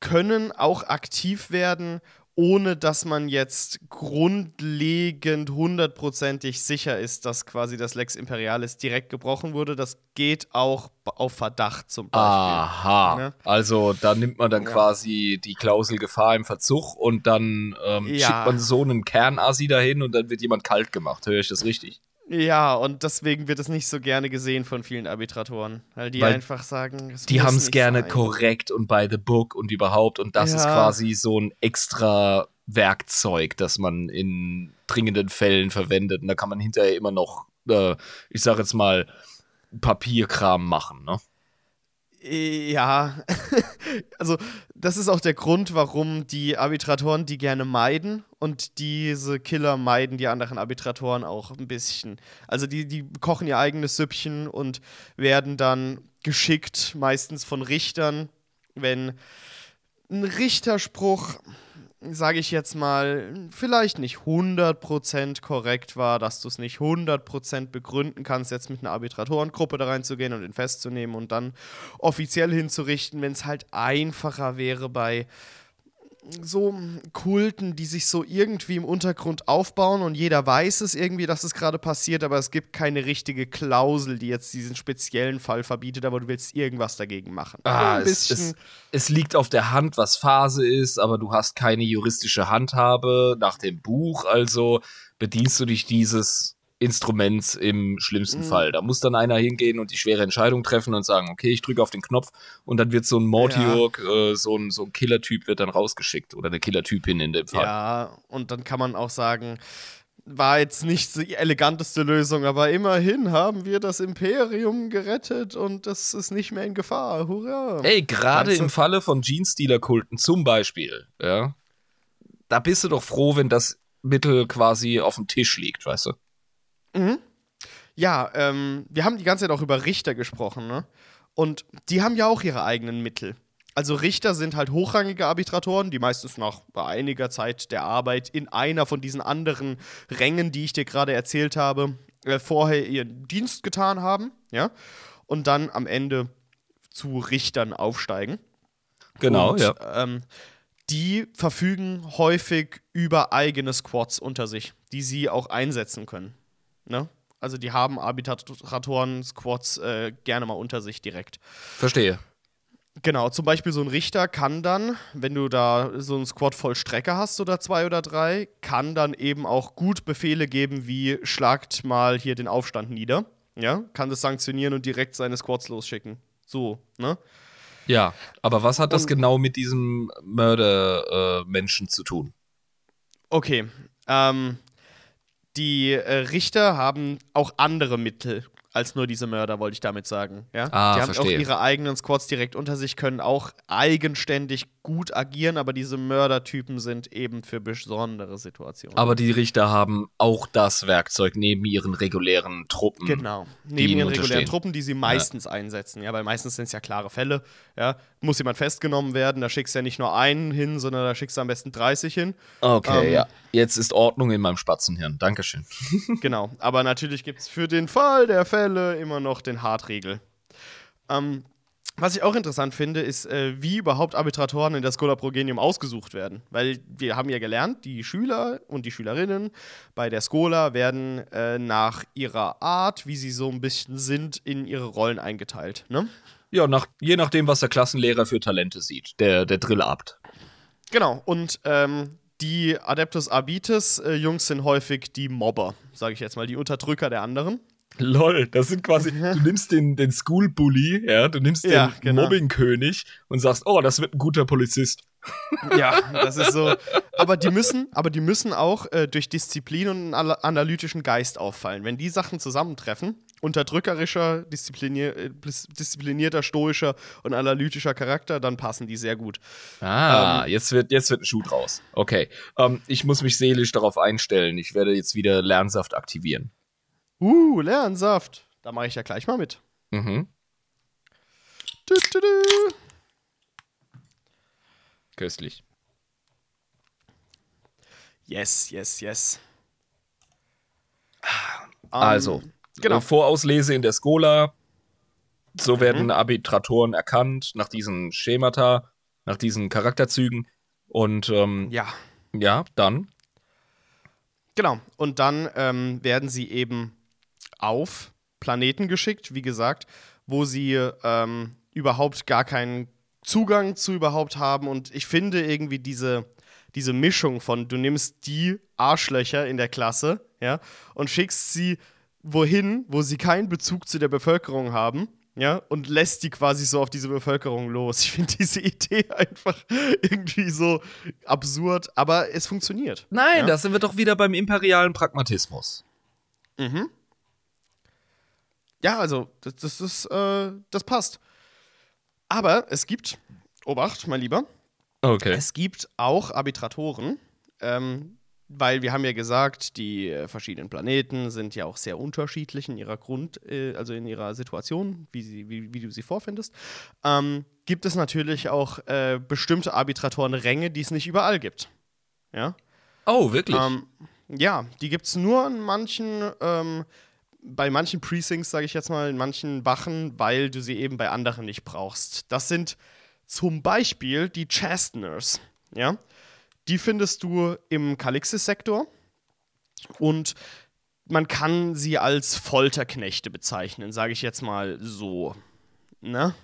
[SPEAKER 1] können auch aktiv werden, ohne dass man jetzt grundlegend hundertprozentig sicher ist, dass quasi das Lex Imperialis direkt gebrochen wurde. Das geht auch auf Verdacht zum Beispiel.
[SPEAKER 2] Aha.
[SPEAKER 1] Ne?
[SPEAKER 2] Also da nimmt man dann
[SPEAKER 1] Ja.
[SPEAKER 2] quasi die Klausel Gefahr im Verzug und dann ähm,
[SPEAKER 1] Ja.
[SPEAKER 2] schickt man so einen Kernassi dahin und dann wird jemand kalt gemacht. Höre ich das richtig?
[SPEAKER 1] Ja, und deswegen wird es nicht so gerne gesehen von vielen Arbitratoren, weil die
[SPEAKER 2] Weil
[SPEAKER 1] einfach sagen, es
[SPEAKER 2] Die haben es gerne
[SPEAKER 1] sein.
[SPEAKER 2] korrekt und by the book und überhaupt und das ist
[SPEAKER 1] Ja.
[SPEAKER 2] quasi so ein extra Werkzeug, das man in dringenden Fällen verwendet und da kann man hinterher immer noch, äh, ich sag jetzt mal, Papierkram machen, ne?
[SPEAKER 1] Ja, also das ist auch der Grund, warum die Arbitratoren die gerne meiden und diese Killer meiden die anderen Arbitratoren auch ein bisschen. Also die, die kochen ihr eigenes Süppchen und werden dann geschickt, meistens von Richtern, wenn ein Richterspruch, sage ich jetzt mal, vielleicht nicht 100% korrekt war, dass du es nicht 100% begründen kannst, jetzt mit einer Arbitratorengruppe da reinzugehen und ihn festzunehmen und dann offiziell hinzurichten, wenn es halt einfacher wäre bei so Kulten, die sich so irgendwie im Untergrund aufbauen und jeder weiß es irgendwie, dass es gerade passiert, aber es gibt keine richtige Klausel, die jetzt diesen speziellen Fall verbietet, aber du willst irgendwas dagegen machen.
[SPEAKER 2] Ah, es, es, es liegt auf der Hand, was Phase ist, aber du hast keine juristische Handhabe nach dem Buch, also bedienst du dich dieses Instruments im schlimmsten
[SPEAKER 1] Mhm.
[SPEAKER 2] Fall. Da muss dann einer hingehen und die schwere Entscheidung treffen und sagen, okay, ich drücke auf den Knopf und dann wird so ein Mortiurg, äh, so ein, so ein Killertyp wird dann rausgeschickt oder eine Killertypin in dem Fall.
[SPEAKER 1] Ja, und dann kann man auch sagen, war jetzt nicht die eleganteste Lösung, aber immerhin haben wir das Imperium gerettet und das ist nicht mehr in Gefahr. Hurra!
[SPEAKER 2] Ey, gerade
[SPEAKER 1] Weißt du?
[SPEAKER 2] im Falle von Jeans-Dealer-Kulten zum Beispiel, ja, da bist du doch froh, wenn das Mittel quasi auf dem Tisch liegt, weißt du?
[SPEAKER 1] Ja, ähm, wir haben die ganze Zeit auch über Richter gesprochen, ne? Und die haben ja auch ihre eigenen Mittel. Also Richter sind halt hochrangige Arbitratoren, die meistens nach einiger Zeit der Arbeit in einer von diesen anderen Rängen, die ich dir gerade erzählt habe, äh, vorher ihren Dienst getan haben, ja? Und dann am Ende zu Richtern aufsteigen.
[SPEAKER 2] Genau,
[SPEAKER 1] und,
[SPEAKER 2] ja.
[SPEAKER 1] Ähm, die verfügen häufig über eigene Squads unter sich, die sie auch einsetzen können. Ne? Also die haben Arbitratoren, Squads äh, gerne mal unter sich direkt.
[SPEAKER 2] Verstehe.
[SPEAKER 1] Genau, zum Beispiel so ein Richter kann dann, wenn du da so ein Squad voll Strecke hast oder zwei oder drei, kann dann eben auch gut Befehle geben, wie schlagt mal hier den Aufstand nieder. Ja, kann das sanktionieren und direkt seine Squads losschicken. So, ne?
[SPEAKER 2] Ja, aber was hat das
[SPEAKER 1] Und-
[SPEAKER 2] genau mit diesem Mörder-Menschen zu tun?
[SPEAKER 1] Okay. Ähm, die äh, Richter haben auch andere Mittel als nur diese Mörder, wollte ich damit sagen. Ja?
[SPEAKER 2] Ah,
[SPEAKER 1] die haben
[SPEAKER 2] verstehe.
[SPEAKER 1] auch ihre eigenen Squads direkt unter sich, können auch eigenständig gut agieren, aber diese Mördertypen sind eben für besondere Situationen.
[SPEAKER 2] Aber die Richter haben auch das Werkzeug neben ihren regulären Truppen.
[SPEAKER 1] Genau. Neben ihren regulären. Truppen, die sie meistens einsetzen. Ja, weil meistens sind es ja klare Fälle. Ja, muss jemand festgenommen werden, da schickst du ja nicht nur einen hin, sondern da schickst du am besten 30 hin.
[SPEAKER 2] Okay,
[SPEAKER 1] Ähm,
[SPEAKER 2] ja. Jetzt ist Ordnung in meinem Spatzenhirn. Dankeschön.
[SPEAKER 1] Genau, aber natürlich gibt es für den Fall der Fälle immer noch den Hartregel. Ähm, was ich auch interessant finde, ist, äh, wie überhaupt Arbitratoren in der Schola Progenium ausgesucht werden. Weil wir haben ja gelernt, die Schüler und die Schülerinnen bei der Schola werden äh, nach ihrer Art, wie sie so ein bisschen sind, in ihre Rollen eingeteilt. Ne?
[SPEAKER 2] Ja, nach, je nachdem, was der Klassenlehrer für Talente sieht. Der, der Drillabt.
[SPEAKER 1] Genau, und ähm, die Adeptus Arbites äh, Jungs sind häufig die Mobber, sage ich jetzt mal, die Unterdrücker der anderen.
[SPEAKER 2] Lol, das sind quasi, du nimmst den, den School Bully, ja, du nimmst
[SPEAKER 1] Ja,
[SPEAKER 2] den
[SPEAKER 1] genau.
[SPEAKER 2] Mobbing-König und sagst, oh, das wird ein guter Polizist.
[SPEAKER 1] Ja, das ist so. Aber die müssen, aber die müssen auch äh, durch Disziplin und einen analytischen Geist auffallen. Wenn die Sachen zusammentreffen, unterdrückerischer, disziplinier äh, dis- disziplinierter, stoischer und analytischer Charakter, dann passen die sehr gut.
[SPEAKER 2] Ah, jetzt, wird, jetzt wird ein Schuh draus. Okay, ähm, ich muss mich seelisch darauf einstellen. Ich werde jetzt wieder Lernsaft aktivieren.
[SPEAKER 1] Uh, Lernsaft. Da mache ich ja gleich mal mit.
[SPEAKER 2] Mhm,
[SPEAKER 1] Du, du, du.
[SPEAKER 2] köstlich.
[SPEAKER 1] Yes, yes, yes.
[SPEAKER 2] Also,
[SPEAKER 1] Ähm, genau.
[SPEAKER 2] äh, Vorauslese in der Skola. So werden Arbitratoren erkannt nach diesen Schemata, nach diesen Charakterzügen. Und ähm,
[SPEAKER 1] Ja.
[SPEAKER 2] ja, dann.
[SPEAKER 1] Genau. Und dann ähm, werden sie eben auf Planeten geschickt, wie gesagt, wo sie ähm, überhaupt gar keinen Zugang zu überhaupt haben. Und ich finde irgendwie diese, diese Mischung von, du nimmst die Arschlöcher in der Klasse, ja, und schickst sie wohin, wo sie keinen Bezug zu der Bevölkerung haben. Ja, und lässt die quasi so auf diese Bevölkerung los. Ich finde diese Idee einfach irgendwie so absurd, aber es funktioniert.
[SPEAKER 2] Nein,
[SPEAKER 1] ja?
[SPEAKER 2] da sind wir doch wieder beim imperialen Pragmatismus.
[SPEAKER 1] Ja, also, das, das ist, äh, das passt. Aber es gibt, Obacht, mein Lieber,
[SPEAKER 2] Okay.
[SPEAKER 1] es gibt auch Arbitratoren, ähm, weil wir haben ja gesagt, die äh, verschiedenen Planeten sind ja auch sehr unterschiedlich in ihrer Grund, äh, also in ihrer Situation, wie, sie, wie, wie du sie vorfindest. Ähm, gibt es natürlich auch äh, bestimmte Arbitratorenränge, die es nicht überall gibt. Ja.
[SPEAKER 2] Oh, wirklich?
[SPEAKER 1] Ähm, ja, die gibt es nur in manchen, ähm, bei manchen Precincts, sage ich jetzt mal, in manchen Wachen, weil du sie eben bei anderen nicht brauchst. Das sind zum Beispiel die Chasteners, ja. Die findest du im Kalixis-Sektor und man kann sie als Folterknechte bezeichnen, sage ich jetzt mal so. Ne?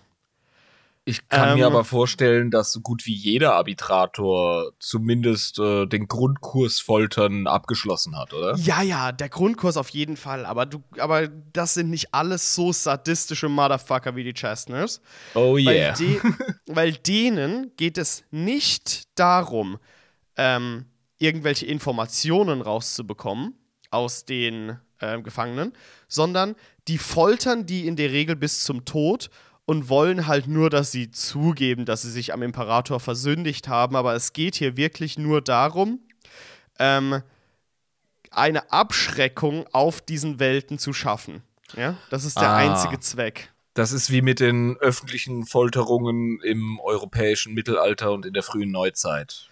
[SPEAKER 2] Ich kann ähm, mir aber vorstellen, dass so gut wie jeder Arbitrator zumindest äh, den Grundkurs Foltern abgeschlossen hat, oder?
[SPEAKER 1] Ja, ja, der Grundkurs auf jeden Fall. Aber du, aber das sind nicht alles so sadistische Motherfucker wie die Chestners.
[SPEAKER 2] Oh yeah.
[SPEAKER 1] Weil, de weil denen geht es nicht darum, ähm, irgendwelche Informationen rauszubekommen aus den äh, Gefangenen, sondern die foltern die in der Regel bis zum Tod und wollen halt nur, dass sie zugeben, dass sie sich am Imperator versündigt haben. Aber es geht hier wirklich nur darum, ähm, eine Abschreckung auf diesen Welten zu schaffen. Ja, das ist der ah. einzige Zweck.
[SPEAKER 2] Das ist wie mit den öffentlichen Folterungen im europäischen Mittelalter und in der frühen Neuzeit.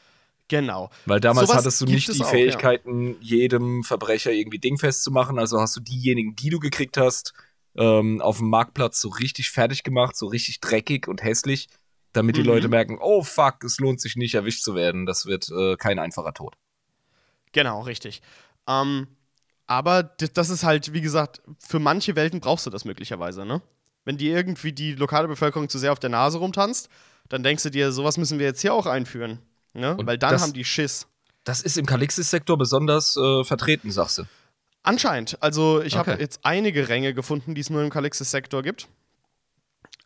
[SPEAKER 1] Genau.
[SPEAKER 2] Weil damals so hattest du nicht die auch, Fähigkeiten, ja. jedem Verbrecher irgendwie dingfest zu machen. Also hast du diejenigen, die du gekriegt hast, ähm, auf dem Marktplatz so richtig fertig gemacht, so richtig dreckig und hässlich, damit die mhm. Leute merken, oh fuck, es lohnt sich nicht, erwischt zu werden. Das wird äh, kein einfacher Tod.
[SPEAKER 1] Genau, richtig. Ähm, aber das ist halt, wie gesagt, für manche Welten brauchst du das möglicherweise, ne? Wenn dir irgendwie die lokale Bevölkerung zu sehr auf der Nase rumtanzt, dann denkst du dir, sowas müssen wir jetzt hier auch einführen. Ne? Weil dann das, haben die Schiss.
[SPEAKER 2] Das ist im Kalixis-Sektor besonders äh, vertreten, sagst du.
[SPEAKER 1] Anscheinend. Also ich okay. habe jetzt einige Ränge gefunden, die es nur im Kalixis-Sektor gibt.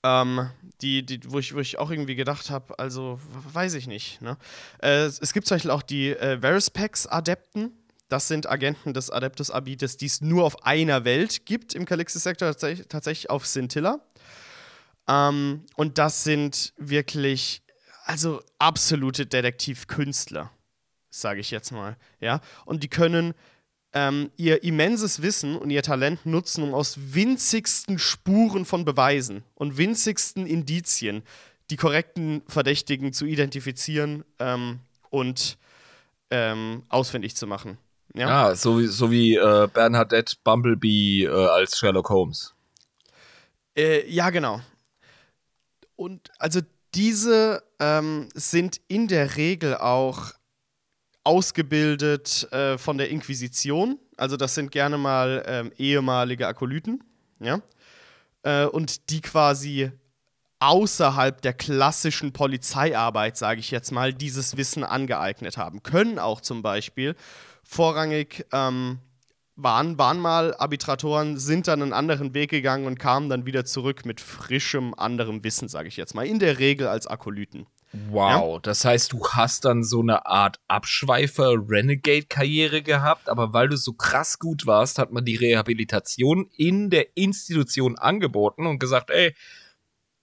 [SPEAKER 1] Ähm, die, die, wo, ich, wo ich auch irgendwie gedacht habe, also weiß ich nicht. Ne? Äh, es gibt zum Beispiel auch die äh, Verispex-Adepten. Das sind Agenten des Adeptus Abites, die es nur auf einer Welt gibt im Kalixis-Sektor, tatsächlich, tatsächlich auf Scintilla. Ähm, und das sind wirklich, also absolute Detektivkünstler, sage ich jetzt mal. Ja? Und die können ähm, ihr immenses Wissen und ihr Talent nutzen, um aus winzigsten Spuren von Beweisen und winzigsten Indizien die korrekten Verdächtigen zu identifizieren ähm, und ähm, ausfindig zu machen.
[SPEAKER 2] Ja, ah, so wie, so wie äh, Bernadette Bumblebee äh, als Sherlock Holmes.
[SPEAKER 1] Äh, ja, genau. Und also diese ähm, sind in der Regel auch ausgebildet äh, von der Inquisition. Also das sind gerne mal ähm, ehemalige Akolyten, ja. Äh, und die quasi außerhalb der klassischen Polizeiarbeit, sage ich jetzt mal, dieses Wissen angeeignet haben. Können auch zum Beispiel vorrangig ähm, waren, waren mal Arbitratoren, sind dann einen anderen Weg gegangen und kamen dann wieder zurück mit frischem, anderem Wissen, sage ich jetzt mal. In der Regel als Akolyten.
[SPEAKER 2] Wow, ja? das heißt, du hast dann so eine Art Abschweifer-Renegade-Karriere gehabt, aber weil du so krass gut warst, hat man die Rehabilitation in der Institution angeboten und gesagt, ey,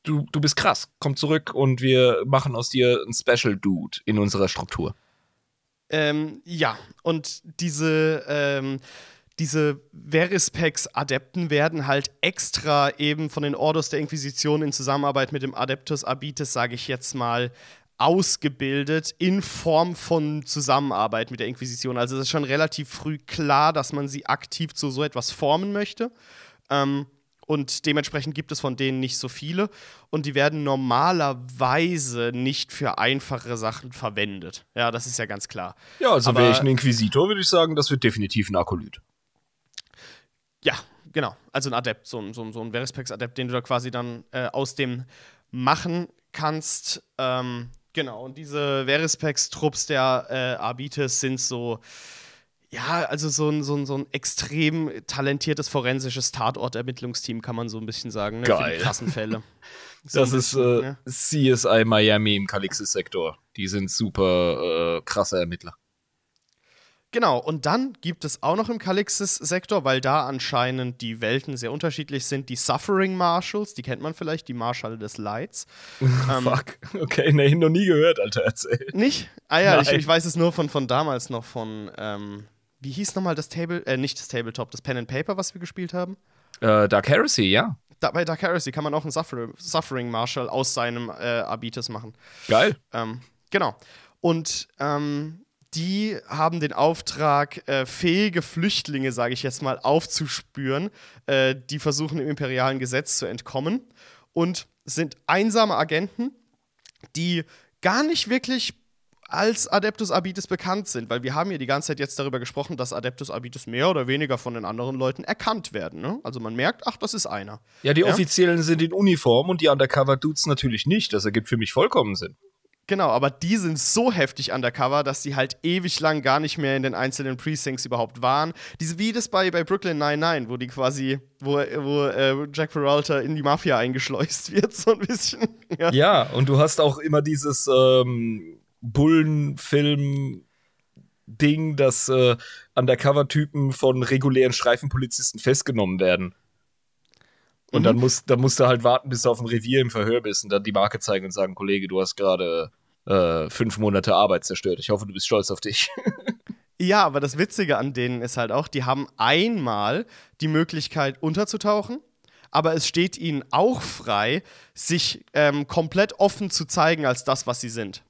[SPEAKER 2] du, du bist krass, komm zurück und wir machen aus dir einen Special Dude in unserer Struktur.
[SPEAKER 1] Ähm, ja, und diese, ähm, diese Verispex-Adepten werden halt extra eben von den Ordos der Inquisition in Zusammenarbeit mit dem Adeptus Abites, sage ich jetzt mal, ausgebildet in Form von Zusammenarbeit mit der Inquisition. Also es ist schon relativ früh klar, dass man sie aktiv zu so etwas formen möchte. Ähm, und dementsprechend gibt es von denen nicht so viele. Und die werden normalerweise nicht für einfache Sachen verwendet. Ja, das ist ja ganz klar.
[SPEAKER 2] Ja, also wäre ich ein Inquisitor, würde ich sagen, das wird definitiv ein Akolyt.
[SPEAKER 1] Ja, genau. Also ein Adept, so ein, so ein, so ein Verispex-Adept, den du da quasi dann äh, aus dem machen kannst. Ähm, genau, und diese Verispex-Trupps der äh, Arbites sind so, ja, also so ein, so, ein, so ein extrem talentiertes forensisches Tatortermittlungsteam, kann man so ein bisschen sagen. Ne,
[SPEAKER 2] Geil.
[SPEAKER 1] Für die krassen Fälle.
[SPEAKER 2] So das ist äh, ja. CSI Miami im Calixis-Sektor. Die sind super äh, krasse Ermittler.
[SPEAKER 1] Genau, und dann gibt es auch noch im Calixis-Sektor, weil da anscheinend die Welten sehr unterschiedlich sind, die Suffering Marshals, die kennt man vielleicht, die Marschall des Leids.
[SPEAKER 2] ähm, Fuck, okay, ne, noch nie gehört, Alter, erzähl.
[SPEAKER 1] Nicht? Ah ja, ich, ich, weiß es nur von, von damals noch von, ähm, wie hieß nochmal das Table, äh, nicht das Tabletop, das Pen and Paper, was wir gespielt haben?
[SPEAKER 2] Äh, Dark Heresy, ja.
[SPEAKER 1] Da, bei Dark Heresy kann man auch einen Suffer Suffering Marshal aus seinem äh, Abitus machen.
[SPEAKER 2] Geil.
[SPEAKER 1] Ähm, genau. Und ähm, die haben den Auftrag, äh, fähige Flüchtlinge, sage ich jetzt mal, aufzuspüren, äh, die versuchen, im imperialen Gesetz zu entkommen und sind einsame Agenten, die gar nicht wirklich als Adeptus Arbites bekannt sind, weil wir haben ja die ganze Zeit jetzt darüber gesprochen, dass Adeptus Arbites mehr oder weniger von den anderen Leuten erkannt werden. Ne? Also man merkt, ach, das ist einer.
[SPEAKER 2] Ja, die ja? Offiziellen sind in Uniform und die Undercover-Dudes natürlich nicht. Das ergibt für mich vollkommen Sinn.
[SPEAKER 1] Genau, aber die sind so heftig undercover, dass die halt ewig lang gar nicht mehr in den einzelnen Precincts überhaupt waren. Diese, wie das bei, bei Brooklyn 99, wo die quasi, wo, wo äh, Jack Peralta in die Mafia eingeschleust wird, so ein bisschen.
[SPEAKER 2] ja. ja, und du hast auch immer dieses ähm, Bullenfilm. Ding, dass äh, Undercover-Typen von regulären Streifenpolizisten festgenommen werden. Und mhm. dann, musst, dann musst du halt warten, bis du auf dem Revier im Verhör bist und dann die Marke zeigen und sagen, Kollege, du hast gerade äh, fünf Monate Arbeit zerstört. Ich hoffe, du bist stolz auf dich.
[SPEAKER 1] ja, aber das Witzige an denen ist halt auch, die haben einmal die Möglichkeit unterzutauchen, aber es steht ihnen auch frei, sich ähm, komplett offen zu zeigen als das, was sie sind.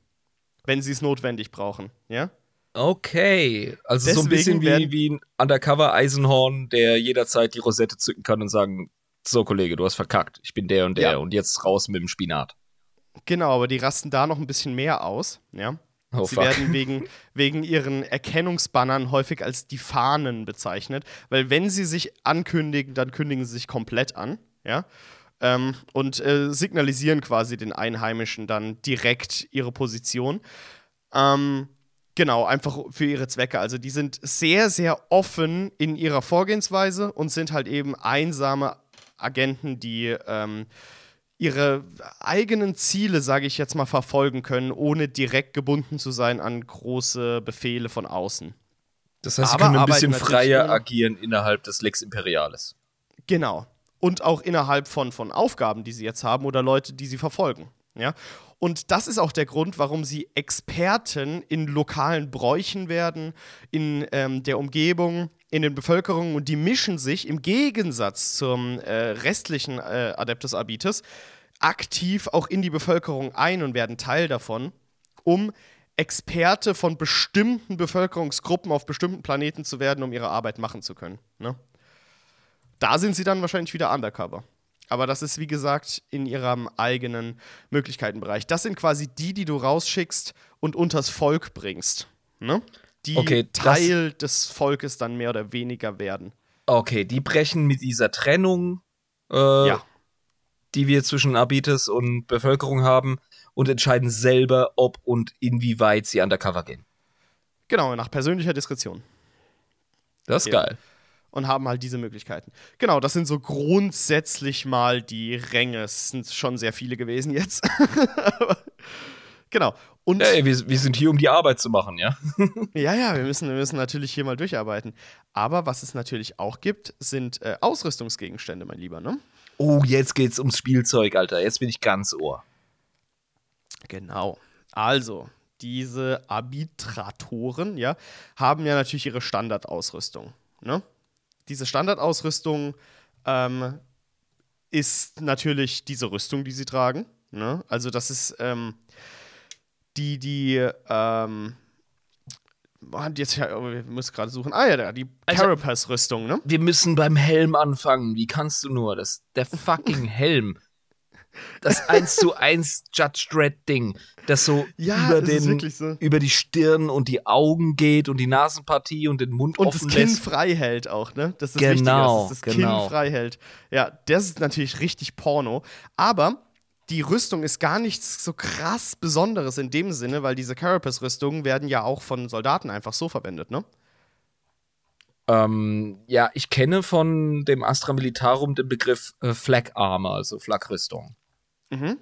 [SPEAKER 1] Wenn sie es notwendig brauchen, ja?
[SPEAKER 2] Okay, also Deswegen so ein bisschen wie, wie ein Undercover-Eisenhorn, der jederzeit die Rosette zücken kann und sagen, so Kollege, du hast verkackt, ich bin der und der ja. und jetzt raus mit dem Spinat.
[SPEAKER 1] Genau, aber die rasten da noch ein bisschen mehr aus, ja. Oh, Sie fuck. werden wegen, wegen ihren Erkennungsbannern häufig als die Fahnen bezeichnet, weil wenn sie sich ankündigen, dann kündigen sie sich komplett an, ja. Ähm, und äh, signalisieren quasi den Einheimischen dann direkt ihre Position. Ähm, Genau, einfach für ihre Zwecke. Also die sind sehr, sehr offen in ihrer Vorgehensweise und sind halt eben einsame Agenten, die ähm, ihre eigenen Ziele, sage ich jetzt mal, verfolgen können, ohne direkt gebunden zu sein an große Befehle von außen.
[SPEAKER 2] Das heißt, sie Aber können ein bisschen freier agieren innerhalb des Lex Imperiales.
[SPEAKER 1] Genau. Und auch innerhalb von, von Aufgaben, die sie jetzt haben oder Leute, die sie verfolgen. Ja? Und das ist auch der Grund, warum sie Experten in lokalen Bräuchen werden, in ähm, der Umgebung, in den Bevölkerungen und die mischen sich im Gegensatz zum äh, restlichen äh, Adeptus Arbites aktiv auch in die Bevölkerung ein und werden Teil davon, um Experte von bestimmten Bevölkerungsgruppen auf bestimmten Planeten zu werden, um ihre Arbeit machen zu können. Ne? Da sind sie dann wahrscheinlich wieder undercover. Aber das ist, wie gesagt, in ihrem eigenen Möglichkeitenbereich. Das sind quasi die, die du rausschickst und unters Volk bringst. Ne? die okay, Teil des Volkes dann mehr oder weniger werden.
[SPEAKER 2] Okay, die brechen mit dieser Trennung, äh, ja. die wir zwischen Abites und Bevölkerung haben, und entscheiden selber, ob und inwieweit sie undercover gehen.
[SPEAKER 1] Genau, nach persönlicher Diskretion.
[SPEAKER 2] Das ist okay. geil.
[SPEAKER 1] Und haben halt diese Möglichkeiten. Genau, das sind so grundsätzlich mal die Ränge. Es sind schon sehr viele gewesen jetzt. genau.
[SPEAKER 2] Und ja, wir, wir sind hier, um die Arbeit zu machen, ja?
[SPEAKER 1] ja, ja, wir müssen, wir müssen natürlich hier mal durcharbeiten. Aber was es natürlich auch gibt, sind äh, Ausrüstungsgegenstände, mein Lieber, ne?
[SPEAKER 2] Oh, jetzt geht's ums Spielzeug, Alter. Jetzt bin ich ganz ohr.
[SPEAKER 1] Genau. Also, diese Arbitratoren, ja, haben ja natürlich ihre Standardausrüstung. Ne? Diese Standardausrüstung ähm, ist natürlich diese Rüstung, die sie tragen. Ne? Also, das ist. Ähm, die, die, ähm, jetzt, wir müssen gerade suchen. Ah ja, da, die also, Carapace-Rüstung, ne?
[SPEAKER 2] Wir müssen beim Helm anfangen. Wie kannst du nur? Das, der fucking Helm. Das 1 zu 1 Judge Dredd-Ding, das so, ja, über, den, so. über die Stirn und die Augen geht und die Nasenpartie und den Mund
[SPEAKER 1] und
[SPEAKER 2] offen
[SPEAKER 1] das Kinn lässt. frei hält auch, ne? Das ist genau, wichtig, dass das genau. Kinn frei hält. Ja, das ist natürlich richtig Porno. Aber die Rüstung ist gar nichts so krass Besonderes in dem Sinne, weil diese Carapace-Rüstungen werden ja auch von Soldaten einfach so verwendet, ne?
[SPEAKER 2] Ähm, ja, ich kenne von dem Astra Militarum den Begriff äh, Flag Armor, also Flagrüstung.
[SPEAKER 1] Mhm.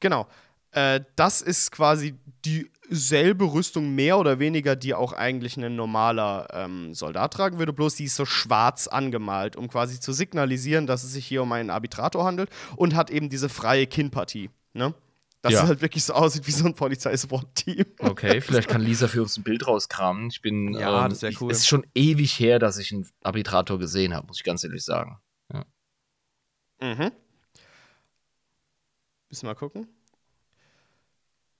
[SPEAKER 1] Genau. Äh, das ist quasi dieselbe Rüstung, mehr oder weniger, die auch eigentlich ein normaler ähm, Soldat tragen würde, bloß die ist so schwarz angemalt, um quasi zu signalisieren, dass es sich hier um einen Arbitrator handelt und hat eben diese freie Kinnpartie. Ne? Dass ja. es halt wirklich so aussieht wie so ein Polizeiswort-Team.
[SPEAKER 2] Okay, vielleicht kann Lisa für uns ein Bild rauskramen. Ich bin.
[SPEAKER 1] Ja, ähm, das wäre cool.
[SPEAKER 2] Es ist schon ewig her, dass ich einen Arbitrator gesehen habe, muss ich ganz ehrlich sagen. Ja.
[SPEAKER 1] Mhm. Müssen wir mal gucken.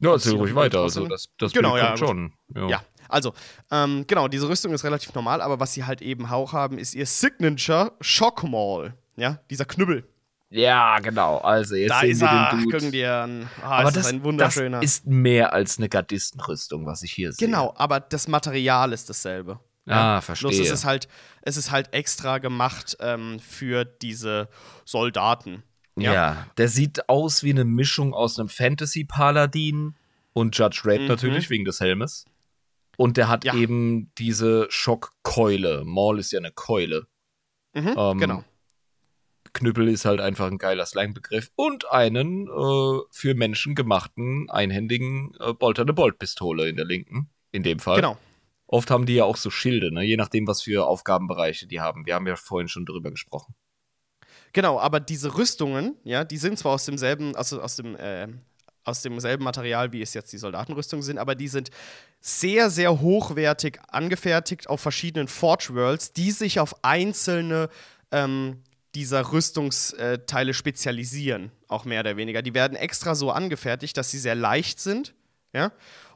[SPEAKER 2] Ja, erzähl ruhig weiter. Also das, das
[SPEAKER 1] genau, ja, schon. Ja. ja. also, ähm, genau, diese Rüstung ist relativ normal, aber was sie halt eben auch haben, ist ihr Signature Shock Maul. Ja, dieser Knüppel.
[SPEAKER 2] Ja, genau. Also jetzt
[SPEAKER 1] Da
[SPEAKER 2] sehen
[SPEAKER 1] ist
[SPEAKER 2] wir
[SPEAKER 1] er.
[SPEAKER 2] den Dude.
[SPEAKER 1] Gucken dir an. Ah,
[SPEAKER 2] aber
[SPEAKER 1] ist
[SPEAKER 2] das,
[SPEAKER 1] ein wunderschöner.
[SPEAKER 2] das ist mehr als eine Gardistenrüstung, was ich hier sehe.
[SPEAKER 1] genau, aber das Material ist dasselbe.
[SPEAKER 2] Ah, verstehe.
[SPEAKER 1] Bloß es ist halt, es ist halt extra gemacht ähm, für diese Soldaten.
[SPEAKER 2] Ja. der sieht aus wie eine Mischung aus einem Fantasy-Paladin und Judge Red
[SPEAKER 1] Mhm.
[SPEAKER 2] natürlich wegen des Helmes. Und der hat
[SPEAKER 1] Ja.
[SPEAKER 2] eben diese Schockkeule. Maul ist ja eine Keule.
[SPEAKER 1] Mhm,
[SPEAKER 2] Ähm,
[SPEAKER 1] genau.
[SPEAKER 2] Knüppel ist halt einfach ein geiler Slangbegriff. Und einen äh, für Menschen gemachten, einhändigen äh, bolterne Boltpistole in der linken. In dem Fall.
[SPEAKER 1] Genau.
[SPEAKER 2] Oft haben die ja auch so Schilde, ne? je nachdem, was für Aufgabenbereiche die haben. Wir haben ja vorhin schon drüber gesprochen.
[SPEAKER 1] Genau, aber diese Rüstungen, ja, die sind zwar aus demselben, also aus dem, äh, aus demselben Material, wie es jetzt die Soldatenrüstungen sind, aber die sind sehr, sehr hochwertig angefertigt auf verschiedenen Forge Worlds, die sich auf einzelne ähm, dieser Rüstungsteile spezialisieren, auch mehr oder weniger. Die werden extra so angefertigt, dass sie sehr leicht sind, ja,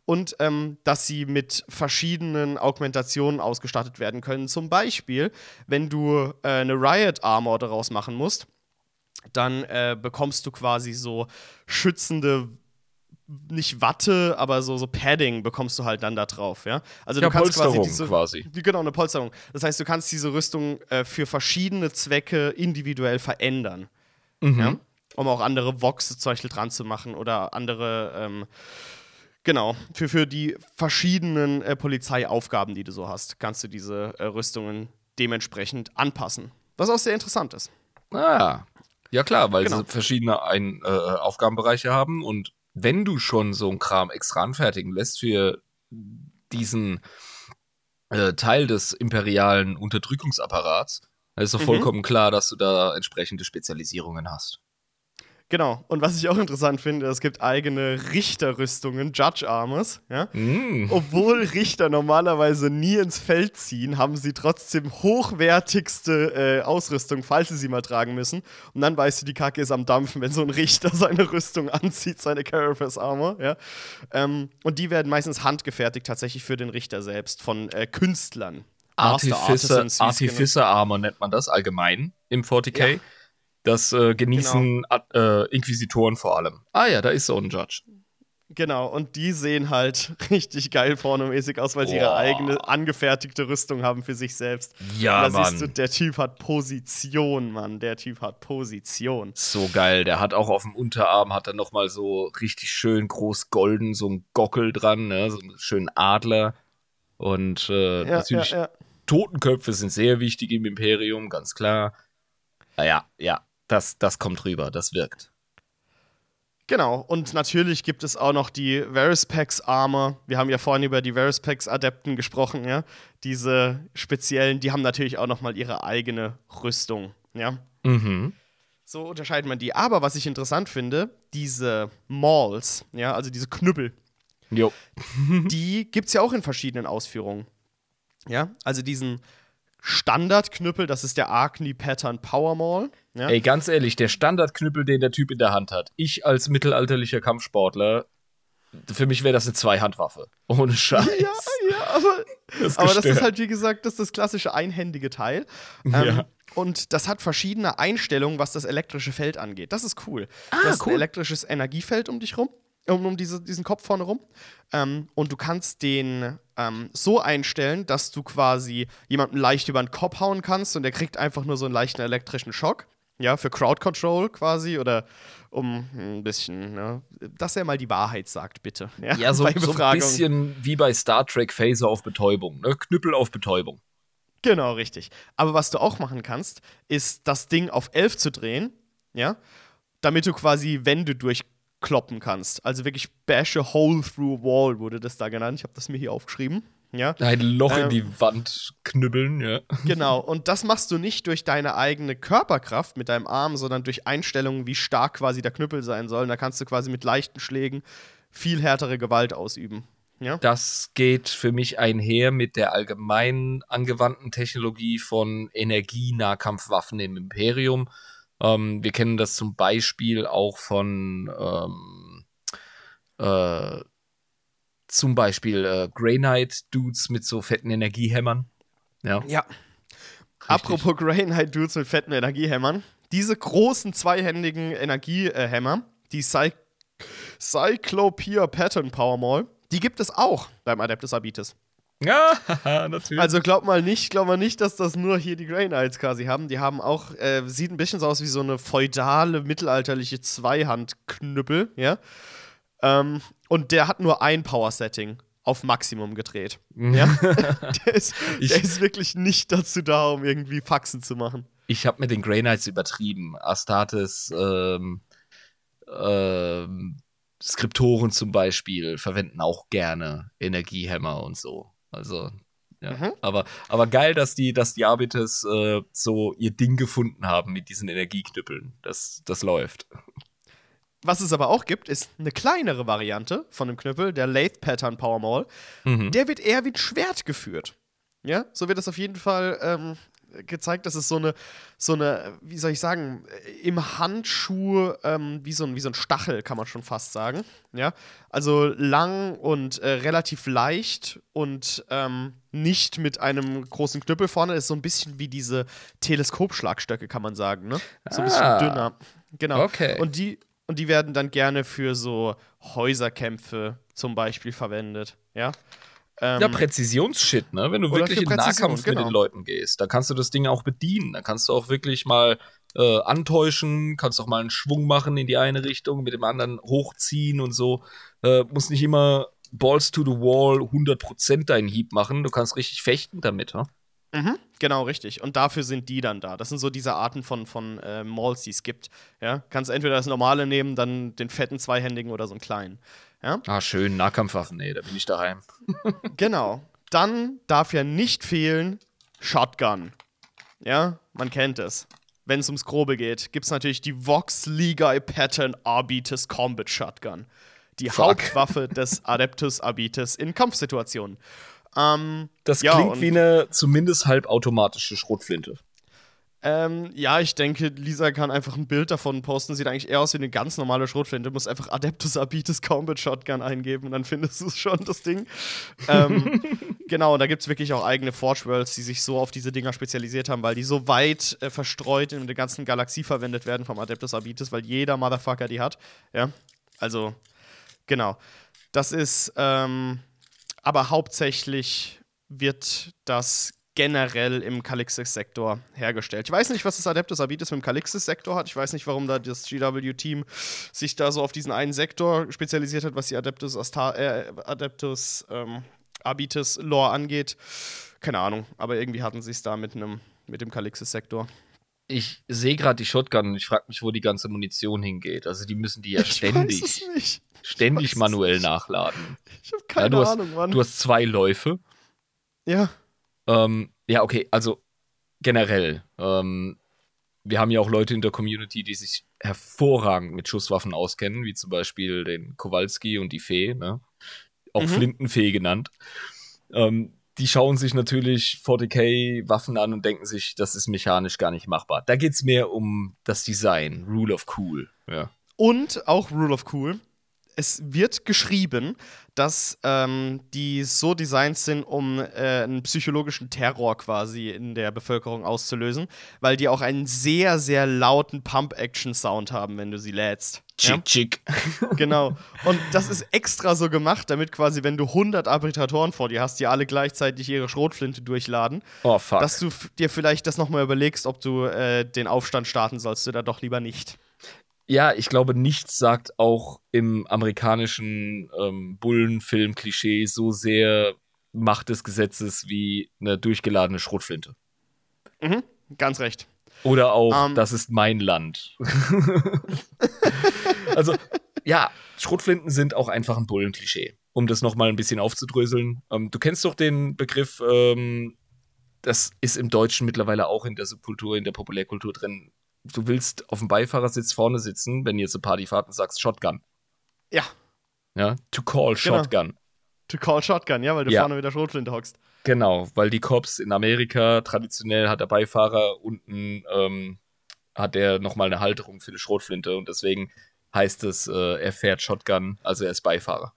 [SPEAKER 1] und ähm, dass sie mit verschiedenen Augmentationen ausgestattet werden können. Zum Beispiel, wenn du äh, eine Riot Armor daraus machen musst, dann äh, bekommst du quasi so schützende, nicht Watte, aber so, so Padding bekommst du halt dann da drauf, ja. Also
[SPEAKER 2] Ja,
[SPEAKER 1] du kannst quasi
[SPEAKER 2] Polsterung
[SPEAKER 1] diese,
[SPEAKER 2] quasi.
[SPEAKER 1] Genau, eine Polsterung. Das heißt, du kannst diese Rüstung äh, für verschiedene Zwecke individuell verändern.
[SPEAKER 2] Mhm.
[SPEAKER 1] Ja? Um auch andere Voxe zum Beispiel dran zu machen oder andere, ähm, genau, für, für die verschiedenen äh, Polizeiaufgaben, die du so hast, kannst du diese äh, Rüstungen dementsprechend anpassen. Was auch sehr interessant ist.
[SPEAKER 2] Ah, ja klar, weil
[SPEAKER 1] Genau.
[SPEAKER 2] sie verschiedene Ein äh, Aufgabenbereiche haben und wenn du schon so einen Kram extra anfertigen lässt für diesen äh, Teil des imperialen Unterdrückungsapparats, dann ist doch
[SPEAKER 1] Mhm.
[SPEAKER 2] vollkommen klar, dass du da entsprechende Spezialisierungen hast.
[SPEAKER 1] Genau. Und was ich auch interessant finde, es gibt eigene Richterrüstungen, Judge Armors, ja.
[SPEAKER 2] Mm.
[SPEAKER 1] Obwohl Richter normalerweise nie ins Feld ziehen, haben sie trotzdem hochwertigste äh, Ausrüstung, falls sie sie mal tragen müssen. Und dann weißt du, die Kacke ist am Dampfen, wenn so ein Richter seine Rüstung anzieht, seine Carapace Armor. Ja? Ähm, und die werden meistens handgefertigt tatsächlich für den Richter selbst von äh, Künstlern.
[SPEAKER 2] Artificer, Artificer Armor nennt man das allgemein im 40k. Das äh, genießen
[SPEAKER 1] Genau.
[SPEAKER 2] Ad- äh, Inquisitoren vor allem. Ah ja, da ist so ein Judge.
[SPEAKER 1] Genau, und die sehen halt richtig geil pornomäßig aus, weil sie ihre
[SPEAKER 2] Boah.
[SPEAKER 1] eigene angefertigte Rüstung haben für sich selbst.
[SPEAKER 2] Ja,
[SPEAKER 1] Und da siehst du,
[SPEAKER 2] Mann.
[SPEAKER 1] der Typ hat Position, Mann. Der Typ hat Position.
[SPEAKER 2] So geil. Der hat auch auf dem Unterarm hat er noch mal so richtig schön groß golden so ein Gockel dran, ne? so einen schönen Adler. Und äh,
[SPEAKER 1] Ja,
[SPEAKER 2] natürlich
[SPEAKER 1] ja, ja.
[SPEAKER 2] Totenköpfe sind sehr wichtig im Imperium, ganz klar. Naja, ja, das, das kommt rüber, das wirkt.
[SPEAKER 1] Genau, und natürlich gibt es auch noch die Verispex Armor. Wir haben ja vorhin über die Verispex Adepten gesprochen, ja. Diese speziellen, die haben natürlich auch noch mal ihre eigene Rüstung, ja.
[SPEAKER 2] Mhm.
[SPEAKER 1] So unterscheidet man die. Aber was ich interessant finde, diese Mauls, ja, also diese Knüppel,
[SPEAKER 2] Jo.
[SPEAKER 1] die gibt es ja auch in verschiedenen Ausführungen. Ja, also diesen Standardknüppel, das ist der Arkney Pattern Power Maul. Ja?
[SPEAKER 2] Ey, ganz ehrlich, der Standardknüppel, den der Typ in der Hand hat. Ich als mittelalterlicher Kampfsportler, für mich wäre das eine Zweihandwaffe. Ohne Scheiß.
[SPEAKER 1] ja, ja, aber
[SPEAKER 2] Das
[SPEAKER 1] Aber das ist halt, wie gesagt, das ist das klassische einhändige Teil. Ähm,
[SPEAKER 2] Ja.
[SPEAKER 1] Und das hat verschiedene Einstellungen, was das elektrische Feld angeht. Das ist cool.
[SPEAKER 2] Ah,
[SPEAKER 1] du hast
[SPEAKER 2] cool.
[SPEAKER 1] ein elektrisches Energiefeld um dich rum, um, um diese, diesen Kopf vorne rum. Ähm, und du kannst den ähm, so einstellen, dass du quasi jemanden leicht über den Kopf hauen kannst und der kriegt einfach nur so einen leichten elektrischen Schock. Ja, für Crowd Control quasi oder um ein bisschen, ne, dass er mal die Wahrheit sagt, bitte.
[SPEAKER 2] Ja, so,
[SPEAKER 1] bei
[SPEAKER 2] so ein bisschen wie bei Star Trek Phaser auf Betäubung, ne? Knüppel auf Betäubung.
[SPEAKER 1] Genau, richtig. Aber was du auch machen kannst, ist das Ding auf 11 zu drehen, ja, damit du quasi Wände durchkloppen kannst. Also wirklich bash a hole through a wall wurde das da genannt. Ich habe das mir hier aufgeschrieben, ja.
[SPEAKER 2] Ein Loch in
[SPEAKER 1] Ähm.
[SPEAKER 2] die Wand knüppeln, ja.
[SPEAKER 1] Genau, und das machst du nicht durch deine eigene Körperkraft mit deinem Arm, sondern durch Einstellungen, wie stark quasi der Knüppel sein soll. Und da kannst du quasi mit leichten Schlägen viel härtere Gewalt ausüben. Ja?
[SPEAKER 2] Das geht für mich einher mit der allgemein angewandten Technologie von Energienahkampfwaffen im Imperium. Ähm, wir kennen das zum Beispiel auch von ähm, äh, zum Beispiel äh, Grey Knight Dudes mit so fetten Energiehämmern. Ja.
[SPEAKER 1] Ja. Apropos Grey Knight Dudes mit fetten Energiehämmern. diese großen zweihändigen Energiehämmer, die Cy Cyclopia Pattern Power Mall, die gibt es auch beim Adeptus Abitus.
[SPEAKER 2] Ja, natürlich.
[SPEAKER 1] Also glaub mal nicht, glaub mal nicht, dass das nur hier die Grey Knights quasi haben. Die haben auch, äh, sieht ein bisschen so aus wie so eine feudale, mittelalterliche Zweihandknüppel, ja. Ähm, und der hat nur ein Power-Setting auf Maximum gedreht. Ja? der, ist, der ist wirklich nicht dazu da, um irgendwie Faxen zu machen.
[SPEAKER 2] Ich habe mit den Grey Knights übertrieben. Astartes, ähm, ähm, Skriptoren zum Beispiel verwenden auch gerne Energiehämmer und so. Also, ja. Mhm. Aber, aber geil, dass die, dass die Arbites äh, so ihr Ding gefunden haben mit diesen Energieknüppeln. Das, das läuft.
[SPEAKER 1] Was es aber auch gibt, ist eine kleinere Variante von dem Knüppel, der Lathe Pattern Power Maul. Mhm. Der wird eher wie ein Schwert geführt. Ja, so wird das auf jeden Fall ähm, gezeigt, dass es so eine, so eine, wie soll ich sagen, im Handschuh, ähm, wie, so ein, wie so ein Stachel, kann man schon fast sagen. Ja, also lang und äh, relativ leicht und ähm, nicht mit einem großen Knüppel vorne. Ist so ein bisschen wie diese Teleskopschlagstöcke, kann man sagen, ne? So ein bisschen ah. dünner. Genau. Okay. Und die, und die werden dann gerne für so Häuserkämpfe zum Beispiel verwendet. Ja.
[SPEAKER 2] Ähm, ja, Präzisionsshit, ne? Wenn du wirklich in Nahkampf genau. mit den Leuten gehst, dann kannst du das Ding auch bedienen. Dann kannst du auch wirklich mal äh, antäuschen, kannst auch mal einen Schwung machen in die eine Richtung, mit dem anderen hochziehen und so. Äh, muss nicht immer Balls to the Wall 100% deinen Hieb machen. Du kannst richtig fechten damit, ne?
[SPEAKER 1] Mhm, genau, richtig. Und dafür sind die dann da. Das sind so diese Arten von, von äh, Malls, die es gibt. Ja? Kannst entweder das normale nehmen, dann den fetten zweihändigen oder so einen kleinen. Ja?
[SPEAKER 2] Ah, schön, Nahkampfwaffen, nee, da bin ich daheim.
[SPEAKER 1] genau. Dann darf ja nicht fehlen Shotgun. Ja, man kennt es. Wenn es ums Grobe geht, gibt es natürlich die Vox Ligae Pattern Arbites Combat Shotgun. Die Fuck. Hauptwaffe des Adeptus Arbites in Kampfsituationen.
[SPEAKER 2] Ähm, das klingt ja, wie eine zumindest halbautomatische Schrotflinte.
[SPEAKER 1] Ähm, ja, ich denke, Lisa kann einfach ein Bild davon posten. Sieht eigentlich eher aus wie eine ganz normale Schrotflinte. Du musst einfach Adeptus Abitus Combat Shotgun eingeben und dann findest du schon, das Ding. ähm, genau, und da gibt es wirklich auch eigene Forge Worlds, die sich so auf diese Dinger spezialisiert haben, weil die so weit äh, verstreut in der ganzen Galaxie verwendet werden vom Adeptus Abitus, weil jeder Motherfucker die hat. Ja, also, genau. Das ist, ähm, aber hauptsächlich wird das generell im Calixis-Sektor hergestellt. Ich weiß nicht, was das Adeptus Abitus mit dem Calixis-Sektor hat. Ich weiß nicht, warum da das GW-Team sich da so auf diesen einen Sektor spezialisiert hat, was die Adeptus, Astar äh, Adeptus ähm, Abitus Lore angeht. Keine Ahnung, aber irgendwie hatten sie es da mit, einem, mit dem Calixis-Sektor.
[SPEAKER 2] Ich sehe gerade die Shotgun und ich frage mich, wo die ganze Munition hingeht. Also die müssen die ja ständig, ständig manuell nachladen.
[SPEAKER 1] Ich habe keine
[SPEAKER 2] ja,
[SPEAKER 1] Ahnung,
[SPEAKER 2] hast, Mann. Du hast zwei Läufe.
[SPEAKER 1] Ja.
[SPEAKER 2] Ähm, ja, okay, also generell. Ähm, wir haben ja auch Leute in der Community, die sich hervorragend mit Schusswaffen auskennen, wie zum Beispiel den Kowalski und die Fee, ne? auch mhm. Flintenfee genannt. Ähm, die schauen sich natürlich 40k Waffen an und denken sich, das ist mechanisch gar nicht machbar. Da geht es mehr um das Design, Rule of Cool. Ja.
[SPEAKER 1] Und auch Rule of Cool es wird geschrieben, dass ähm, die so designt sind, um äh, einen psychologischen Terror quasi in der Bevölkerung auszulösen, weil die auch einen sehr, sehr lauten Pump-Action-Sound haben, wenn du sie lädst.
[SPEAKER 2] Chick, ja? chick.
[SPEAKER 1] Genau. Und das ist extra so gemacht, damit quasi, wenn du 100 Arbitratoren vor dir hast, die alle gleichzeitig ihre Schrotflinte durchladen,
[SPEAKER 2] oh, fuck.
[SPEAKER 1] dass du dir vielleicht das nochmal überlegst, ob du äh, den Aufstand starten sollst oder doch lieber nicht
[SPEAKER 2] ja, ich glaube, nichts sagt auch im amerikanischen ähm, Bullenfilm-Klischee so sehr Macht des Gesetzes wie eine durchgeladene Schrotflinte.
[SPEAKER 1] Mhm, ganz recht.
[SPEAKER 2] Oder auch, um. Ähm. das ist mein Land. also, ja, Schrotflinten sind auch einfach ein Bullenklischee. Um das nochmal ein bisschen aufzudröseln. Ähm, du kennst doch den Begriff, ähm, das ist im Deutschen mittlerweile auch in der Subkultur, in der Populärkultur drin, du willst auf dem Beifahrersitz vorne sitzen, wenn ihr zur Party fahrt und sagst Shotgun.
[SPEAKER 1] Ja.
[SPEAKER 2] Ja, to call genau. Shotgun.
[SPEAKER 1] To call Shotgun, ja, weil du ja. vorne mit der Schrotflinte hockst.
[SPEAKER 2] Genau, weil die Cops in Amerika traditionell hat der Beifahrer unten ähm, hat er nochmal eine Halterung für die Schrotflinte und deswegen heißt es, äh, er fährt Shotgun, also er ist Beifahrer.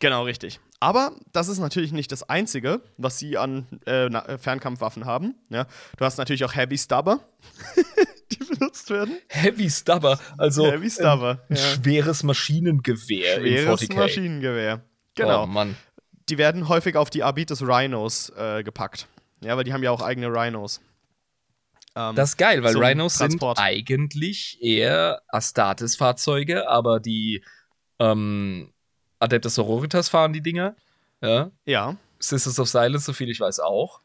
[SPEAKER 1] Genau, richtig. Aber das ist natürlich nicht das Einzige, was sie an äh, Fernkampfwaffen haben. Ja? Du hast natürlich auch Heavy Stubber. benutzt werden.
[SPEAKER 2] Heavy Stubber, also
[SPEAKER 1] Heavy Stubber,
[SPEAKER 2] ein
[SPEAKER 1] ja.
[SPEAKER 2] schweres Maschinengewehr in
[SPEAKER 1] Schweres
[SPEAKER 2] 40k.
[SPEAKER 1] Maschinengewehr. Genau.
[SPEAKER 2] Oh Mann.
[SPEAKER 1] Die werden häufig auf die Arbites Rhinos äh, gepackt. Ja, weil die haben ja auch eigene Rhinos. Ähm,
[SPEAKER 2] Das ist geil, weil Rhinos
[SPEAKER 1] Transport.
[SPEAKER 2] sind eigentlich eher Astartes-Fahrzeuge, aber die ähm, Adeptus Sororitas fahren die Dinger. Ja.
[SPEAKER 1] ja.
[SPEAKER 2] Sisters of Silence, soviel ich weiß, auch.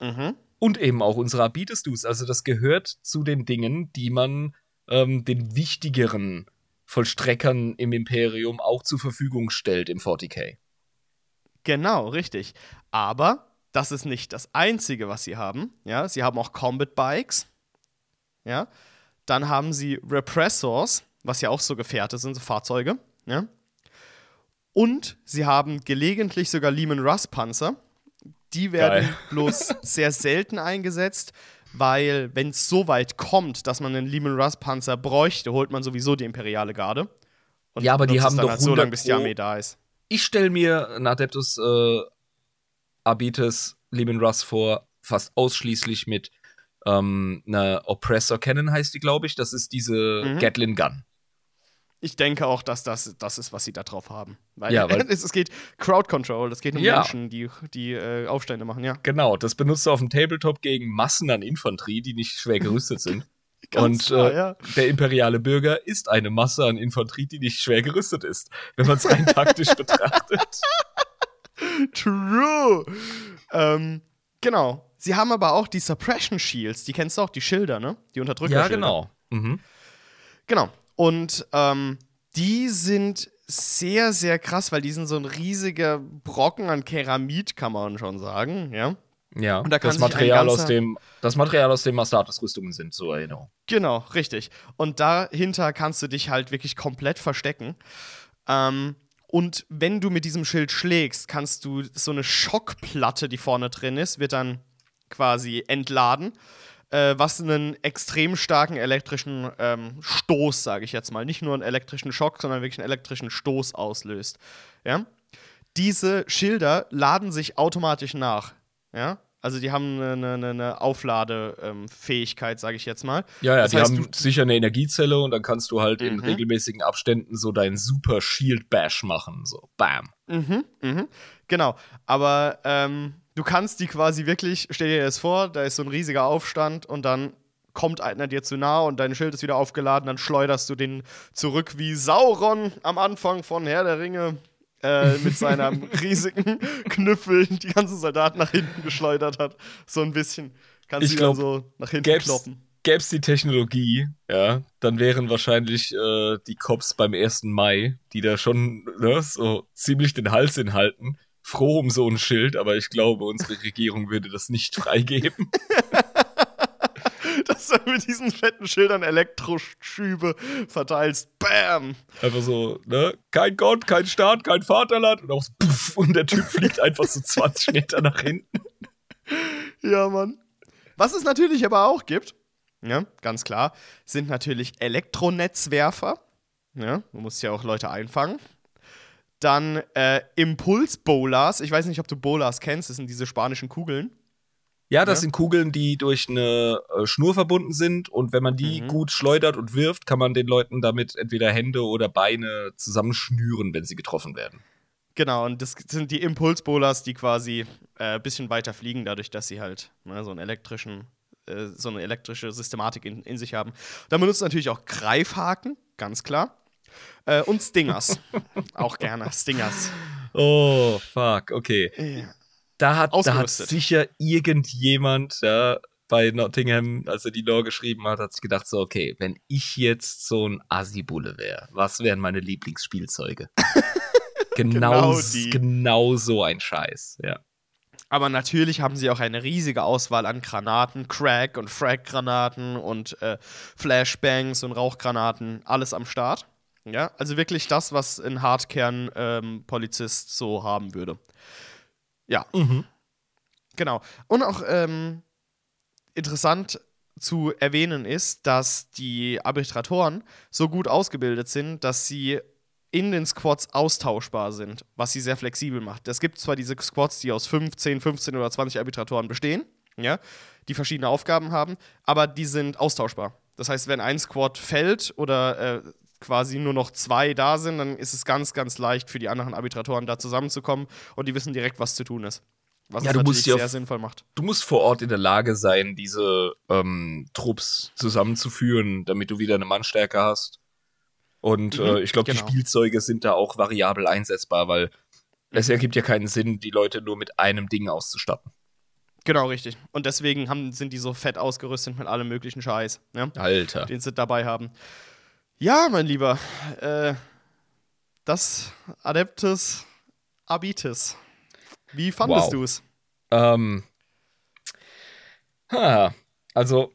[SPEAKER 1] Mhm.
[SPEAKER 2] Und eben auch unsere Abitus-Dus. Also das gehört zu den Dingen, die man ähm, den wichtigeren Vollstreckern im Imperium auch zur Verfügung stellt im 40k.
[SPEAKER 1] Genau, richtig. Aber das ist nicht das Einzige, was sie haben. Ja, sie haben auch Combat Bikes. Ja. Dann haben sie Repressors, was ja auch so Gefährte sind, so Fahrzeuge. Ja. Und sie haben gelegentlich sogar Lehman Russ Panzer. Die werden
[SPEAKER 2] Geil.
[SPEAKER 1] bloß sehr selten eingesetzt, weil wenn es so weit kommt, dass man einen Lehman Russ Panzer bräuchte, holt man sowieso die imperiale Garde. Und
[SPEAKER 2] Ja, aber die haben doch
[SPEAKER 1] halt so lange,
[SPEAKER 2] 100
[SPEAKER 1] bis die Armee da ist.
[SPEAKER 2] Ich stelle mir einen Adeptus äh, Abitus Lehman Russ vor, fast ausschließlich mit ähm, einer Oppressor Cannon heißt die, glaube ich. Das ist diese
[SPEAKER 1] Mhm.
[SPEAKER 2] Gatlin Gun.
[SPEAKER 1] Ich denke auch, dass das das ist, was sie da drauf haben. Weil,
[SPEAKER 2] Ja, weil-
[SPEAKER 1] es, es geht Crowd Control, es geht um
[SPEAKER 2] Ja.
[SPEAKER 1] Menschen, die, die äh, Aufstände machen, ja.
[SPEAKER 2] Genau, das benutzt du auf dem Tabletop gegen Massen an Infanterie, die nicht schwer gerüstet sind. Und
[SPEAKER 1] klar,
[SPEAKER 2] äh,
[SPEAKER 1] ja.
[SPEAKER 2] der imperiale Bürger ist eine Masse an Infanterie, die nicht schwer gerüstet ist, wenn man es rein taktisch betrachtet.
[SPEAKER 1] True. Ähm, genau. Sie haben aber auch die Suppression Shields, die kennst du auch, die Schilder, ne? Die Unterdrücker.
[SPEAKER 2] Ja, genau. Mhm.
[SPEAKER 1] Genau. Und ähm, die sind sehr, sehr krass, weil die sind so ein riesiger Brocken an Keramid, kann man schon sagen, ja.
[SPEAKER 2] Ja, das Material, aus dem, das Material, aus dem Astartes-Rüstungen sind, zur Erinnerung.
[SPEAKER 1] Genau, richtig. Und dahinter kannst du dich halt wirklich komplett verstecken. Ähm, und wenn du mit diesem Schild schlägst, kannst du so eine Schockplatte, die vorne drin ist, wird dann quasi entladen, äh, was einen extrem starken elektrischen ähm, Stoß, sage ich jetzt mal, nicht nur einen elektrischen Schock, sondern wirklich einen elektrischen Stoß auslöst. Ja? Diese Schilder laden sich automatisch nach. Ja? Also die haben eine, eine, eine Aufladefähigkeit, sage ich jetzt mal.
[SPEAKER 2] Ja, ja,
[SPEAKER 1] Das
[SPEAKER 2] die
[SPEAKER 1] heißt,
[SPEAKER 2] haben sicher eine Energiezelle und dann kannst du halt in
[SPEAKER 1] Mhm.
[SPEAKER 2] regelmäßigen Abständen so deinen Super Shield Bash machen. So, bam.
[SPEAKER 1] Mhm, mhm. Genau. Aber ähm, du kannst die quasi wirklich, stell dir das vor, da ist so ein riesiger Aufstand und dann kommt einer dir zu nah und dein Schild ist wieder aufgeladen, dann schleuderst du den zurück wie Sauron am Anfang von Herr der Ringe äh, mit seinem riesigen Knüppel die ganzen Soldaten nach hinten geschleudert hat. So ein bisschen. Kannst
[SPEAKER 2] Ich
[SPEAKER 1] du dann
[SPEAKER 2] glaub,
[SPEAKER 1] so nach hinten
[SPEAKER 2] Gäb's,
[SPEAKER 1] kloppen.
[SPEAKER 2] gäb's die Technologie, ja, dann wären wahrscheinlich äh, die Cops beim 1. Mai, die da schon ne, so ziemlich den Hals hinhalten, froh um so ein Schild, aber ich glaube, unsere Regierung würde das nicht freigeben.
[SPEAKER 1] Dass du mit diesen fetten Schildern Elektroschübe verteilst. Bam!
[SPEAKER 2] Einfach so, ne, kein Gott, kein Staat, kein Vaterland und auch so, puff, und der Typ fliegt einfach so 20 Meter nach hinten.
[SPEAKER 1] Ja, Mann. Was es natürlich aber auch gibt, ja, ganz klar, sind natürlich Elektronetzwerfer. Ja, du musst ja auch Leute einfangen. Dann äh, Impuls-Bolas. Ich weiß nicht, ob du Bolas kennst. Das sind diese spanischen Kugeln.
[SPEAKER 2] Ja, das
[SPEAKER 1] Ja.
[SPEAKER 2] sind Kugeln, die durch eine äh, Schnur verbunden sind und wenn man die
[SPEAKER 1] Mhm.
[SPEAKER 2] gut schleudert und wirft, kann man den Leuten damit entweder Hände oder Beine zusammenschnüren, wenn sie getroffen werden.
[SPEAKER 1] Genau, und das sind die Impulsbolas, die quasi ein äh, bisschen weiter fliegen, dadurch, dass sie halt ne, so einen elektrischen, äh, so eine elektrische Systematik in, in sich haben. Dann benutzt natürlich auch Greifhaken, ganz klar. Äh, und Stingers. auch gerne, Stingers.
[SPEAKER 2] Oh, fuck, okay.
[SPEAKER 1] Ja.
[SPEAKER 2] Da hat, da hat sicher irgendjemand ja, bei Nottingham, als er die Lore geschrieben hat, hat sich gedacht so, okay, wenn ich jetzt so ein Assi-Bulle wäre, was wären meine Lieblingsspielzeuge? genau,
[SPEAKER 1] Genau die.
[SPEAKER 2] genau so ein Scheiß, ja.
[SPEAKER 1] Aber natürlich haben sie auch eine riesige Auswahl an Granaten, Crack- und Frag-Granaten und äh, Flashbangs und Rauchgranaten, alles am Start. Ja, also wirklich das, was ein Hardkern-Polizist so haben würde. Ja,
[SPEAKER 2] Mhm.
[SPEAKER 1] genau. Und auch ähm, interessant zu erwähnen ist, dass die Arbitratoren so gut ausgebildet sind, dass sie in den Squads austauschbar sind, was sie sehr flexibel macht. Es gibt zwar diese Squads, die aus 15, 15 oder 20 Arbitratoren bestehen, ja, die verschiedene Aufgaben haben, aber die sind austauschbar. Das heißt, wenn ein Squad fällt oder äh, quasi nur noch zwei da sind, dann ist es ganz, ganz leicht für die anderen Arbitratoren da zusammenzukommen und die wissen direkt, was zu tun ist. Was
[SPEAKER 2] Ja,
[SPEAKER 1] es
[SPEAKER 2] du musst
[SPEAKER 1] sehr
[SPEAKER 2] auf-
[SPEAKER 1] sinnvoll macht.
[SPEAKER 2] Du musst vor Ort in der Lage sein, diese ähm, Trupps zusammenzuführen, damit du wieder eine Mannstärke hast. Und
[SPEAKER 1] Mhm,
[SPEAKER 2] äh, ich glaube,
[SPEAKER 1] genau.
[SPEAKER 2] die Spielzeuge sind da auch variabel einsetzbar, weil
[SPEAKER 1] Mhm.
[SPEAKER 2] es ergibt ja keinen Sinn, die Leute nur mit einem Ding auszustatten.
[SPEAKER 1] Genau, richtig. Und deswegen haben, sind die so fett ausgerüstet mit allem möglichen Scheiß, ne?
[SPEAKER 2] Alter.
[SPEAKER 1] den sie dabei haben. Ja, mein Lieber, äh, das Adeptus Abitus. Wie fandest
[SPEAKER 2] Wow.
[SPEAKER 1] du es?
[SPEAKER 2] Ähm, ha, also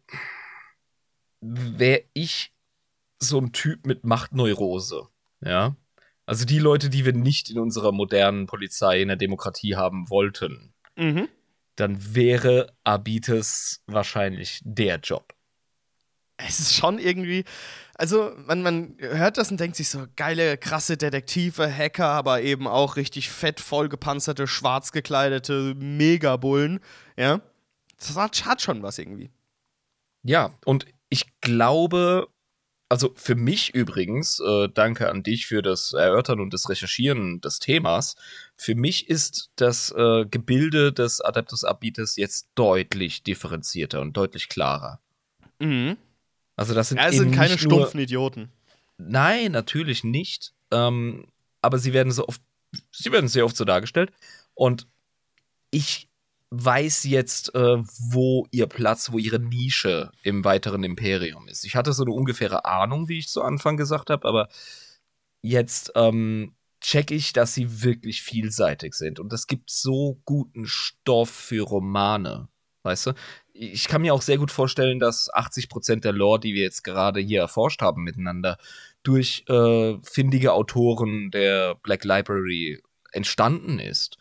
[SPEAKER 2] wäre ich so ein Typ mit Machtneurose, ja. Also die Leute, die wir nicht in unserer modernen Polizei in der Demokratie haben wollten,
[SPEAKER 1] Mhm.
[SPEAKER 2] dann wäre Abites wahrscheinlich der Job.
[SPEAKER 1] Es ist schon irgendwie, also man, man hört das und denkt sich so, geile, krasse Detektive, Hacker, aber eben auch richtig fett vollgepanzerte, schwarz gekleidete Megabullen, ja. Das hat, hat schon was irgendwie.
[SPEAKER 2] Ja, und ich glaube, also für mich übrigens, äh, danke an dich für das Erörtern und das Recherchieren des Themas. Für mich ist das äh, Gebilde des Adeptus Abites jetzt deutlich differenzierter und deutlich klarer.
[SPEAKER 1] Mhm.
[SPEAKER 2] Also das sind,
[SPEAKER 1] Ja, sind keine
[SPEAKER 2] nicht nur,
[SPEAKER 1] stumpfen Idioten.
[SPEAKER 2] Nein, natürlich nicht. Ähm, aber sie werden so oft, sie werden sehr oft so dargestellt. Und ich weiß jetzt, äh, wo ihr Platz, wo ihre Nische im weiteren Imperium ist. Ich hatte so eine ungefähre Ahnung, wie ich zu Anfang gesagt habe, aber jetzt ähm, check ich, dass sie wirklich vielseitig sind. Und es gibt so guten Stoff für Romane. Weißt du? Ich kann mir auch sehr gut vorstellen, dass 80% der Lore, die wir jetzt gerade hier erforscht haben miteinander, durch äh, findige Autoren der Black Library entstanden ist.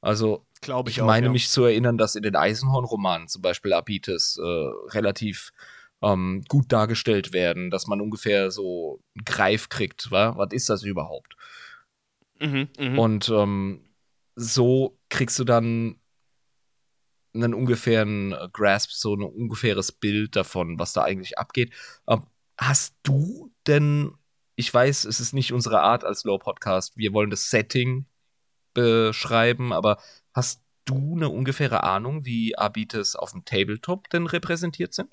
[SPEAKER 2] Also
[SPEAKER 1] Glaube
[SPEAKER 2] ich
[SPEAKER 1] ich, auch.
[SPEAKER 2] meine
[SPEAKER 1] ja.
[SPEAKER 2] mich zu erinnern, dass in den Eisenhorn-Romanen zum Beispiel Abites äh, relativ ähm, gut dargestellt werden, dass man ungefähr so einen Greif kriegt, wa? was ist das überhaupt?
[SPEAKER 1] Mhm, mhm.
[SPEAKER 2] Und ähm, so kriegst du dann einen ungefähren äh, Grasp, so ein ungefähres Bild davon, was da eigentlich abgeht. Ähm, hast du denn, ich weiß, es ist nicht unsere Art als Low-Podcast, wir wollen das Setting beschreiben, aber hast du eine ungefähre Ahnung, wie Abites auf dem Tabletop denn repräsentiert sind?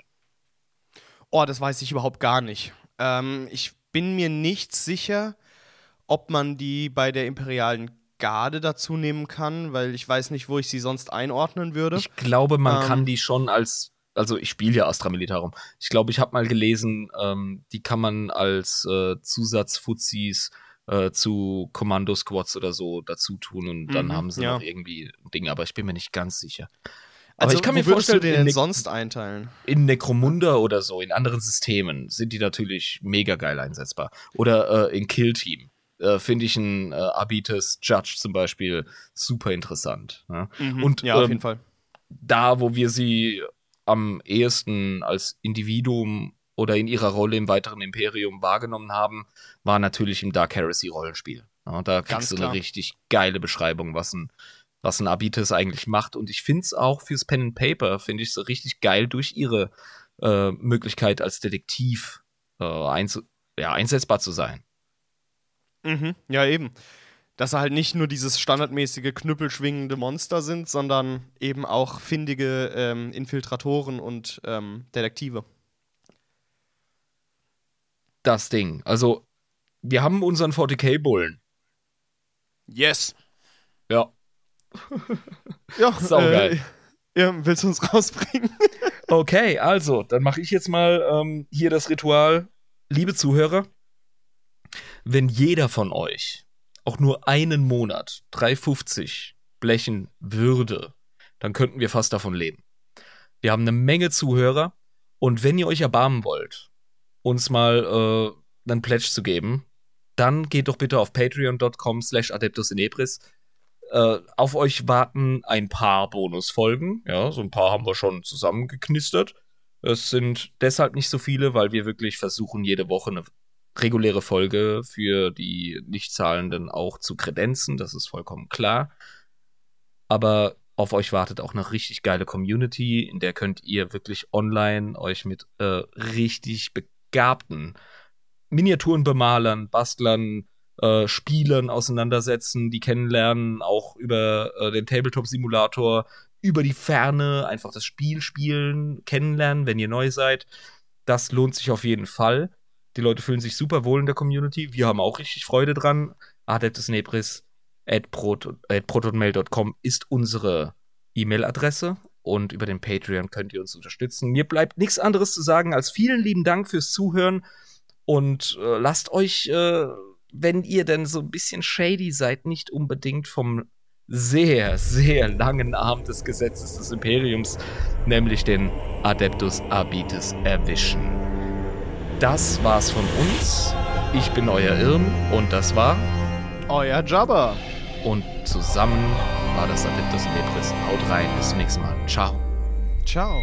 [SPEAKER 1] Oh, das weiß ich überhaupt gar nicht. Ähm, ich bin mir nicht sicher, ob man die bei der imperialen Garde dazu nehmen kann, weil ich weiß nicht, wo ich sie sonst einordnen würde.
[SPEAKER 2] Ich glaube, man
[SPEAKER 1] Ähm.
[SPEAKER 2] kann die schon als, also ich spiele ja Astra Militarum. Ich glaube, ich habe mal gelesen, ähm, die kann man als äh, Zusatzfuzis äh, zu Kommando-Squads oder so dazu tun und dann
[SPEAKER 1] Mhm,
[SPEAKER 2] haben sie
[SPEAKER 1] ja.
[SPEAKER 2] noch irgendwie ein Ding, aber ich bin mir nicht ganz sicher. Aber
[SPEAKER 1] also,
[SPEAKER 2] ich kann mir vorstellen,
[SPEAKER 1] du den denn sonst einteilen?
[SPEAKER 2] in Necromunda oder so, in anderen Systemen, sind die natürlich mega geil einsetzbar. Oder äh, in Kill Team. Äh, Finde ich ein äh, Abites Judge zum Beispiel super interessant. Ne?
[SPEAKER 1] Mhm.
[SPEAKER 2] Und,
[SPEAKER 1] ja, auf
[SPEAKER 2] ähm,
[SPEAKER 1] jeden Fall.
[SPEAKER 2] da, wo wir sie am ehesten als Individuum oder in ihrer Rolle im weiteren Imperium wahrgenommen haben, war natürlich im Dark Heresy Rollenspiel. Ja, da kriegst
[SPEAKER 1] Ganz
[SPEAKER 2] du
[SPEAKER 1] klar.
[SPEAKER 2] eine richtig geile Beschreibung, was ein, was ein Abites eigentlich macht. Und ich finde es auch fürs Pen and Paper, finde ich so richtig geil durch ihre äh, Möglichkeit als Detektiv äh, einzu ja, einsetzbar zu sein.
[SPEAKER 1] Mhm. Ja, eben. Dass sie halt nicht nur dieses standardmäßige knüppelschwingende Monster sind, sondern eben auch findige ähm, Infiltratoren und ähm, Detektive.
[SPEAKER 2] Das Ding. Also, wir haben unseren 40k-Bullen.
[SPEAKER 1] Yes!
[SPEAKER 2] Ja.
[SPEAKER 1] Ja,
[SPEAKER 2] Saugeil.
[SPEAKER 1] Äh, ja, willst du uns rausbringen?
[SPEAKER 2] Okay, also, dann mache ich jetzt mal ähm, hier das Ritual. Liebe Zuhörer, wenn jeder von euch auch nur einen Monat 3,50 blechen würde, dann könnten wir fast davon leben. Wir haben eine Menge Zuhörer und wenn ihr euch erbarmen wollt, uns mal äh, einen Pledge zu geben, dann geht doch bitte auf patreon.com slash adeptus in Ebris. Äh, auf euch warten ein paar Bonusfolgen. Ja, so ein paar haben wir schon zusammengeknistert. Es sind deshalb nicht so viele, weil wir wirklich versuchen, jede Woche eine reguläre Folge für die Nichtzahlenden auch zu kredenzen. Das ist vollkommen klar. Aber auf euch wartet auch eine richtig geile Community, in der könnt ihr wirklich online euch mit äh, richtig begabten Miniaturenbemalern, Bastlern, äh, Spielern auseinandersetzen, die kennenlernen, auch über äh, den Tabletop-Simulator, über die Ferne, einfach das Spiel spielen, kennenlernen, wenn ihr neu seid. Das lohnt sich auf jeden Fall. Die Leute fühlen sich super wohl in der Community. Wir haben auch richtig Freude dran. Adeptus Nebris at, ist unsere E-Mail-Adresse und über den Patreon könnt ihr uns unterstützen. Mir bleibt nichts anderes zu sagen als vielen lieben Dank fürs Zuhören und äh, lasst euch, äh, wenn ihr denn so ein bisschen shady seid, nicht unbedingt vom sehr, sehr langen Arm des Gesetzes des Imperiums, nämlich den Adeptus Arbites, erwischen. Das war's von uns. Ich bin euer Irm und das war
[SPEAKER 1] euer Jabba.
[SPEAKER 2] Und zusammen war das Adeptus Nebris. Haut rein, bis zum nächsten Mal. Ciao.
[SPEAKER 1] Ciao.